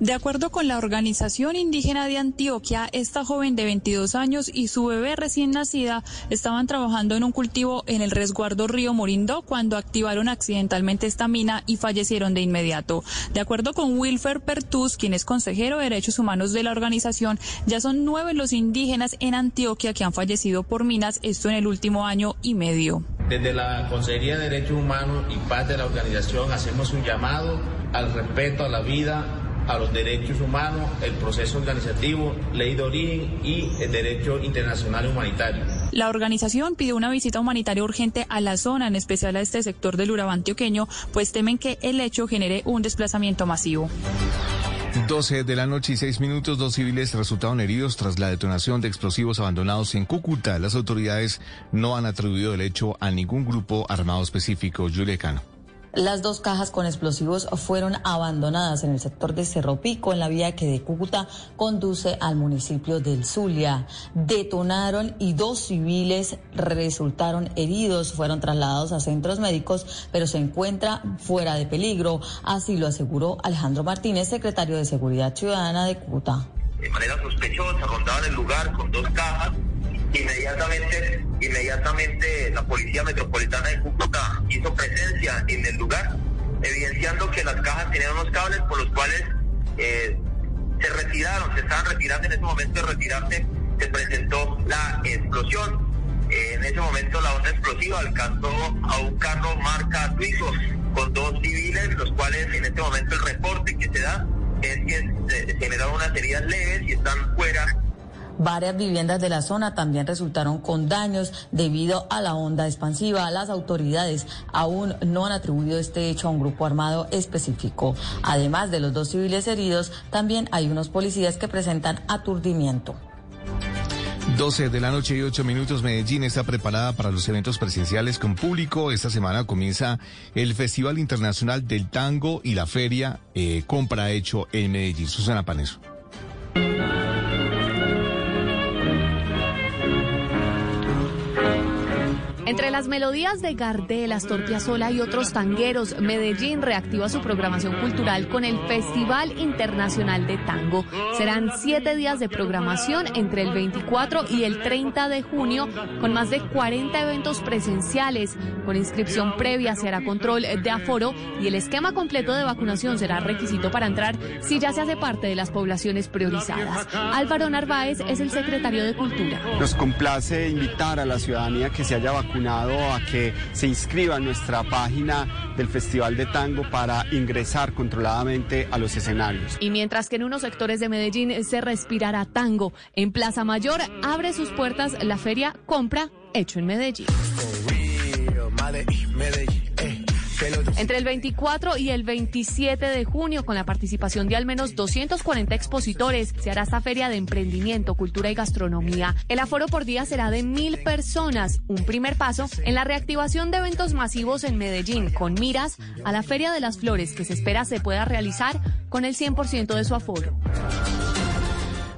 De acuerdo con la Organización Indígena de Antioquia, esta joven de 22 años y su bebé recién nacida estaban trabajando en un cultivo en el resguardo Río Morindo cuando activaron accidentalmente esta mina y fallecieron de inmediato. De acuerdo con Wilfer Pertus, quien es consejero de Derechos Humanos de la organización, ya son nueve los indígenas en Antioquia que han fallecido por minas, esto en el último año y medio. Desde la Consejería de Derechos Humanos y Paz de la organización hacemos un llamado al respeto a la vida a los derechos humanos, el proceso organizativo, ley de origen y el derecho internacional humanitario. La organización pidió una visita humanitaria urgente a la zona, en especial a este sector del Urabá antioqueño, pues temen que el hecho genere un desplazamiento masivo. 12 de la noche y 6 minutos, dos civiles resultaron heridos tras la detonación de explosivos abandonados en Cúcuta. Las autoridades no han atribuido el hecho a ningún grupo armado específico. Julia Cano. Las dos cajas con explosivos fueron abandonadas en el sector de Cerro Pico, en la vía que de Cúcuta conduce al municipio del Zulia. Detonaron y dos civiles resultaron heridos, fueron trasladados a centros médicos, pero se encuentra fuera de peligro. Así lo aseguró Alejandro Martínez, secretario de Seguridad Ciudadana de Cúcuta. De manera sospechosa rondaban el lugar con dos cajas Inmediatamente, inmediatamente la Policía Metropolitana de Cúcuta hizo presencia en el lugar, evidenciando que las cajas tenían unos cables por los cuales eh, se retiraron, se estaban retirando en ese momento de retirarse, se presentó la explosión. en ese momento la onda explosiva alcanzó a un carro marca Twingo con dos civiles, los cuales en este momento el reporte que se da es que generaron unas heridas leves y están fuera Varias viviendas de la zona también resultaron con daños debido a la onda expansiva. Las autoridades aún no han atribuido este hecho a un grupo armado específico. Además de los dos civiles heridos, también hay unos policías que presentan aturdimiento. 12 de la noche y 8 minutos, Medellín está preparada para los eventos presidenciales con público. Esta semana comienza el Festival Internacional del Tango y la Feria eh, Compra Hecho en Medellín. Susana Paneso. Entre las melodías de Gardel, Astor Piazzolla y otros tangueros, Medellín reactiva su programación cultural con el Festival Internacional de Tango. Serán siete días de programación entre el 24 y el 30 de junio, con más de 40 eventos presenciales. Con inscripción previa se hará control de aforo y el esquema completo de vacunación será requisito para entrar si ya se hace parte de las poblaciones priorizadas. Álvaro Narváez es el secretario de Cultura. Nos complace invitar a la ciudadanía que se haya vacunado a que se inscriba en nuestra página del Festival de Tango para ingresar controladamente a los escenarios. Y mientras que en unos sectores de Medellín se respirará tango, en Plaza Mayor abre sus puertas la feria Compra Hecho en Medellín. Entre el 24 y el 27 de junio, con la participación de al menos 240 expositores, se hará esta feria de emprendimiento, cultura y gastronomía. El aforo por día será de mil personas, un primer paso en la reactivación de eventos masivos en Medellín, con miras a la Feria de las Flores, que se espera se pueda realizar con el 100% de su aforo.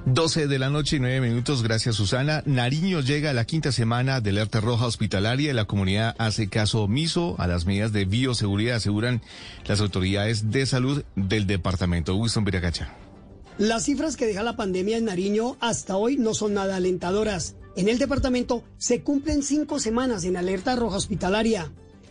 12 de la noche y 9 minutos, gracias Susana. Nariño llega a la quinta semana de alerta roja hospitalaria y la comunidad hace caso omiso a las medidas de bioseguridad, aseguran las autoridades de salud del departamento. Wilson Viracacha. Las cifras que deja la pandemia en Nariño hasta hoy no son nada alentadoras. En el departamento se cumplen cinco semanas en alerta roja hospitalaria.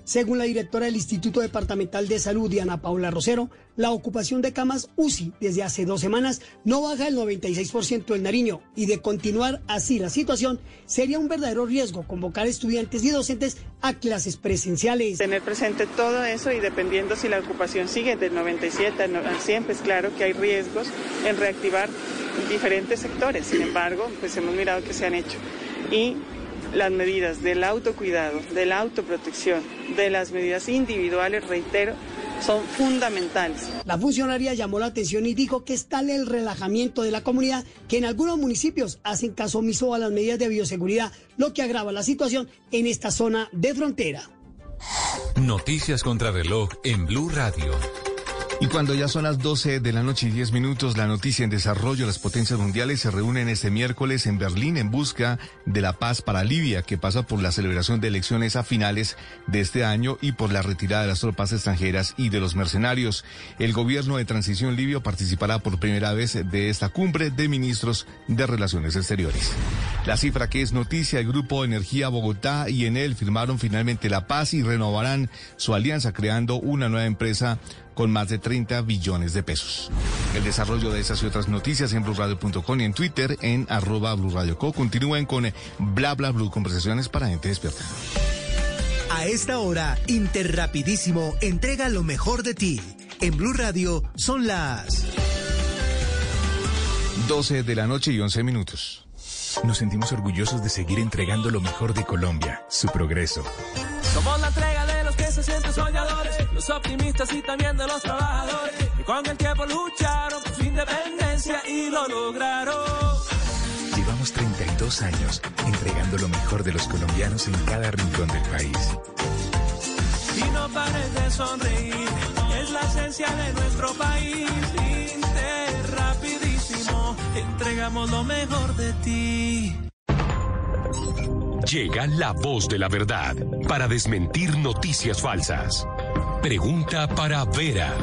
Según la directora del Instituto Departamental de Salud, Diana Paula Rosero, la ocupación de camas UCI desde hace dos semanas no baja el 96% del Nariño y de continuar así la situación sería un verdadero riesgo convocar estudiantes y docentes a clases presenciales. Tener presente todo eso y dependiendo si la ocupación sigue del 97 al 100, pues claro que hay riesgos en reactivar diferentes sectores. Sin embargo, pues hemos mirado que se han hecho. Y las medidas del autocuidado, de la autoprotección, de las medidas individuales, reitero, son fundamentales. La funcionaria llamó la atención y dijo que es tal el relajamiento de la comunidad que en algunos municipios hacen caso omiso a las medidas de bioseguridad, lo que agrava la situación en esta zona de frontera. Noticias contra reloj en Blue Radio. Y cuando ya son las 12 de la noche y 10 minutos, la noticia en desarrollo, las potencias mundiales se reúnen este miércoles en Berlín en busca de la paz para Libia, que pasa por la celebración de elecciones a finales de este año y por la retirada de las tropas extranjeras y de los mercenarios. El gobierno de transición libio participará por primera vez de esta cumbre de ministros de Relaciones Exteriores. La cifra que es noticia, el Grupo Energía Bogotá y en él firmaron finalmente la paz y renovarán su alianza creando una nueva empresa con más de 30 billones de pesos. El desarrollo de esas y otras noticias en blurradio.com y en Twitter en arroba blurradioco. Continúen con eh, bla bla blue, conversaciones para gente despierta. A esta hora, Interrapidísimo entrega lo mejor de ti. En Blue Radio son las 12 de la noche y 11 minutos. Nos sentimos orgullosos de seguir entregando lo mejor de Colombia, su progreso. Somos la entrega de los que se sienten soñadores, los optimistas y también de los trabajadores, que con el tiempo lucharon por su independencia y lo lograron. Llevamos 32 años entregando lo mejor de los colombianos en cada rincón del país. Y no pares de sonreír, es la esencia de nuestro país. Inter, rapidísimo, entregamos lo mejor de ti. Llega la voz de la verdad para desmentir noticias falsas. Pregunta para Vera.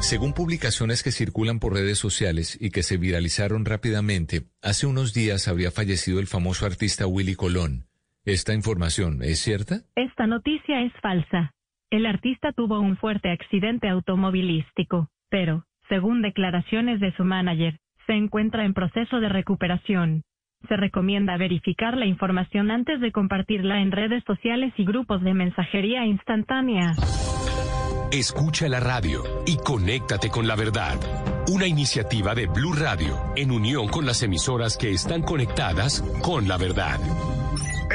Según publicaciones que circulan por redes sociales y que se viralizaron rápidamente, hace unos días habría fallecido el famoso artista Willy Colón. ¿Esta información es cierta? Esta noticia es falsa. El artista tuvo un fuerte accidente automovilístico, pero, según declaraciones de su manager, se encuentra en proceso de recuperación. Se recomienda verificar la información antes de compartirla en redes sociales y grupos de mensajería instantánea. Escucha la radio y conéctate con la verdad. Una iniciativa de Blue Radio en unión con las emisoras que están conectadas con la verdad.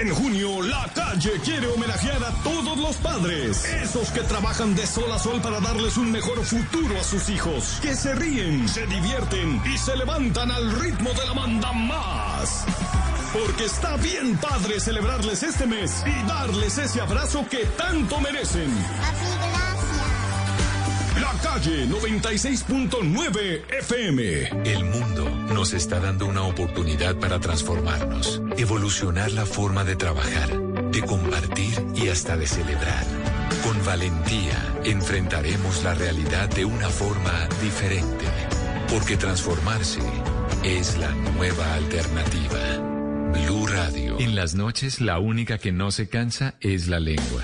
En junio, la calle quiere homenajear a todos los padres, esos que trabajan de sol a sol para darles un mejor futuro a sus hijos, que se ríen, se divierten y se levantan al ritmo de la manda más. Porque está bien padre celebrarles este mes y darles ese abrazo que tanto merecen. La calle Valle 96.9 FM. El mundo nos está dando una oportunidad para transformarnos, evolucionar la forma de trabajar, de compartir y hasta de celebrar. Con valentía enfrentaremos la realidad de una forma diferente, porque transformarse es la nueva alternativa. Blue Radio. En las noches la única que no se cansa es la lengua.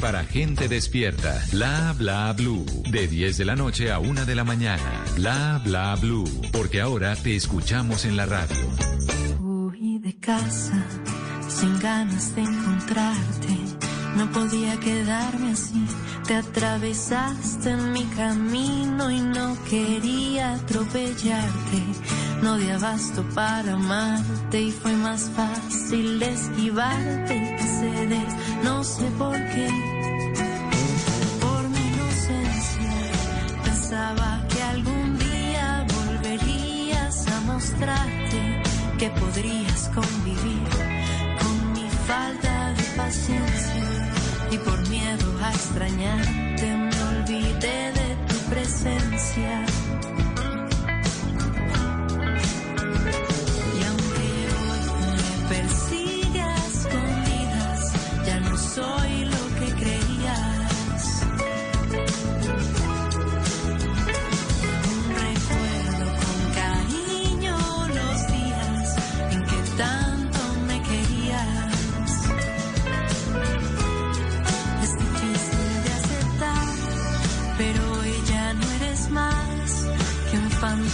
para gente despierta. Bla bla blue. De 10 de la noche a 1 de la mañana. Bla bla blue. Porque ahora te escuchamos en la radio. Huí de casa sin ganas de encontrarte. No podía quedarme así. Te atravesaste en mi camino y no quería atropellarte. No di abasto para amarte y fue más fácil esquivarte que ceder. No sé por qué. Por mi inocencia pensaba que algún día volverías a mostrarte que podrías convivir con mi falta de paciencia y por miedo a extrañarte me olvidé de tu presencia.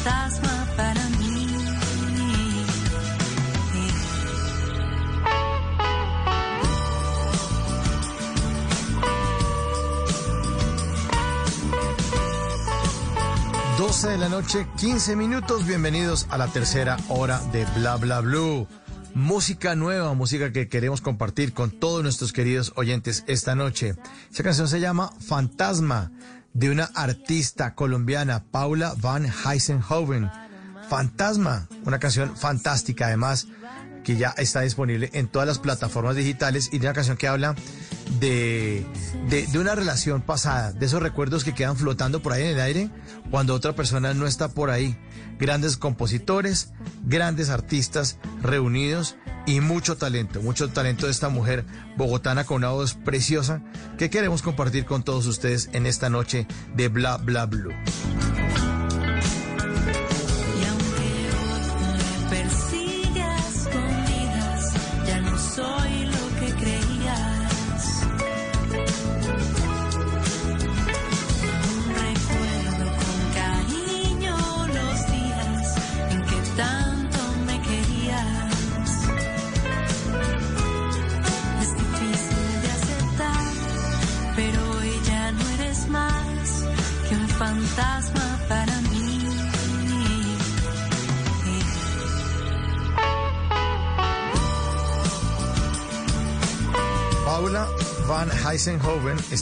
Fantasma para mí. 12 de la noche, 15 minutos. Bienvenidos a la tercera hora de Bla Bla Blue. Música nueva, música que queremos compartir con todos nuestros queridos oyentes esta noche. Esa canción se llama Fantasma, de una artista colombiana, Paula Van Heisenhoven. Fantasma, una canción fantástica además, que ya está disponible en todas las plataformas digitales y de una canción que habla de, de, de una relación pasada, de esos recuerdos que quedan flotando por ahí en el aire cuando otra persona no está por ahí. Grandes compositores, grandes artistas reunidos y mucho talento, mucho talento de esta mujer bogotana con una voz preciosa que queremos compartir con todos ustedes en esta noche de Bla Bla Blue.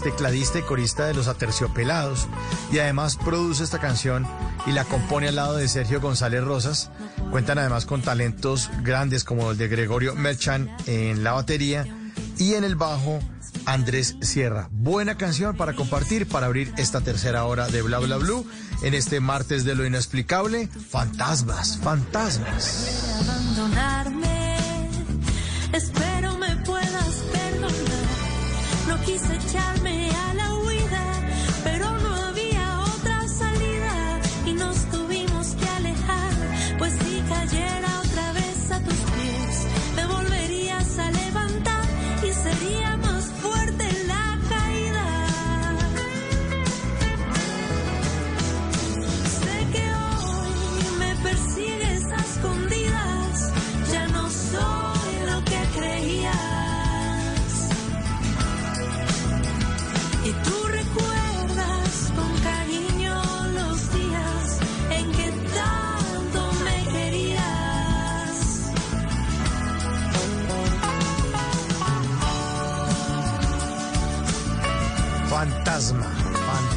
Tecladista y corista de Los Aterciopelados y además produce esta canción y la compone al lado de Sergio González Rosas. Cuentan además con talentos grandes como el de Gregorio Merchan en la batería y en el bajo Andrés Sierra. Buena canción para compartir, para abrir esta tercera hora de Bla Bla Blue en este martes de lo inexplicable. Fantasmas, fantasmas. abandonarme. Quise echarme a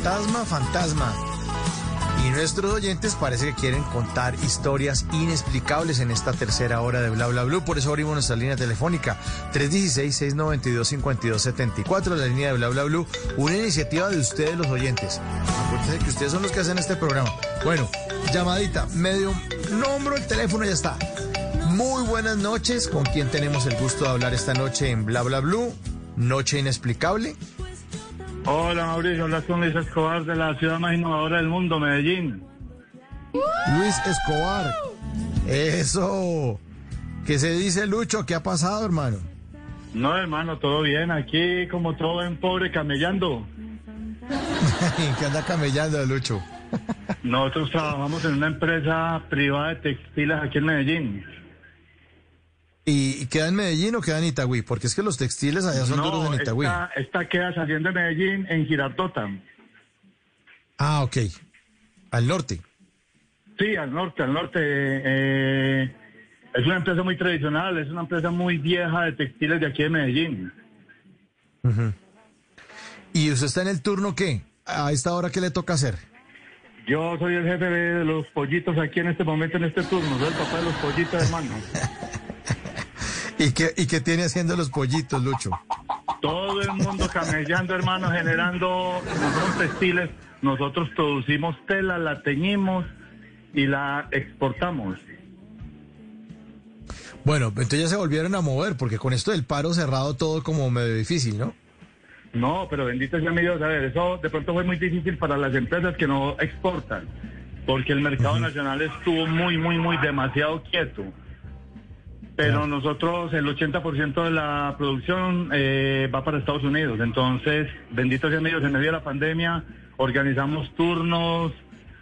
fantasma, fantasma. Y nuestros oyentes parece que quieren contar historias inexplicables en esta tercera hora de Bla Bla Blue. Por eso abrimos nuestra línea telefónica 316-692-5274, la línea de Bla Bla Blue. Una iniciativa de ustedes, los oyentes. Acuérdense que ustedes son los que hacen este programa. Bueno, llamadita, medio nombro el teléfono, ya está. Muy buenas noches. ¿Con quién tenemos el gusto de hablar esta noche en Bla Bla Blue? Noche inexplicable. Hola Mauricio, hablas con Luis Escobar de la ciudad más innovadora del mundo, Medellín. Luis Escobar. Eso. ¿Qué se dice Lucho? ¿Qué ha pasado, hermano? No, hermano, todo bien. Aquí como todo en pobre camellando. ¿Qué anda camellando, Lucho? Nosotros trabajamos en una empresa privada de textiles aquí en Medellín. ¿Y queda en Medellín o queda en Itagüí? Porque es que los textiles allá son duros en Itagüí. Esta, esta queda saliendo de Medellín en Girardota. Ah, ok. Al norte. Sí, al norte, al norte. Eh, es una empresa muy tradicional, es una empresa muy vieja de textiles de aquí de Medellín. ¿Y usted está en el turno qué? ¿A esta hora qué le toca hacer? Yo soy el jefe de los pollitos aquí en este momento, en este turno. Soy el papá de los pollitos, hermano. ¿Y qué, ¿Y qué tiene haciendo los pollitos, Lucho? Todo el mundo camellando, hermano, generando nosotros textiles. Nosotros producimos tela, la teñimos y la exportamos. Bueno, entonces ya se volvieron a mover, porque con esto del paro cerrado todo como medio difícil, ¿no? No, pero bendito sea mi Dios, a ver, eso de pronto fue muy difícil para las empresas que no exportan, porque el mercado nacional estuvo muy, muy, muy demasiado quieto. Pero nosotros, el 80% de la producción eh, va para Estados Unidos. Entonces, bendito sea Dios, en medio de la pandemia, organizamos turnos,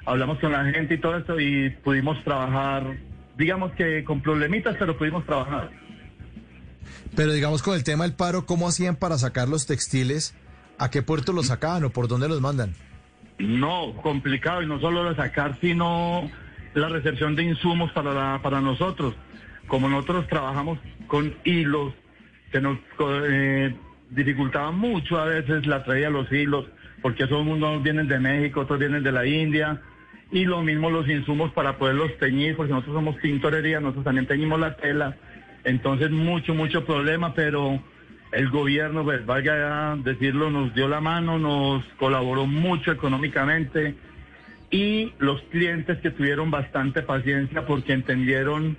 hablamos con la gente y todo esto y pudimos trabajar, digamos que con problemitas, pero pudimos trabajar. Pero digamos con el tema del paro, ¿cómo hacían para sacar los textiles? ¿A qué puerto los sacaban o por dónde los mandan? No, complicado y no solo lo sacar, sino la recepción de insumos para, la, para nosotros como nosotros trabajamos con hilos, que nos eh, dificultaba mucho a veces la traía de los hilos, porque esos unos vienen de México, otros vienen de la India, y lo mismo los insumos para poderlos teñir, porque nosotros somos tintorería, nosotros también teñimos la tela, entonces mucho, mucho problema, pero el gobierno, pues vaya a decirlo, nos dio la mano, nos colaboró mucho económicamente, y los clientes que tuvieron bastante paciencia porque entendieron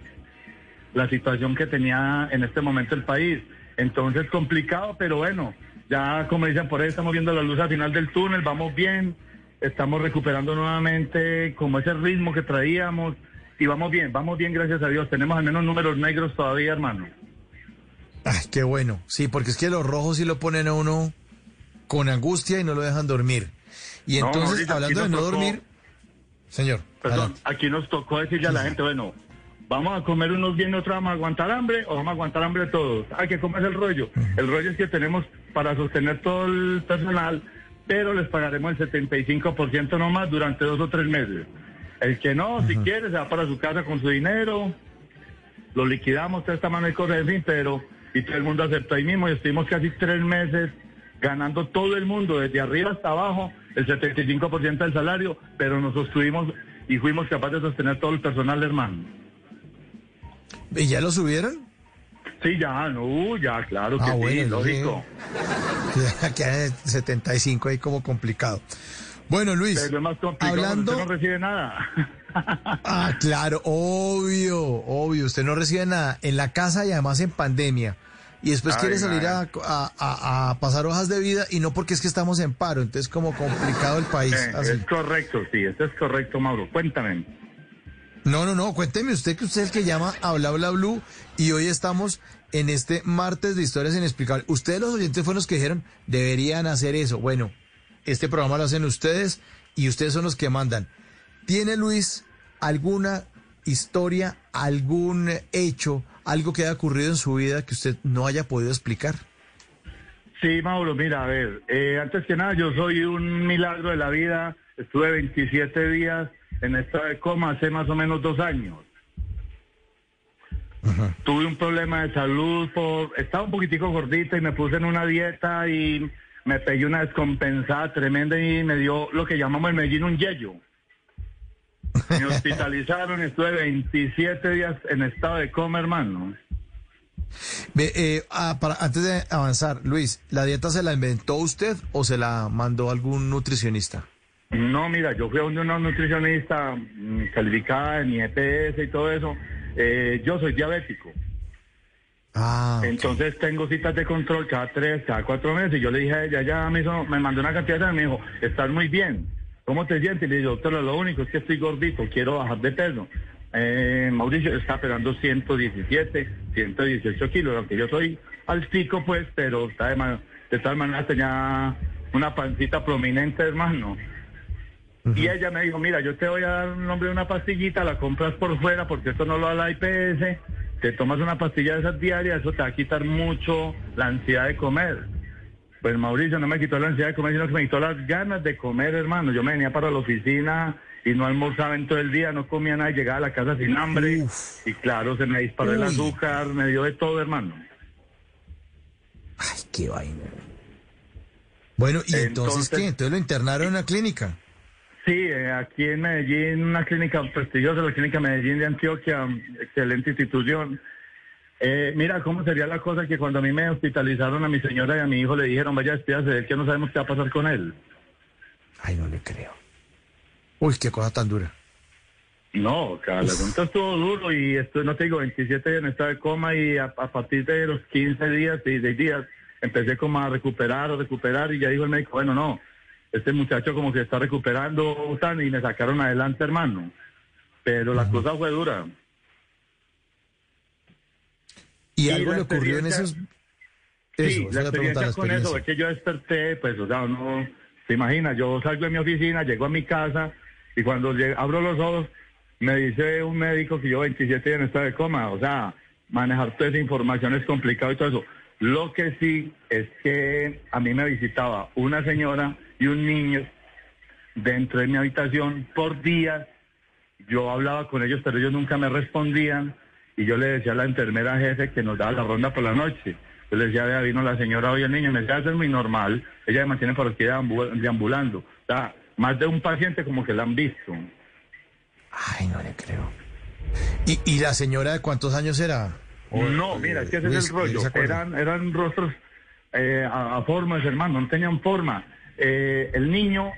la situación que tenía en este momento el país. Entonces complicado, pero bueno, ya como dicen por ahí estamos viendo la luz al final del túnel, vamos bien, estamos recuperando nuevamente como ese ritmo que traíamos y vamos bien, vamos bien gracias a Dios, tenemos al menos números negros todavía, hermano. Ay, qué bueno, sí, porque es que los rojos sí lo ponen a uno con angustia y no lo dejan dormir. Y entonces, hablando de no dormir, señor. Perdón, aquí nos tocó decirle a la gente, bueno, vamos a comer unos bien, otros vamos a aguantar hambre o vamos a aguantar hambre todos. Hay que comer el rollo. El rollo es que tenemos para sostener todo el personal, pero les pagaremos el 75% nomás durante dos o tres meses. El que no, si quiere, se va para su casa con su dinero, lo liquidamos de esta manera de cosas, en fin, pero y todo el mundo aceptó ahí mismo y estuvimos casi tres meses ganando todo el mundo, desde arriba hasta abajo, el 75% del salario, pero nos sostuvimos y fuimos capaces de sostener todo el personal, hermano. ¿Y ya lo subieron? Sí, ya, no, ya, claro que Ah, sí, bueno, lógico. Aquí hay 75 ahí como complicado. Bueno, Luis, Pero es más complicado, hablando... usted no recibe nada. Ah, claro, obvio, obvio. Usted no recibe nada en la casa y además en pandemia. Y después Ay, quiere salir a, madre. a- a- a pasar hojas de vida y no porque es que estamos en paro. Entonces, como complicado el país. Eh, así. es correcto, sí, eso es correcto, Mauro. Cuéntame. No, no, no. Cuénteme usted que usted es el que llama a Bla Bla Blue y hoy estamos en este martes de historias inexplicables. Ustedes, los oyentes, fueron los que dijeron deberían hacer eso. Bueno, este programa lo hacen ustedes y ustedes son los que mandan. ¿Tiene Luis alguna historia, algún hecho, algo que haya ocurrido en su vida que usted no haya podido explicar? Sí, Mauro, mira, a ver, eh, antes que nada, yo soy un milagro de la vida. Estuve 27 días en estado de coma hace más o menos dos años. Tuve un problema de salud por... Estaba un poquitico gordita y me puse en una dieta y me pegué una descompensada tremenda y me dio lo que llamamos en Medellín un yello. Me hospitalizaron, estuve 27 días en estado de coma, hermano. Eh, ah, para, antes de avanzar, Luis, ¿la dieta se la inventó usted o se la mandó algún nutricionista? No, mira, yo fui a una nutricionista mm, calificada en mi EPS y todo eso. Eh, yo soy diabético. Ah, Entonces tengo citas de control cada tres, cada cuatro meses. Y yo le dije a ella, ya me, hizo, me mandó una cantidad de me dijo, estás muy bien. ¿Cómo te sientes? Y le dije, doctora, lo único es que estoy gordito, quiero bajar de peso. Eh, Mauricio está operando 117, 118 kilos, aunque yo soy altico, pues, pero está de, de tal manera tenía una pancita prominente, hermano. Y ella me dijo, mira, yo te voy a dar un nombre de una pastillita, la compras por fuera porque esto no lo da la IPS, te tomas una pastilla de esas diarias, eso te va a quitar mucho la ansiedad de comer. Pues Mauricio no me quitó la ansiedad de comer, sino que me quitó las ganas de comer, hermano. Yo me venía para la oficina y no almorzaba en todo el día, no comía nada, llegaba a la casa sin hambre. Y claro, se me disparó el azúcar, me dio de todo, hermano. Ay, qué vaina. Bueno, ¿y entonces, Entonces- qué? Entonces lo internaron en una clínica. Sí, eh, aquí en Medellín, una clínica prestigiosa, la clínica Medellín de Antioquia, excelente institución. Eh, mira, ¿cómo sería la cosa que cuando a mí me hospitalizaron a mi señora y a mi hijo le dijeron, vaya, despídase de él, que no sabemos qué va a pasar con él? Ay, no le creo. Uy, qué cosa tan dura. No, cada el asunto estuvo duro y esto, no te digo, 27 días en estado de coma y a, a partir de los 15 días y 6 días empecé como a recuperar, a recuperar y ya dijo el médico, bueno, no, este muchacho como que está recuperando y me sacaron adelante, hermano. Pero la cosa fue dura. ¿Y, Y algo le ocurrió en esos... Sí, Eso, esa la experiencia la con eso es que yo desperté, pues, o sea, uno se imagina, yo salgo de mi oficina, llego a mi casa y cuando abro los ojos me dice un médico que yo 27 días en estado de coma, o sea, manejar toda esa información es complicado y todo eso. Lo que sí es que a mí me visitaba una señora y un niño dentro de mi habitación por días. Yo hablaba con ellos, pero ellos nunca me respondían. Y yo le decía a la enfermera jefe que nos daba la ronda por la noche. Yo le decía, vea, vino la señora hoy el niño. Me decía, eso es muy normal. Ella me mantiene por aquí deambu- deambulando. O sea, más de un paciente como que la han visto. Ay, no le creo. ¿Y, y la señora de cuántos años era? O- No, mira, es que ese Luis, es el rollo. ¿se? Eran, eran rostros eh, a, a formas, hermano, no tenían forma. Eh, el niño,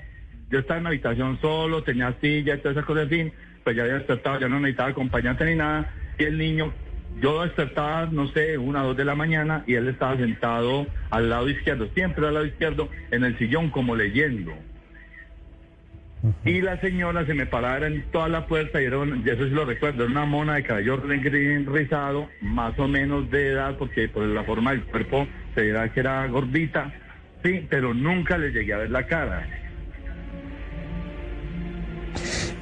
yo estaba en la habitación solo, tenía silla y todas esas cosas, en fin, pues ya había despertado, ya no necesitaba acompañante ni nada. Y el niño, yo despertaba, no sé, una o dos de la mañana y él estaba sentado al lado izquierdo, siempre al lado izquierdo, en el sillón como leyendo. Y la señora se me paraba en toda la puerta y era, un- y eso sí lo recuerdo, era una mona de cabello ri- rizado, más o menos de edad, porque por la forma del cuerpo se veía que era gordita, sí, pero nunca le llegué a ver la cara.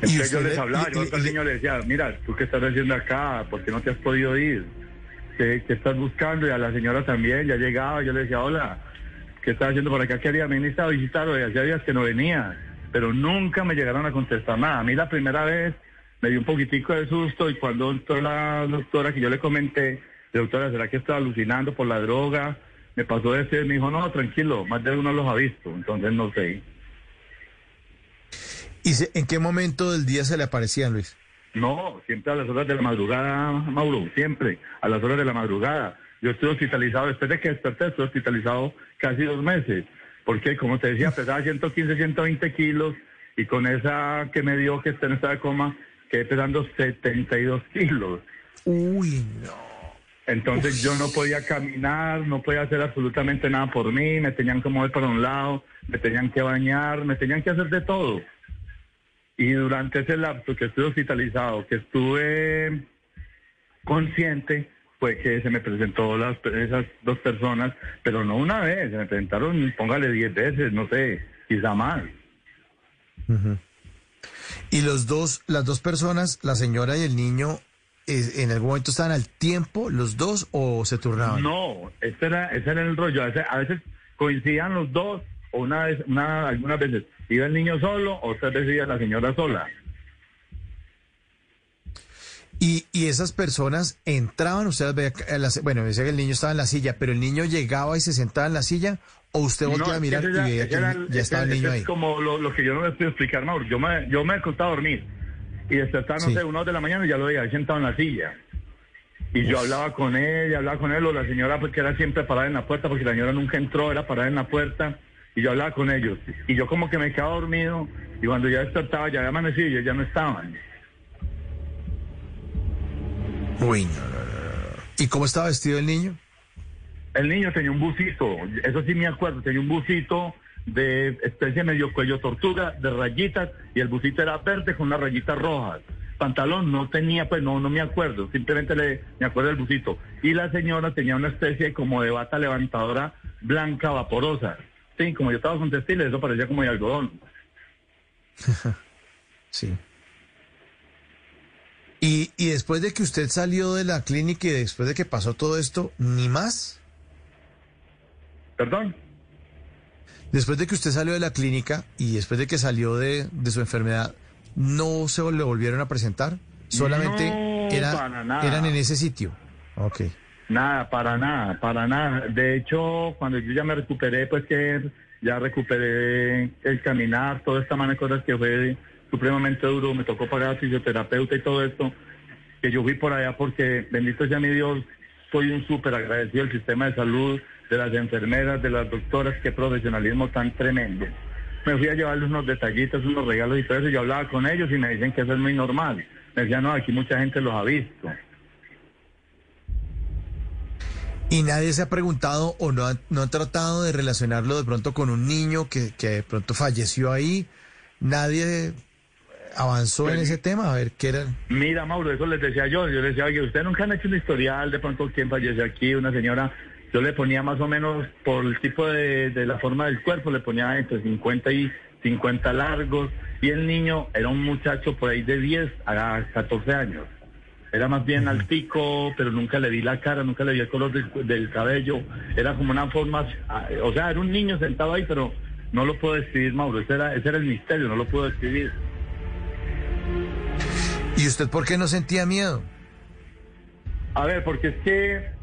Entonces yo les le- hablaba, yo al niño le decía, mira, ¿tú qué estás haciendo acá? ¿Por qué no te has podido ir? ¿Qué, qué estás buscando? Y a la señora también, ya llegaba, yo le decía, hola, ¿qué estás haciendo por acá? ¿Qué haría? Me viniste a visitar, oye, hacía días que no venía, pero nunca me llegaron a contestar nada. A mí la primera vez me dio un poquitico de susto y cuando entró la doctora que yo le comenté, la doctora, ¿será que estaba alucinando por la droga? Me pasó de decir, me dijo, no, tranquilo, más de uno los ha visto, entonces no sé. ¿Y se- en qué momento del día se le aparecían, Luis? No, siempre a las horas de la madrugada, Mauro, siempre a las horas de la madrugada. Yo estuve hospitalizado, después de que desperté, estuve hospitalizado casi dos meses, porque como te decía, pesaba 115, 120 kilos, y con esa que me dio que está en estado de coma, quedé pesando 72 kilos. Uy, no. Entonces yo no podía caminar, no podía hacer absolutamente nada por mí, me tenían que mover para un lado, me tenían que bañar, me tenían que hacer de todo. Y durante ese lapso que estuve hospitalizado, que estuve consciente, fue que se me presentó las, esas dos personas, pero no una vez, se me presentaron, póngale diez veces, no sé, quizá más. Y los dos, las dos personas, la señora y el niño, ¿en algún momento estaban al tiempo los dos o se turnaban? No, ese era, ese era el rollo. A veces, a veces coincidían los dos, o una vez, una, algunas veces iba el niño solo, otras veces iba la señora sola. Y, y esas personas entraban, ustedes veía, que la- bueno, decía que el niño estaba en la silla, pero el niño llegaba y se sentaba en la silla, o usted volteaba a mirar y veía que ya estaba el niño ahí. Es como lo, lo que yo no me puedo explicar, Mauro. Yo me, yo me acostaba a dormir y despertaba, no Sí. sé, una de la mañana y ya lo veía ahí sentado en la silla. Y yo hablaba con él, y hablaba con él, o la señora, pues que era siempre parada en la puerta, porque la señora nunca entró, era parada en la puerta, y yo hablaba con ellos. Y yo como que me quedaba dormido, y cuando ya despertaba, ya había amanecido y ellos ya no estaban. Uy. ¿Y cómo estaba vestido el niño? El niño tenía un busito, eso sí me acuerdo, tenía un busito de especie medio cuello tortuga, de rayitas, y el busito era verde con unas rayitas rojas. Pantalón no tenía, pues no, no me acuerdo, simplemente le, me acuerdo del busito. Y la señora tenía una especie como de bata levantadora blanca vaporosa. Sí, como yo estaba con textiles, eso parecía como de algodón. Sí. Y, y después de que usted salió de la clínica y después de que pasó todo esto, ¿ni más? ¿Perdón? Después de que usted salió de la clínica y después de que salió de, de su enfermedad, ¿no se le volvieron a presentar? Solamente No, era- eran en ese sitio. Ok. Nada, para nada, para nada. De hecho, cuando yo ya me recuperé, pues que ya recuperé el caminar, toda esta mano de cosas que fue supremamente duro, me tocó pagar fisioterapeuta y todo esto, que yo fui por allá porque, bendito sea mi Dios, soy un súper agradecido del sistema de salud, de las enfermeras, de las doctoras, qué profesionalismo tan tremendo. Me fui a llevarles unos detallitos, unos regalos y todo eso, yo hablaba con ellos y me dicen que eso es muy normal. Me decían, no, aquí mucha gente los ha visto. ¿Y nadie se ha preguntado o no han, no han tratado de relacionarlo de pronto con un niño que, que de pronto falleció ahí? ¿Nadie avanzó en ese tema? A ver, ¿qué era? Mira, Mauro, eso les decía yo. Yo les decía, oye, ustedes nunca han hecho un historial de pronto quién falleció aquí, una señora. Yo le ponía más o menos por el tipo de, de la forma del cuerpo, le ponía entre 50 y 50 largos. Y el niño era un muchacho por ahí de 10 a 14 años. Era más bien altico, pero nunca le vi la cara, nunca le vi el color del, del cabello. Era como una forma, ah, o sea, era un niño sentado ahí, pero no lo puedo describir, Mauro. Ese era, ese era el misterio, no lo puedo describir. ¿Y usted por qué no sentía miedo? A ver, porque es que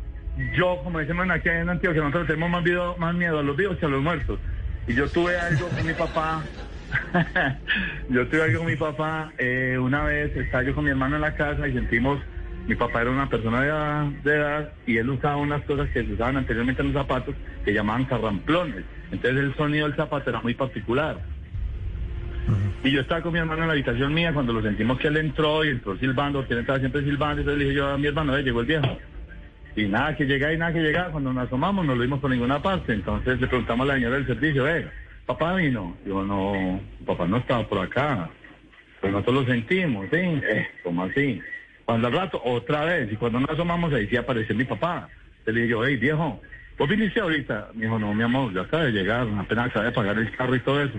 yo, como decimos aquí en Antioquia, nosotros tenemos más, miedo, a los vivos que a los muertos. Y yo tuve algo con mi papá, yo tuve algo con mi papá, eh, una vez estaba yo con mi hermano en la casa y sentimos, mi papá era una persona de edad, y él usaba unas cosas que se usaban anteriormente en los zapatos que llamaban carramplones. Entonces el sonido del zapato era muy particular. Y yo estaba con mi hermano en la habitación mía cuando lo sentimos que él entró y entró silbando, porque él estaba siempre silbando, entonces le dije yo a mi hermano, "Eh, llegó el viejo. Y nada que llega y nada que llega, cuando nos asomamos no lo vimos por ninguna parte, entonces le preguntamos a la señora del servicio, eh, papá vino. Digo, no, papá no estaba por acá. Pues nosotros lo sentimos, ¿sí? Eh, ¿cómo así? Cuando al rato, otra vez, y cuando nos asomamos ahí sí apareció mi papá. Le dije yo, hey viejo, ¿vos viniste ahorita? Me dijo, no, mi amor, ya acaba de llegar, apenas acaba de pagar el carro y todo eso.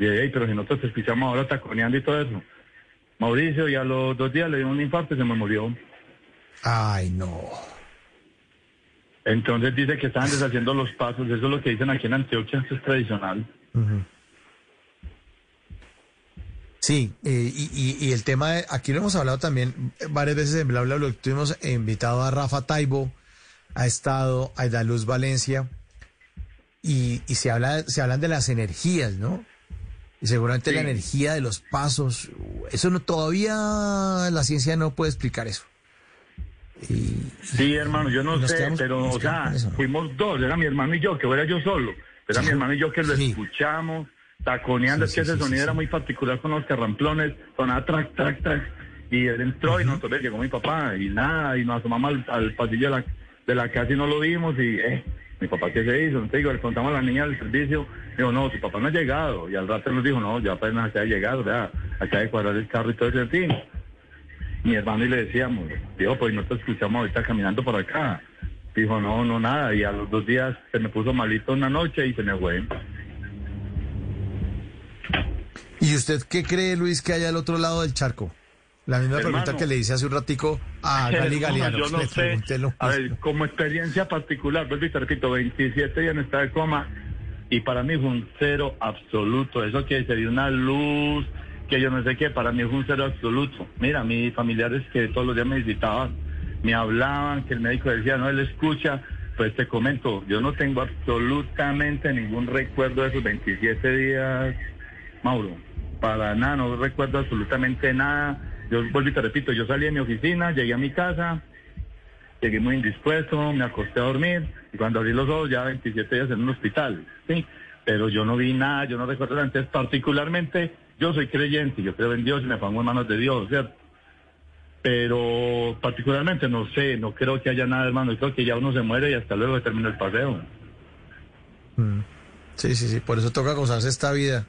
Y dije, hey, pero si nosotros te escuchamos ahora taconeando y todo eso. Mauricio, y a los dos días le dio un infarto y se me murió. Ay, no. Entonces dice que estaban deshaciendo los pasos, eso es lo que dicen aquí en Antioquia, eso es tradicional. Sí, eh, y, y- y el tema, de- aquí lo hemos hablado también varias veces en Bla Bla Bla, tuvimos invitado a Rafa Taibo, ha estado a Luz Valencia, y, y se, habla, se hablan de las energías, ¿no? Y seguramente la energía de los pasos, eso no todavía la ciencia no puede explicar eso. Sí, hermano, yo no sé, quedamos- pero, o sea, fuimos dos, era mi hermano y yo, que era yo solo, era Sí. mi hermano y yo que lo Sí. escuchamos, taconeando, Sí, es que ese sonido era muy particular con los carramplones, sonaba track, track, track, y él entró y nosotros le llegó mi papá, y nada, y nos asomamos al, al pasillo de la, de la casa y no lo vimos, y, eh, mi papá, ¿qué se hizo? Entonces, digo, le contamos a la niña del servicio, digo, no, su papá no ha llegado, y al rato nos dijo, no, ya apenas acaba de llegar, o sea, acaba de cuadrar el carro y todo ese fin. Mi hermano y le decíamos, dijo, pues nosotros escuchamos ahorita caminando por acá. Dijo, no, no, nada. Y a los dos días se me puso malito una noche y se me fue. ¿Y usted qué cree, Luis, que hay al otro lado del charco? La misma Hermano. pregunta que le hice hace un ratico a Gali Galeano. Yo no sé. A ver, como experiencia particular, vuelvo y te repito, 27 días en estado de coma y para mí fue un cero absoluto. Eso que se dio una luz que yo no sé qué, para mí fue un cero absoluto. Mira, mis familiares que todos los días me visitaban, me hablaban, que el médico decía, no, él escucha, pues te comento, yo no tengo absolutamente ningún recuerdo de esos 27 días, Mauro, para nada, no recuerdo absolutamente nada. Yo vuelvo y te repito, yo salí de mi oficina, llegué a mi casa, llegué muy indispuesto, me acosté a dormir y cuando abrí los ojos ya 27 días en un hospital, ¿sí? Pero yo no vi nada, yo no recuerdo antes, particularmente yo soy creyente, yo creo en Dios y me pongo en manos de Dios, ¿cierto? Pero particularmente no sé, no creo que haya nada, hermano, yo creo que ya uno se muere y hasta luego termina el paseo. Mm. Sí, sí, sí, por eso toca gozarse esta vida,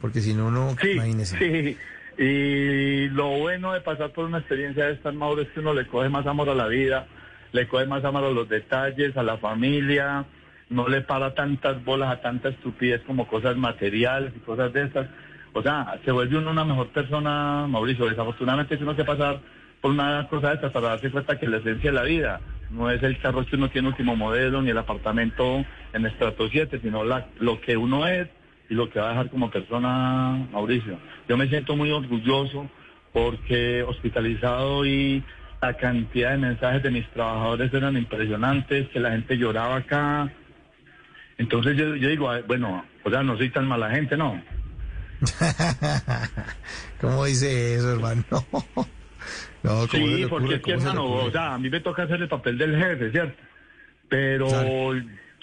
porque si no, no, sí, imagínese. Sí, y lo bueno de pasar por una experiencia de esta, Mauro, es que uno le coge más amor a la vida, le coge más amor a los detalles, a la familia, no le para tantas bolas a tanta estupidez como cosas materiales y cosas de estas. O sea, se vuelve uno una mejor persona, Mauricio. Desafortunadamente tiene que pasar por una cosa de estas para darse cuenta que la esencia de la vida no es el carro que uno tiene último modelo ni el apartamento en estrato 7, sino lo que uno es y lo que va a dejar como persona, Mauricio. Yo me siento muy orgulloso porque hospitalizado y la cantidad de mensajes de mis trabajadores eran impresionantes, que la gente lloraba acá. Entonces yo, yo digo, bueno, o sea, no soy tan mala gente, ¿no? ¿Cómo dice eso, hermano? no, sí, porque es que, hermano, o sea, a mí me toca hacer el papel del jefe, ¿cierto? Pero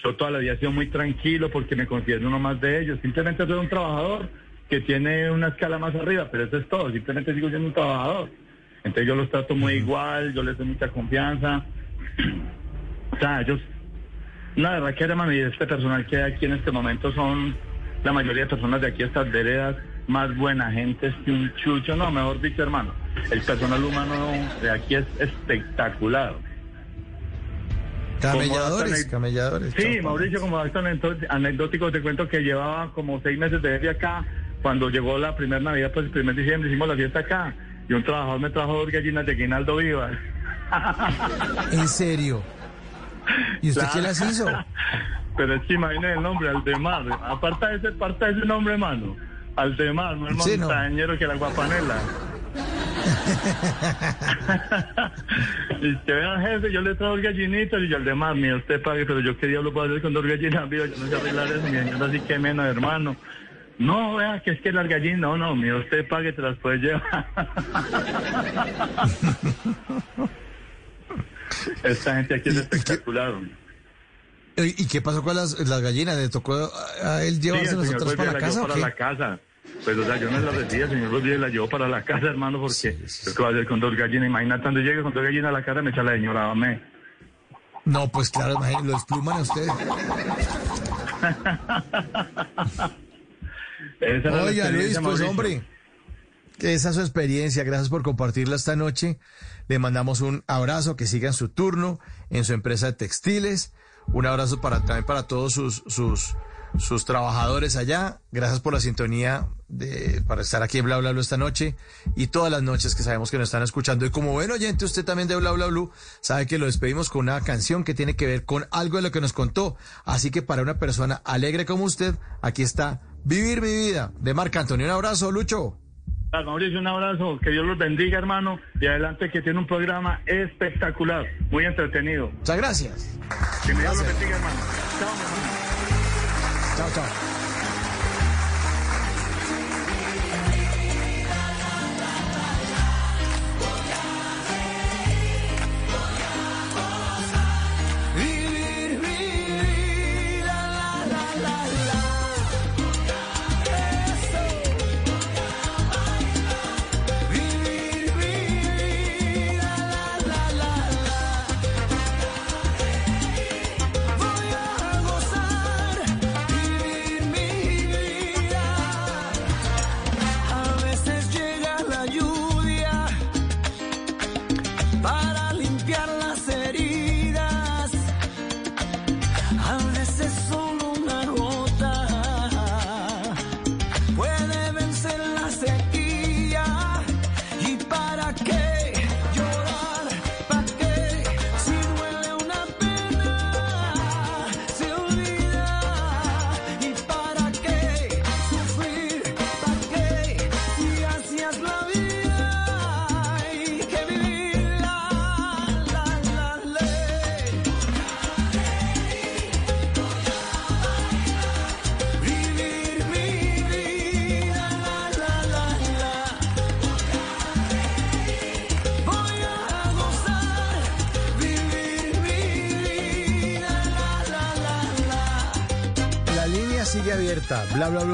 yo toda la vida he sido muy tranquilo porque me considero uno más de ellos. Simplemente soy un trabajador que tiene una escala más arriba, pero eso es todo. Simplemente sigo siendo un trabajador. Entonces yo los trato muy igual, yo les doy mucha confianza. o sea, ellos, la verdad que hermano, y este personal que hay aquí en este momento son la mayoría de personas de aquí, estas veredas, más buena gente que un chucho, no, mejor dicho, hermano. El personal humano de aquí es espectacular. Camelladores, camelladores. Sí, Mauricio, como acto anecdótico, te cuento que llevaba como seis meses de vivir acá. Cuando llegó la primera Navidad, pues el primer diciembre hicimos la fiesta acá. Y un trabajador me trajo dos gallinas de Guinaldo Vivas. ¿En serio? ¿Y usted qué las hizo? Pero es que imagínese el nombre, Aldemar. Aparta ese, aparta ese nombre, hermano. Aldemar, no es montañero que la guapanela. y que vean jefe, yo le traigo gallinitas y yo Aldemar, mira, usted pague, pero yo quería lo puedo hacer con dos gallinas vivas, yo no sé arreglar eso, mi señor, así que menos, hermano. No, vea, que es que las gallinas, no, no, mira, usted pague, te las puede llevar. Esta gente aquí es espectacular. ¿Y qué pasó con las, las gallinas? ¿Le tocó a él llevarse sí, nosotros para la casa? Para la casa. Pues, o sea, yo no la recibí, el señor Rodríguez la llevó para la casa, hermano, porque sí, que va a hacer con dos gallinas. Imagínate, cuando llegue con dos gallinas a la casa, me echa la señora, me. No, pues claro, lo despluman a ustedes. Oiga, Luis, pues hombre, esa es su experiencia. Gracias por compartirla esta noche. Le mandamos un abrazo, que siga en su turno, en su empresa de textiles. Un abrazo para también para todos sus, sus, sus trabajadores allá. Gracias por la sintonía de, para estar aquí en Bla Bla Bla esta noche y todas las noches que sabemos que nos están escuchando. Y como buen oyente, usted también de Bla Bla sabe que lo despedimos con una canción que tiene que ver con algo de lo que nos contó. Así que para una persona alegre como usted, aquí está Vivir mi vida de Marc Antonio. Un abrazo, Lucho. Mauricio, un abrazo, que Dios los bendiga, hermano, y adelante que tiene un programa espectacular, muy entretenido. Muchas gracias. Que Dios los bendiga, hermano. Chao, hermano. Chao, chao.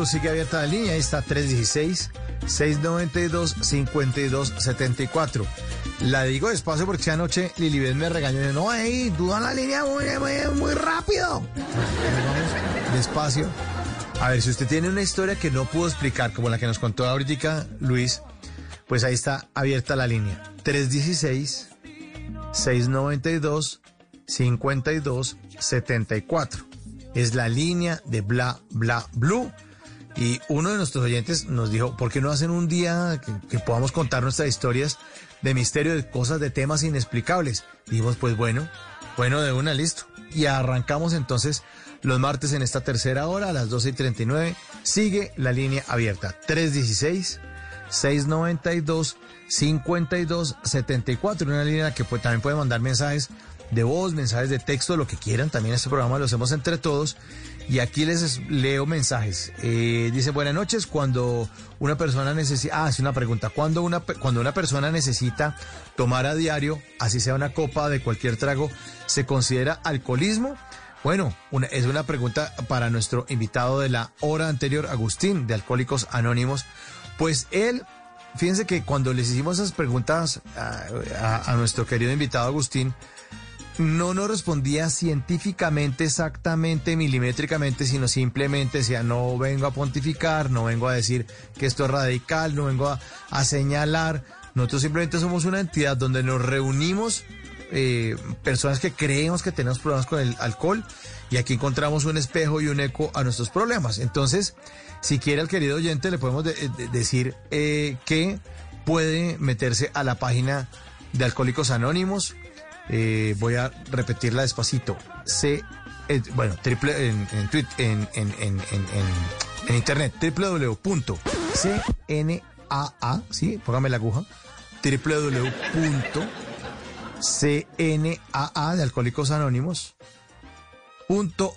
Sigue abierta la línea. Ahí está 316-692-5274. La digo despacio porque anoche Lilibet me regañó. No, ahí, duda la línea muy, muy, muy rápido. Despacio. A ver, si usted tiene una historia que no pudo explicar, como la que nos contó ahorita Luis, pues ahí está abierta la línea. 316 692 5274. Es la línea de Bla Bla Blue. Y uno de nuestros oyentes nos dijo, ¿por qué no hacen un día que, podamos contar nuestras historias de misterio, de cosas, de temas inexplicables? Dijimos, pues bueno, bueno, de una, listo. Y arrancamos entonces los martes en esta tercera hora a las 12 y 39. Sigue la línea abierta. 316 692 5274. Una línea que pues, también puede mandar mensajes de voz, mensajes de texto, lo que quieran. También este programa lo hacemos entre todos. Y aquí les leo mensajes. Eh, dice, buenas noches, cuando una persona necesita... Ah, una pregunta. Cuando una, cuando una persona necesita tomar a diario, así sea una copa de cualquier trago, ¿se considera alcoholismo? Bueno, es una pregunta para nuestro invitado de la hora anterior, Agustín, de Alcohólicos Anónimos. Pues él, fíjense que cuando les hicimos esas preguntas a nuestro querido invitado Agustín, no nos respondía científicamente, exactamente, milimétricamente, sino simplemente decía, no vengo a pontificar, no vengo a decir que esto es radical, no vengo a, señalar. Nosotros simplemente somos una entidad donde nos reunimos eh, personas que creemos que tenemos problemas con el alcohol y aquí encontramos un espejo y un eco a nuestros problemas. Entonces, si quiere al querido oyente, le podemos decir eh, que puede meterse a la página de Alcohólicos Anónimos, eh, voy a repetirla despacito. C, eh, bueno, triple en, en, en, en, en internet, www.cnaa, sí, póngame la aguja, www.cnaa de Alcohólicos Anónimos, punto.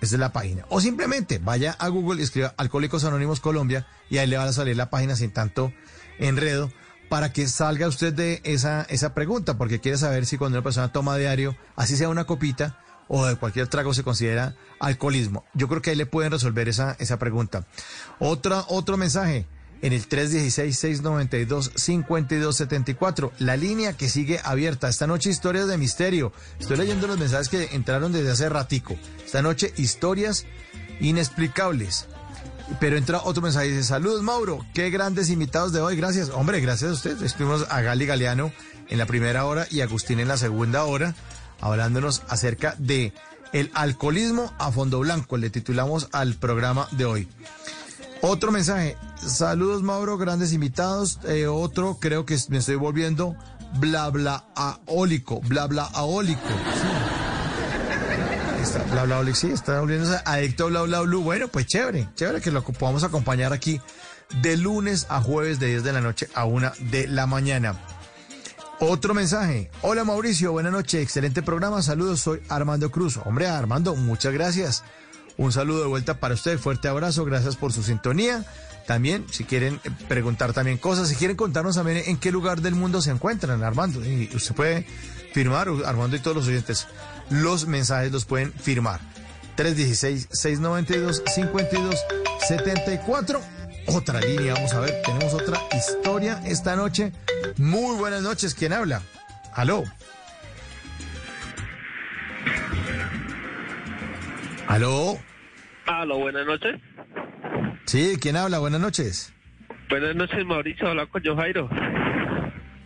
Esa es la página. O simplemente vaya a Google y escriba Alcohólicos Anónimos Colombia y ahí le va a salir la página sin tanto enredo para que salga usted de esa, esa pregunta, porque quiere saber si cuando una persona toma diario, así sea una copita o de cualquier trago, se considera alcoholismo. Yo creo que ahí le pueden resolver esa, esa pregunta. Otra, otro mensaje en el 316-692-5274. La línea que sigue abierta. Esta noche historias de misterio. Estoy leyendo los mensajes que entraron desde hace ratico. Esta noche historias inexplicables. Pero entra otro mensaje y dice, saludos Mauro, qué grandes invitados de hoy, gracias. Hombre, gracias a usted. Estuvimos a Gali Galeano en la primera hora y Agustín en la segunda hora, hablándonos acerca de el alcoholismo a fondo blanco, le titulamos al programa de hoy. Otro mensaje, saludos Mauro, grandes invitados. Eh, otro, creo que me estoy volviendo bla bla aólico, bla bla aólico. Está, bla, bla, sí, está volviéndose adicto a bla, bla, bla. Bueno, pues chévere, chévere que lo podamos acompañar aquí de lunes a jueves de 10 de la noche a 1 de la mañana. Otro mensaje. Hola Mauricio, buenas noches, excelente programa, saludos, soy Armando Cruz. Hombre, Armando, muchas gracias. Un saludo de vuelta para usted, fuerte abrazo, gracias por su sintonía. También, si quieren eh, preguntar también cosas, si quieren contarnos también en qué lugar del mundo se encuentran, Armando. Y usted puede firmar, Armando y todos los oyentes, los mensajes los pueden firmar. 316-692-5274. Otra línea, vamos a ver, tenemos otra historia esta noche. Muy buenas noches, ¿quién habla? Aló. Aló. Aló, buenas noches. Sí, ¿quién habla? Buenas noches. Buenas noches, Mauricio. Habla con Jojairo.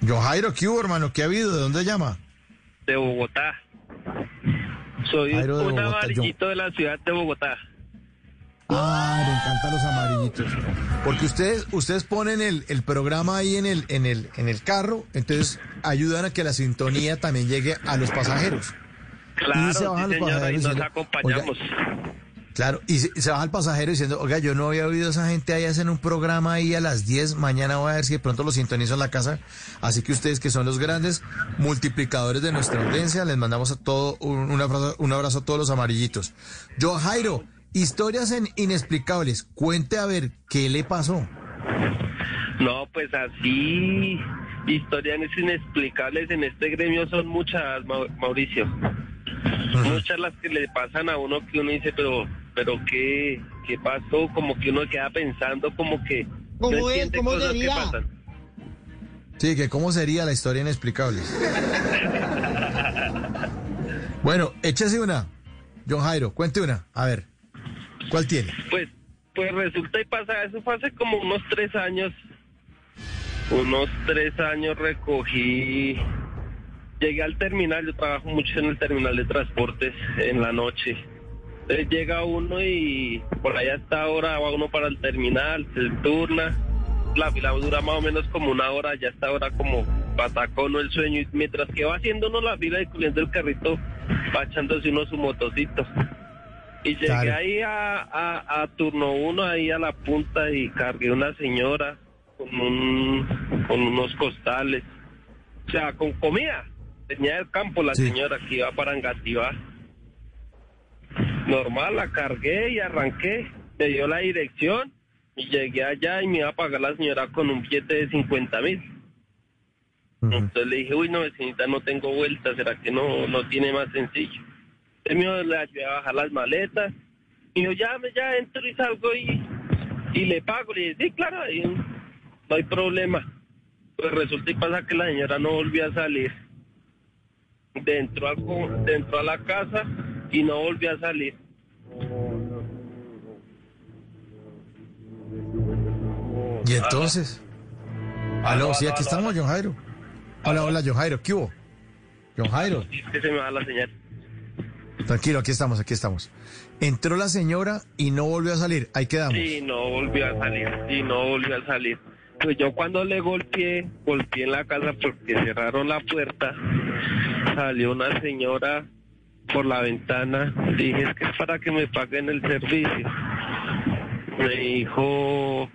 Jojairo, ¿qué hubo, hermano? ¿Qué ha habido? ¿De dónde llama? De Bogotá. Soy un amarillito de la ciudad de Bogotá. Ah, me encantan los amarillitos. Porque ustedes, ustedes ponen el, el, programa ahí en el, en el, en el carro, entonces ayudan a que la sintonía también llegue a los pasajeros. Claro, y se bajan los pasajeros y nos acompañamos. Claro, y se, baja el pasajero diciendo, oiga, yo no había oído a esa gente ahí hacen un programa ahí a las 10, mañana voy a ver si de pronto lo sintonizo en la casa. Así que ustedes que son los grandes multiplicadores de nuestra audiencia, les mandamos a todo un, abrazo, un abrazo a todos los amarillitos. Yo, Jairo, historias en inexplicables, cuente a ver qué le pasó. No, pues así, historias inexplicables en este gremio son muchas, Mauricio. Muchas las que le pasan a uno que uno dice, pero, pero qué, qué pasó, como que uno queda pensando, como que ¿Cómo no es? ¿Cómo cosas que pasan. Sí, que cómo sería la historia inexplicable. bueno, échese una. John Jairo, cuente una. A ver, ¿cuál tiene? Pues, pues resulta y pasa, eso fue hace como unos tres años. Unos tres años recogí, llegué al terminal, yo trabajo mucho en el terminal de transportes en la noche. Entonces llega uno y por allá está ahora va uno para el terminal, se turna. La fila dura más o menos como una hora, ya está ahora como patacono el sueño. Y mientras que va haciendo uno la fila y cubriendo el carrito, va echándose uno su motocito. Y llegué Claro. ahí a, a, a turno uno, ahí a la punta y cargué una señora con, un, con unos costales. O sea, con comida. Tenía del campo la señora que iba para Engativá. Normal, la cargué y arranqué. Me dio la dirección y llegué allá y me iba a pagar la señora con un billete de 50 mil. Entonces le dije, uy, no, vecinita, no tengo vuelta, ¿será que no, no tiene más sencillo? Entonces me le ayudé a bajar las maletas. Y yo, ya, ya entro y salgo y, y le pago. Le dije, sí, claro, no hay problema. Pues resulta y pasa que la señora no volvió a salir. Dentro, co- dentro a la casa y no volvió a salir. ¿Y entonces? Aló, sí, aquí estamos, John Jairo. Hola, hola, John Jairo, ¿qué hubo? John Jairo, Es que se me va la señal. tranquilo, aquí estamos, aquí estamos. Entró la señora y no volvió a salir, ahí quedamos. Sí, no volvió a salir, sí, no volvió a salir. Pues yo cuando le golpeé, golpeé en la casa porque cerraron la puerta, salió una señora por la ventana, dije es que es para que me paguen el servicio. Me dijo,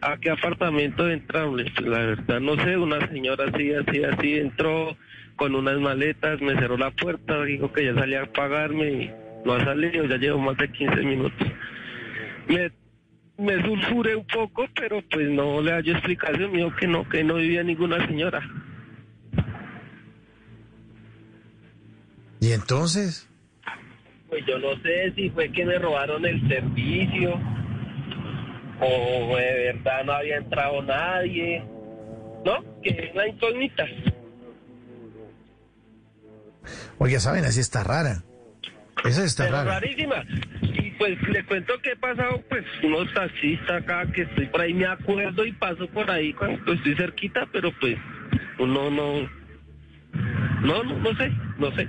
¿a qué apartamento entramos? Pues la verdad no sé, una señora así, así, así entró con unas maletas, me cerró la puerta, dijo que ya salía a pagarme y no ha salido, ya llevo más de 15 minutos. Me, me sulfuré un poco, pero pues no le hallo explicación, dijo que no, que no vivía ninguna señora. ¿Y entonces? Pues yo no sé si fue que me robaron el servicio o de verdad no había entrado nadie. ¿No? Que es la incógnita. Oye, saben, así está rara. Esa está Pero rara. rarísima. Y pues le cuento que he pasado, pues, unos taxistas acá que estoy por ahí, me acuerdo y paso por ahí cuando estoy cerquita, pero pues uno no. No, no, no sé, no sé.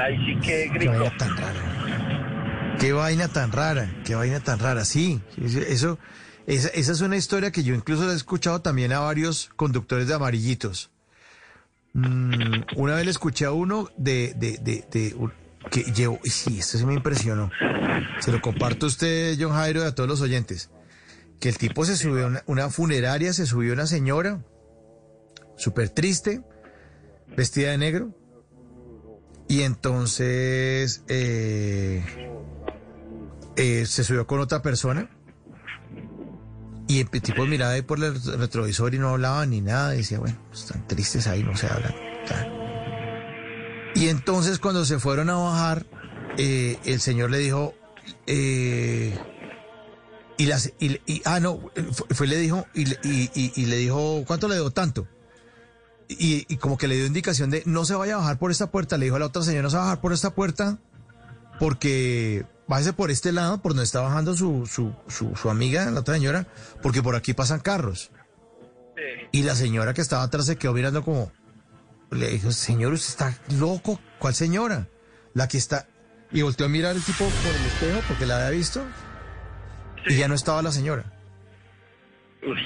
Ahí sí que Qué grito. vaina tan rara. Qué vaina tan rara, qué vaina tan rara. Sí, eso, esa, esa es una historia que yo incluso la he escuchado también a varios conductores de amarillitos. Mm, una vez le escuché a uno de, de, de, de que llevó, y sí, esto sí me impresionó. Se lo comparto a usted, John Jairo, y a todos los oyentes. Que el tipo se subió a una, una funeraria, se subió una señora, súper triste, vestida de negro. Y entonces eh, eh, se subió con otra persona. Y el tipo miraba ahí por el retrovisor y no hablaba ni nada. Decía, bueno, están tristes ahí, no se hablan. Y entonces cuando se fueron a bajar, eh, el señor le dijo, y las, y, y- ah, no, fue, le dijo, y- y le dijo, ¿cuánto le dio tanto? Y, y como que le dio indicación de no se vaya a bajar por esta puerta. Le dijo a la otra señora, no se va a bajar por esta puerta porque bájese por este lado, por donde está bajando su, su, su, su amiga, la otra señora, porque por aquí pasan carros. Y la señora que estaba atrás se quedó mirando como, le dijo, señor, usted está loco. ¿Cuál señora? La que está... Y volteó a mirar el tipo por el espejo porque la había visto. Y ya no estaba la señora. Uy,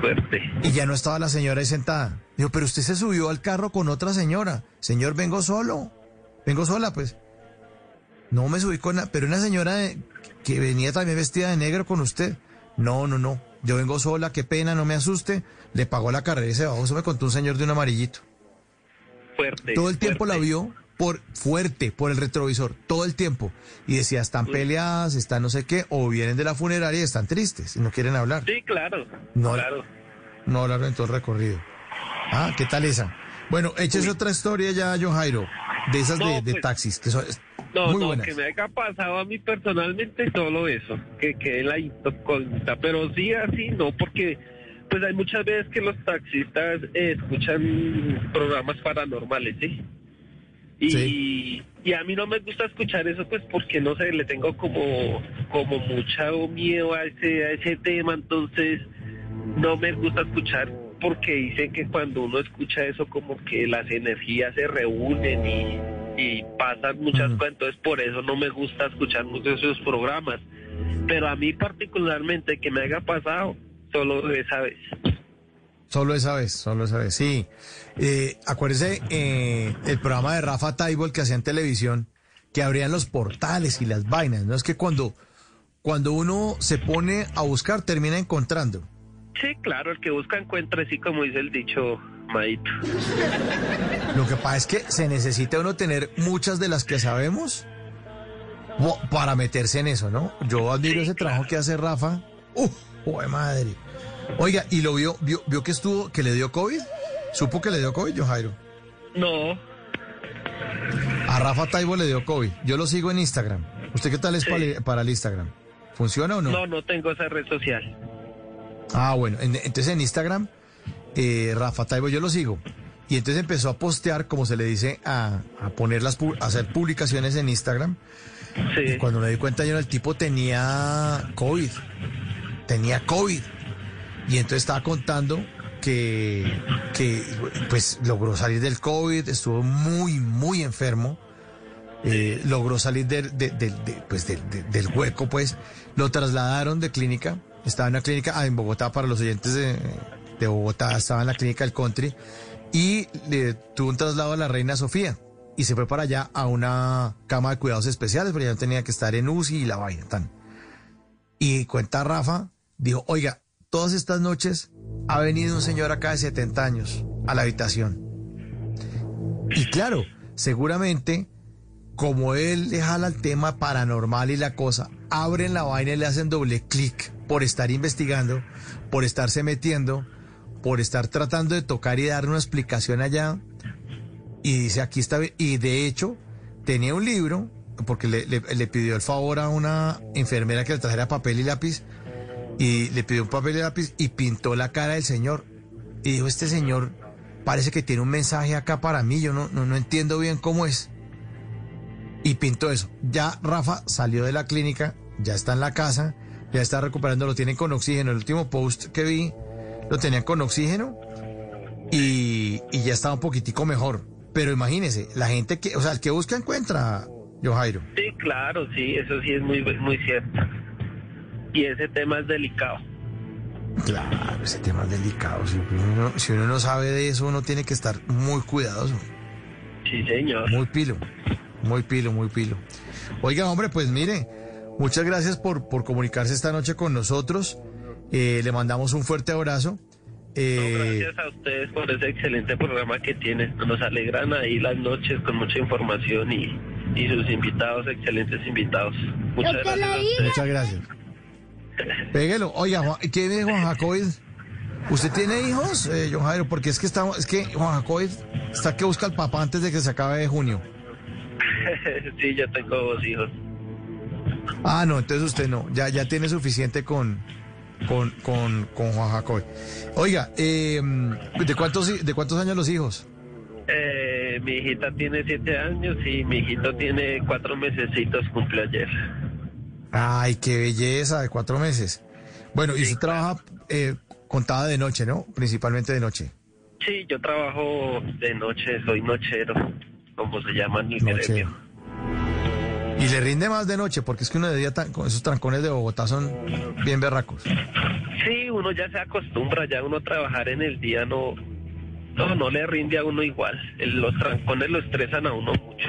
fuerte. Y ya no estaba la señora ahí sentada. Dijo, pero usted se subió al carro con otra señora. Señor, vengo solo. Vengo sola, pues. No me subí con... la- Pero una señora de- que venía también vestida de negro con usted. No, no, no. Yo vengo sola, qué pena, no me asuste. Le pagó la carrera y se bajó. Eso me contó un señor de un amarillito. Fuerte. Todo el tiempo la vio por fuerte, por el retrovisor, todo el tiempo. Y decía, están peleadas, están no sé qué, o vienen de la funeraria y están tristes y no quieren hablar. Sí, claro. No, claro. no hablaron en todo el recorrido. Ah, ¿qué tal esa? Bueno, échese otra historia ya, John Jairo. de esas de, No, de pues, taxis, que son No, muy no, buenas. que me haya pasado a mí personalmente solo eso, que quede la incógnita, pero sí así no, porque pues hay muchas veces que los taxistas eh, escuchan programas paranormales, ¿sí? Y, y a mí no me gusta escuchar eso pues porque no sé, le tengo como como mucho miedo a ese a ese tema, entonces no me gusta escuchar porque dicen que cuando uno escucha eso como que las energías se reúnen y, y pasan muchas cosas, entonces por eso no me gusta escuchar muchos de esos programas. Pero a mí particularmente que me haya pasado solo esa vez. Solo esa vez, solo esa vez, sí. Eh, acuérdese eh, el programa de Rafa Taibo, el que hacía en televisión, que abrían los portales y las vainas, ¿no? Es que cuando, cuando uno se pone a buscar, termina encontrando. Sí, claro, el que busca encuentra, así como dice el dicho Maito. Lo que pasa es que se necesita uno tener muchas de las que sabemos para meterse en eso, ¿no? Yo admiro ese trabajo que hace Rafa. ¡Uf! ¡Joder, madre! Oiga, ¿y lo vio, vio, vio que estuvo, que le dio COVID? ¿Supo que le dio COVID, yo Jairo? No, A Rafa Taibo le dio COVID. Yo lo sigo en Instagram. ¿Usted qué tal es para, para el Instagram? ¿Funciona o no? no, no tengo esa red social. Ah, bueno. en- entonces en Instagram, eh, Rafa Taibo yo lo sigo. Y entonces empezó a postear, como se le dice, a, a poner las, a hacer publicaciones en Instagram. Y cuando me di cuenta yo, el tipo tenía COVID. Tenía COVID. Y entonces estaba contando que, que pues logró salir del COVID, estuvo muy, muy enfermo. eh, logró salir del- de- de- de- pues, del- de- del hueco, pues. Lo trasladaron de clínica. Estaba en una clínica ah, en Bogotá, para los oyentes de, Bogotá, estaba en la clínica del country. Y tuvo un traslado a la reina Sofía. Y se fue para allá a una cama de cuidados especiales, porque ya no tenía que estar en UCI y la vaina. Tan. Y cuenta Rafa, dijo, oiga, todas estas noches ha venido un señor acá de 70 años a la habitación. Y claro, seguramente, como él le jala el tema paranormal y la cosa, abren la vaina y le hacen doble clic por estar investigando, por estarse metiendo, por estar tratando de tocar y dar una explicación allá. Y dice, aquí está, y de hecho, tenía un libro, porque le, pidió el favor a una enfermera que le trajera papel y lápiz, y le pidió un papel y lápiz y pintó la cara del señor. Y dijo, este señor parece que tiene un mensaje acá para mí, yo no, no, no entiendo bien cómo es. Y pintó eso. Ya Rafa salió de la clínica, ya está en la casa, ya está recuperando, lo tienen con oxígeno. El último post que vi lo tenían con oxígeno y, y ya estaba un poquitico mejor. Pero imagínese, la gente que, o sea, el que busca encuentra, yo Jairo. Sí, claro, sí, eso sí es muy, muy cierto. Y ese tema es delicado. Claro, ese tema es delicado. Si uno, si uno no sabe de eso, uno tiene que estar muy cuidadoso. Sí, señor. Muy pilo, muy pilo, muy pilo. Oiga, hombre, pues mire, muchas gracias por, por comunicarse esta noche con nosotros. Eh, le mandamos un fuerte abrazo. Eh, Gracias a ustedes por ese excelente programa que tienen. Nos alegran ahí las noches con mucha información y, y sus invitados, excelentes invitados. Muchas gracias a ustedes. muchas gracias. Péguelo. Oiga, Juan- ¿quién es Juan Jacobi? ¿Usted tiene hijos, eh, John Jairo? Porque es que estamos, es que Juan Jacobi está que busca al papá antes de que se acabe junio. sí, yo tengo dos hijos. Ah, no, entonces usted no, ya, ya tiene suficiente con, con, con, con Juan Jacobi. Oiga, eh, ¿de cuántos, de cuántos años los hijos? Eh, mi hijita tiene siete años y mi hijito tiene cuatro mesecitos, cumple ayer. Ay, qué belleza, de cuatro meses. Bueno, y usted trabaja eh, contada de noche, ¿no? Principalmente de noche. Sí, yo trabajo de noche, soy nochero, como se llama en Nochero. gremio. Y le rinde más de noche, porque es que uno de día, con esos trancones de Bogotá son bien berracos. Sí, uno ya se acostumbra, ya uno trabajar en el día no, no, no le rinde a uno igual. Los trancones lo estresan a uno mucho.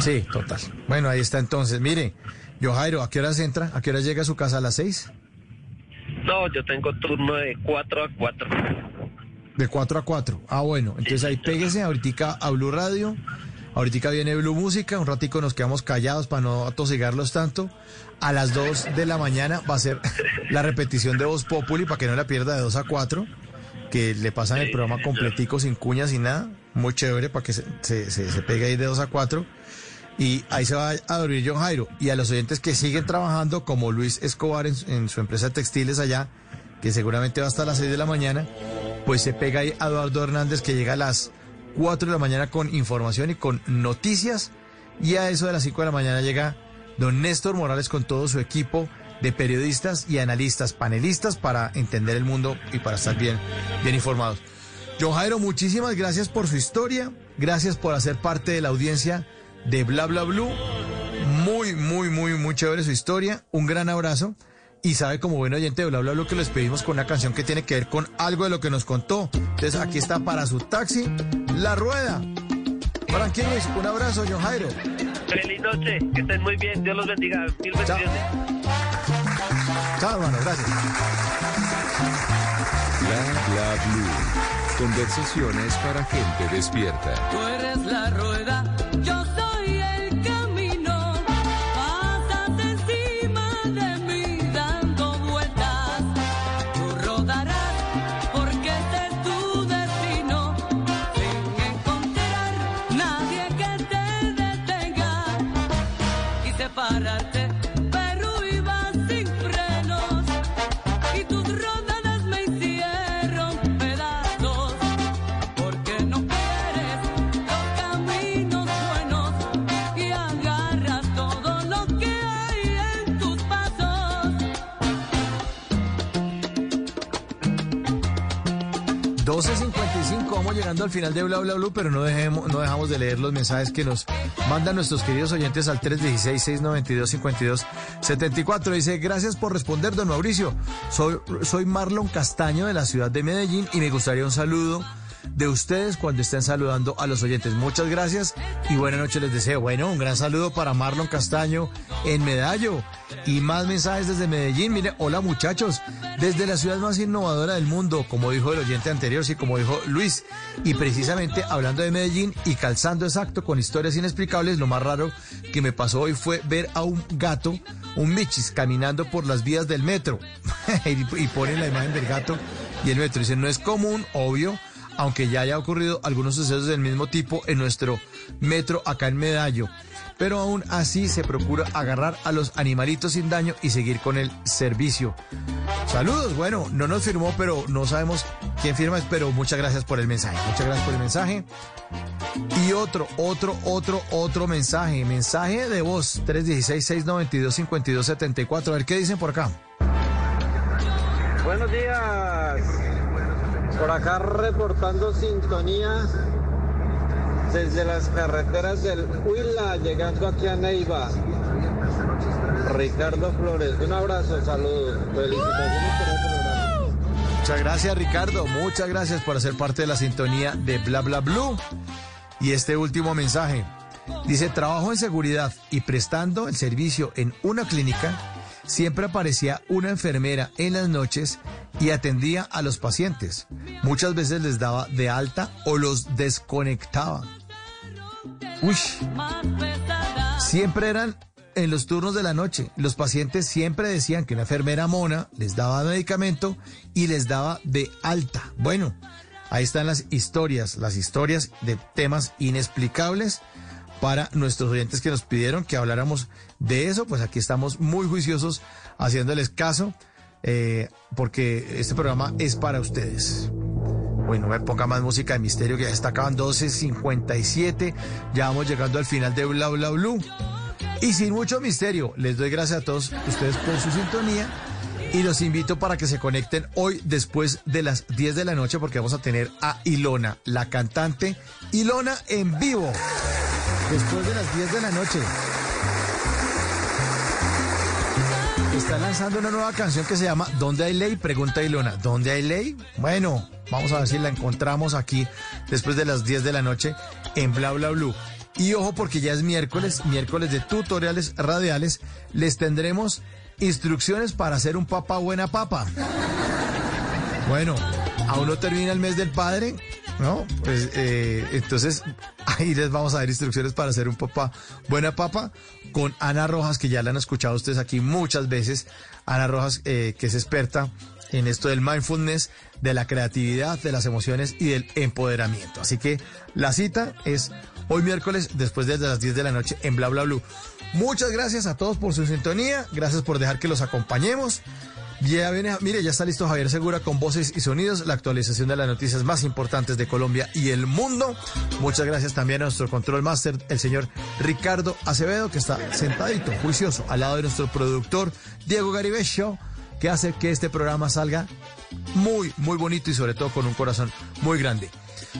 Sí, total. Bueno, ahí está entonces. Mire, yo Jairo, ¿a qué horas entra? ¿A qué horas llega a su casa? ¿A las seis? No, yo tengo turno de 4 a 4. De 4 a 4. Ah, bueno. Entonces ahí péguese ahorita a Blue Radio. Ahorita viene Blue Música. Un ratico nos quedamos callados para no atosigarlos tanto. A las 2 de la mañana va a ser la repetición de Voz Populi para que no la pierda de 2 a 4. Que le pasan el programa completico sin cuñas y nada. muy chévere para que se, se, se, se pegue ahí de 2 a 4. Y ahí se va a dormir John Jairo. Y a los oyentes que siguen trabajando, como Luis Escobar en, en su empresa de textiles allá, que seguramente va hasta las 6 de la mañana, pues se pega ahí a Eduardo Hernández que llega a las 4 de la mañana con información y con noticias. Y a eso de las 5 de la mañana llega don Néstor Morales con todo su equipo de periodistas y analistas, panelistas para entender el mundo y para estar bien, bien informados. John Jairo, muchísimas gracias por su historia, gracias por hacer parte de la audiencia de Bla Bla Blue. Muy, muy, muy, muy chévere su historia. Un gran abrazo. Y sabe, como buen oyente de Bla Bla Blue, que lo despedimos con una canción que tiene que ver con algo de lo que nos contó. Entonces, aquí está para su taxi, La Rueda. Frankie Luis, un abrazo, John Jairo. Feliz noche, que estén muy bien, Dios los bendiga, mil bendiciones. Chao, hermano, gracias. Bla bla blue. Conversaciones para gente despierta. Tú eres la rueda, llegando al final de Bla Bla Blue, pero no, dejemos, no dejamos de leer los mensajes que nos mandan nuestros queridos oyentes al 316-692-5274. Dice, gracias por responder, don Mauricio. Soy, soy Marlon Castaño de la ciudad de Medellín y me gustaría un saludo de ustedes cuando estén saludando a los oyentes. Muchas gracias y buena noche les deseo. Bueno, un gran saludo para Marlon Castaño en Medallo. Y más mensajes desde Medellín. Mire, hola muchachos, desde la ciudad más innovadora del mundo, como dijo el oyente anterior, sí, como dijo Luis. Y precisamente hablando de Medellín y calzando exacto con historias inexplicables, lo más raro que me pasó hoy fue ver a un gato, un michis, caminando por las vías del metro. y, ponen la imagen del gato y el metro. Dicen, no es común, obvio aunque ya haya ocurrido algunos sucesos del mismo tipo en nuestro metro acá en Medallo. Pero aún así se procura agarrar a los animalitos sin daño y seguir con el servicio. Saludos, bueno, no nos firmó, pero no sabemos quién firma, pero muchas gracias por el mensaje. Muchas gracias por el mensaje. Y otro, otro, otro, otro mensaje. Mensaje de voz 316-692-5274. A ver qué dicen por acá. Buenos días. Por acá reportando sintonía desde las carreteras del Huila, llegando aquí a Neiva. Ricardo Flores, un abrazo, saludos, felicitaciones por el programa. Muchas gracias Ricardo, muchas gracias por hacer parte de la sintonía de Bla Bla Blue. Y este último mensaje. Dice, trabajo en seguridad y prestando el servicio en una clínica, siempre aparecía una enfermera en las noches y atendía a los pacientes. Muchas veces les daba de alta o los desconectaba. Uy. Siempre eran en los turnos de la noche. Los pacientes siempre decían que una enfermera mona les daba medicamento y les daba de alta. Bueno, ahí están las historias, las historias de temas inexplicables para nuestros oyentes que nos pidieron que habláramos de eso. Pues aquí estamos muy juiciosos haciéndoles caso eh, porque este programa es para ustedes. Bueno, me ponga más música de misterio que ya está acabando 12.57. Ya vamos llegando al final de Bla Bla Blue. Y sin mucho misterio, les doy gracias a todos ustedes por su sintonía. Y los invito para que se conecten hoy después de las 10 de la noche porque vamos a tener a Ilona, la cantante Ilona en vivo. Después de las 10 de la noche. Está lanzando una nueva canción que se llama ¿Dónde hay ley? Pregunta Ilona. ¿Dónde hay ley? Bueno, vamos a ver si la encontramos aquí después de las 10 de la noche en Bla Bla Blue. Y ojo porque ya es miércoles, miércoles de tutoriales radiales. Les tendremos instrucciones para hacer un papá buena papa. Bueno, aún no termina el mes del padre, ¿no? Pues eh, entonces ahí les vamos a dar instrucciones para hacer un papá buena papa con Ana Rojas, que ya la han escuchado ustedes aquí muchas veces. Ana Rojas, eh, que es experta en esto del mindfulness, de la creatividad, de las emociones y del empoderamiento. Así que la cita es hoy miércoles después de las 10 de la noche en Bla Bla Blue. Muchas gracias a todos por su sintonía, gracias por dejar que los acompañemos. Mire, ya está listo Javier Segura con voces y sonidos, la actualización de las noticias más importantes de Colombia y el mundo. Muchas gracias también a nuestro control master, el señor Ricardo Acevedo, que está sentadito, juicioso, al lado de nuestro productor Diego Garibello, que hace que este programa salga muy, muy bonito y sobre todo con un corazón muy grande.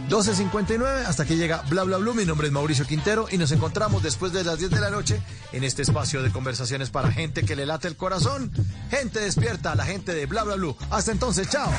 12.59, hasta que llega Bla Bla Blue. Mi nombre es Mauricio Quintero y nos encontramos después de las 10 de la noche en este espacio de conversaciones para gente que le late el corazón. Gente despierta, la gente de Bla Bla Blue. Hasta entonces, chao.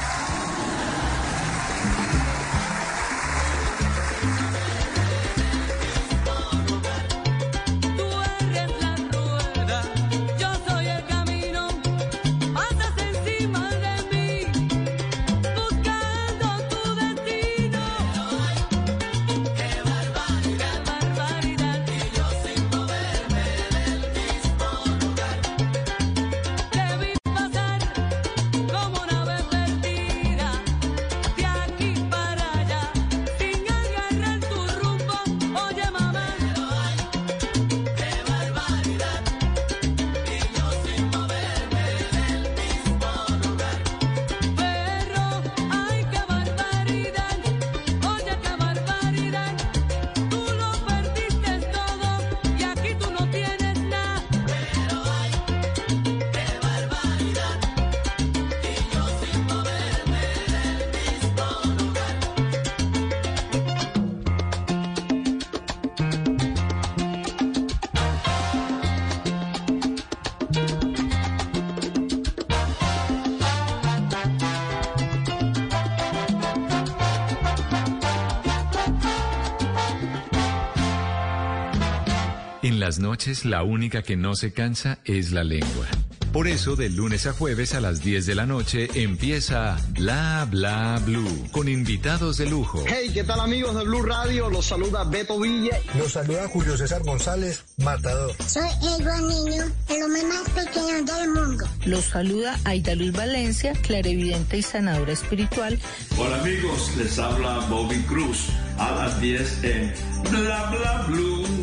Noches la única que no se cansa es la lengua. Por eso, de lunes a jueves a las 10 de la noche empieza Bla Bla Blue con invitados de lujo. Hey, ¿qué tal amigos de Blue Radio? Los saluda Beto Villa. Los saluda Julio César González, Matador. Soy Edward Niño, el hombre más pequeño del mundo. Los saluda Aida Luis Valencia, clarevidente y sanadora espiritual. Hola amigos, les habla Bobby Cruz a las 10 en Bla Bla Blue.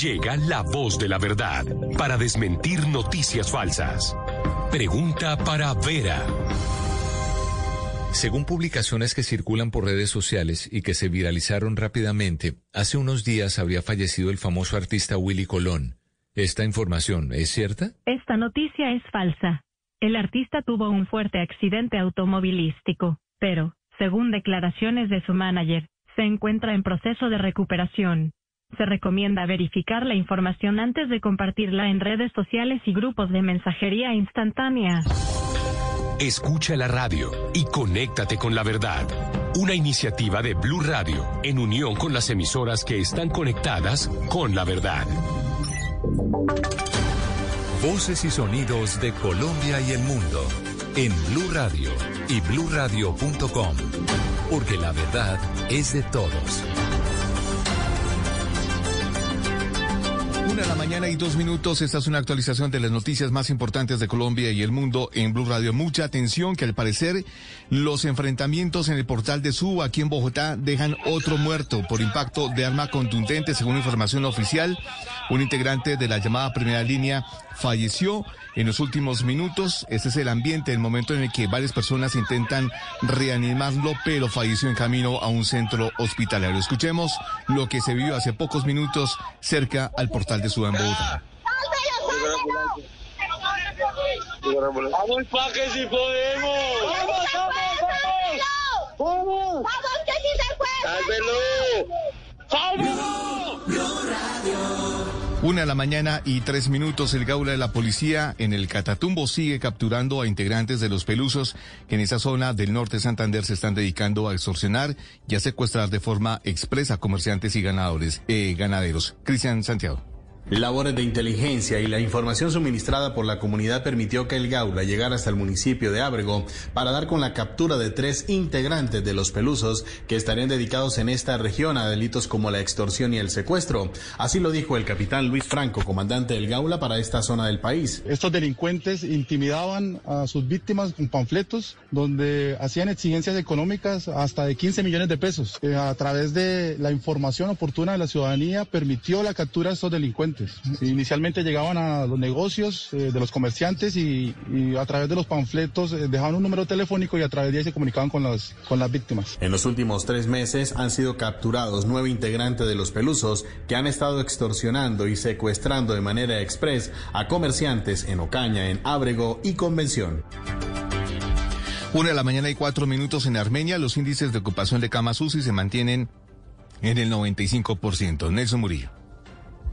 Llega la voz de la verdad para desmentir noticias falsas. Pregunta para Vera. Según publicaciones que circulan por redes sociales y que se viralizaron rápidamente, hace unos días habría fallecido el famoso artista Willy Colón. ¿Esta información es cierta? Esta noticia es falsa. El artista tuvo un fuerte accidente automovilístico, pero, según declaraciones de su manager, se encuentra en proceso de recuperación. Se recomienda verificar la información antes de compartirla en redes sociales y grupos de mensajería instantánea. Escucha la radio y conéctate con la verdad. Una iniciativa de Blue Radio en unión con las emisoras que están conectadas con la verdad. Voces y sonidos de Colombia y el mundo en Blue Radio y bluradio.com, porque la verdad es de todos. Una de la mañana y dos minutos. Esta es una actualización de las noticias más importantes de Colombia y el mundo en Blue Radio. Mucha atención que al parecer los enfrentamientos en el portal de Suba aquí en Bogotá dejan otro muerto por impacto de arma contundente, según información oficial. Un integrante de la llamada primera línea falleció en los últimos minutos. Este es el ambiente, el momento en el que varias personas intentan reanimarlo, pero falleció en camino a un centro hospitalario. Escuchemos lo que se vio hace pocos minutos cerca al portal de Suba en Bogotá. Vamos pa' que si podemos. Vamos, vamos, vamos. Vamos. Vamos, que sí se puede. Sálvelo. Sálvelo. Una de la mañana y tres minutos, el Gaula de la Policía en el Catatumbo sigue capturando a integrantes de los pelusos que en esa zona del norte de Santander se están dedicando a extorsionar y a secuestrar de forma expresa comerciantes y ganadores, eh, ganaderos. Cristian Santiago. Labores de inteligencia y la información suministrada por la comunidad permitió que el Gaula llegara hasta el municipio de Ábrego para dar con la captura de tres integrantes de los pelusos que estarían dedicados en esta región a delitos como la extorsión y el secuestro. Así lo dijo el capitán Luis Franco, comandante del Gaula para esta zona del país. Estos delincuentes intimidaban a sus víctimas con panfletos donde hacían exigencias económicas hasta de 15 millones de pesos. Eh, a través de la información oportuna de la ciudadanía permitió la captura de estos delincuentes. Inicialmente llegaban a los negocios eh, de los comerciantes y, a través de los panfletos eh, dejaban un número telefónico y a través de ahí se comunicaban con las, con las víctimas. En los últimos tres meses han sido capturados nueve integrantes de los pelusos que han estado extorsionando y secuestrando de manera express a comerciantes en Ocaña, en Ábrego y Convención. Una de la mañana y cuatro minutos en Armenia, los índices de ocupación de camas UCI se mantienen en el 95%. Nelson Murillo.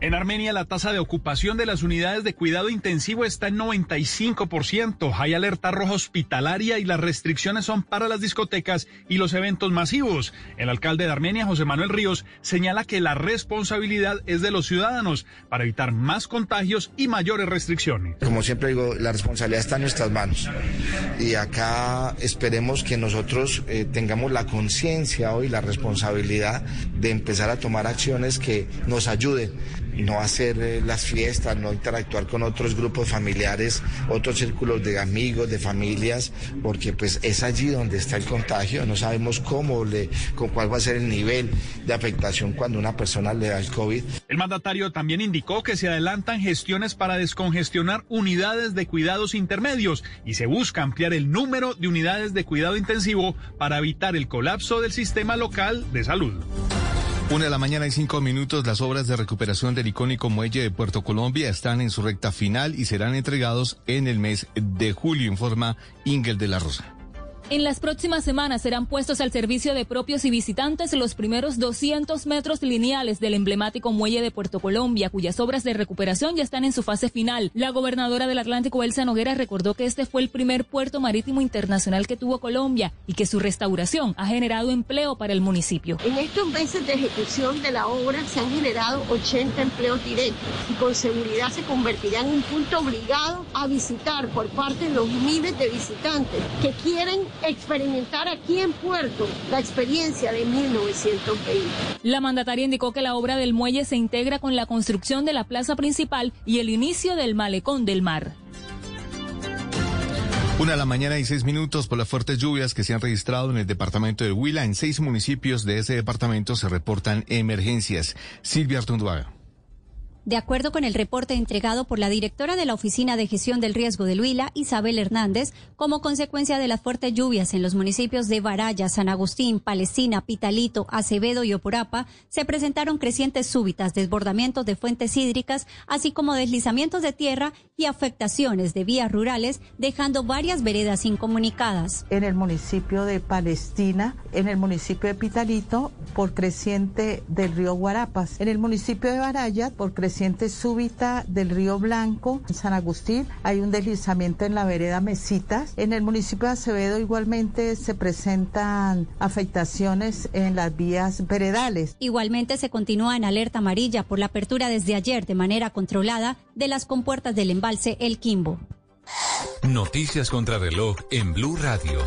En Armenia la tasa de ocupación de las unidades de cuidado intensivo está en 95%. Hay alerta roja hospitalaria y las restricciones son para las discotecas y los eventos masivos. El alcalde de Armenia, José Manuel Ríos, señala que la responsabilidad es de los ciudadanos para evitar más contagios y mayores restricciones. Como siempre digo, la responsabilidad está en nuestras manos. Y acá esperemos que nosotros eh, tengamos la conciencia hoy, la responsabilidad de empezar a tomar acciones que nos ayuden no hacer eh, las fiestas, no interactuar con otros grupos familiares, otros círculos de amigos, de familias, porque pues es allí donde está el contagio, no sabemos cómo le, con cuál va a ser el nivel de afectación cuando una persona le da el COVID. El mandatario también indicó que se adelantan gestiones para descongestionar unidades de cuidados intermedios y se busca ampliar el número de unidades de cuidado intensivo para evitar el colapso del sistema local de salud. Una de la mañana y cinco minutos, las obras de recuperación del icónico muelle de Puerto Colombia están en su recta final y serán entregados en el mes de julio, informa Ingel de la Rosa. En las próximas semanas serán puestos al servicio de propios y visitantes los primeros 200 metros lineales del emblemático muelle de Puerto Colombia, cuyas obras de recuperación ya están en su fase final. La gobernadora del Atlántico, Elsa Noguera, recordó que este fue el primer puerto marítimo internacional que tuvo Colombia y que su restauración ha generado empleo para el municipio. En estos meses de ejecución de la obra se han generado 80 empleos directos y con seguridad se convertirá en un punto obligado a visitar por parte de los miles de visitantes que quieren experimentar aquí en Puerto la experiencia de 1920. La mandataria indicó que la obra del muelle se integra con la construcción de la plaza principal y el inicio del malecón del mar. Una a la mañana y seis minutos por las fuertes lluvias que se han registrado en el departamento de Huila. En seis municipios de ese departamento se reportan emergencias. Silvia Artunduaga. De acuerdo con el reporte entregado por la directora de la Oficina de Gestión del Riesgo de Huila, Isabel Hernández, como consecuencia de las fuertes lluvias en los municipios de Baraya, San Agustín, Palestina, Pitalito, Acevedo y Oporapa, se presentaron crecientes súbitas, desbordamientos de fuentes hídricas, así como deslizamientos de tierra y afectaciones de vías rurales, dejando varias veredas incomunicadas. En el municipio de Palestina, en el municipio de Pitalito, por creciente del río Guarapas, en el municipio de Baraya, por creciente súbita del río Blanco, en San Agustín, hay un deslizamiento en la vereda Mesitas. En el municipio de Acevedo igualmente se presentan afectaciones en las vías veredales. Igualmente se continúa en alerta amarilla por la apertura desde ayer de manera controlada de las compuertas del embalse El Quimbo. Noticias contra reloj en Blue Radio.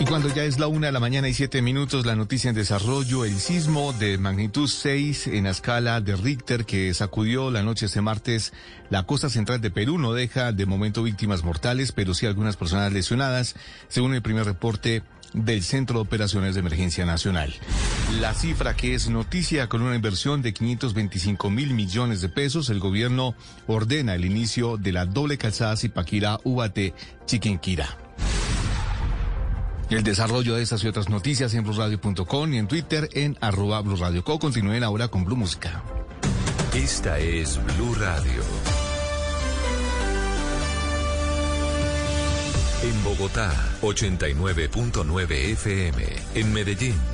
Y cuando ya es la una de la mañana y siete minutos, la noticia en desarrollo, el sismo de magnitud 6 en la escala de Richter que sacudió la noche este martes la costa central de Perú no deja de momento víctimas mortales, pero sí algunas personas lesionadas, según el primer reporte del Centro de Operaciones de Emergencia Nacional. La cifra que es noticia con una inversión de 525 mil millones de pesos, el gobierno ordena el inicio de la doble calzada Zipaquirá-Ubate-Chiquinquirá. El desarrollo de estas y otras noticias en blueradio.com y en Twitter en arroba bluradioco. Continúen ahora con Blue Música. Esta es Blue Radio. En Bogotá, 89.9 FM. En Medellín.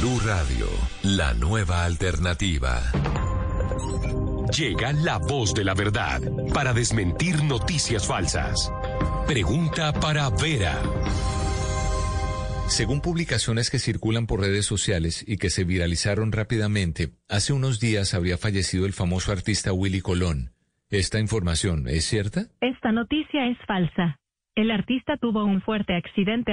Blue Radio, la nueva alternativa. Llega la voz de la verdad para desmentir noticias falsas. Pregunta para Vera. Según publicaciones que circulan por redes sociales y que se viralizaron rápidamente, hace unos días habría fallecido el famoso artista Willy Colón. ¿Esta información es cierta? Esta noticia es falsa. El artista tuvo un fuerte accidente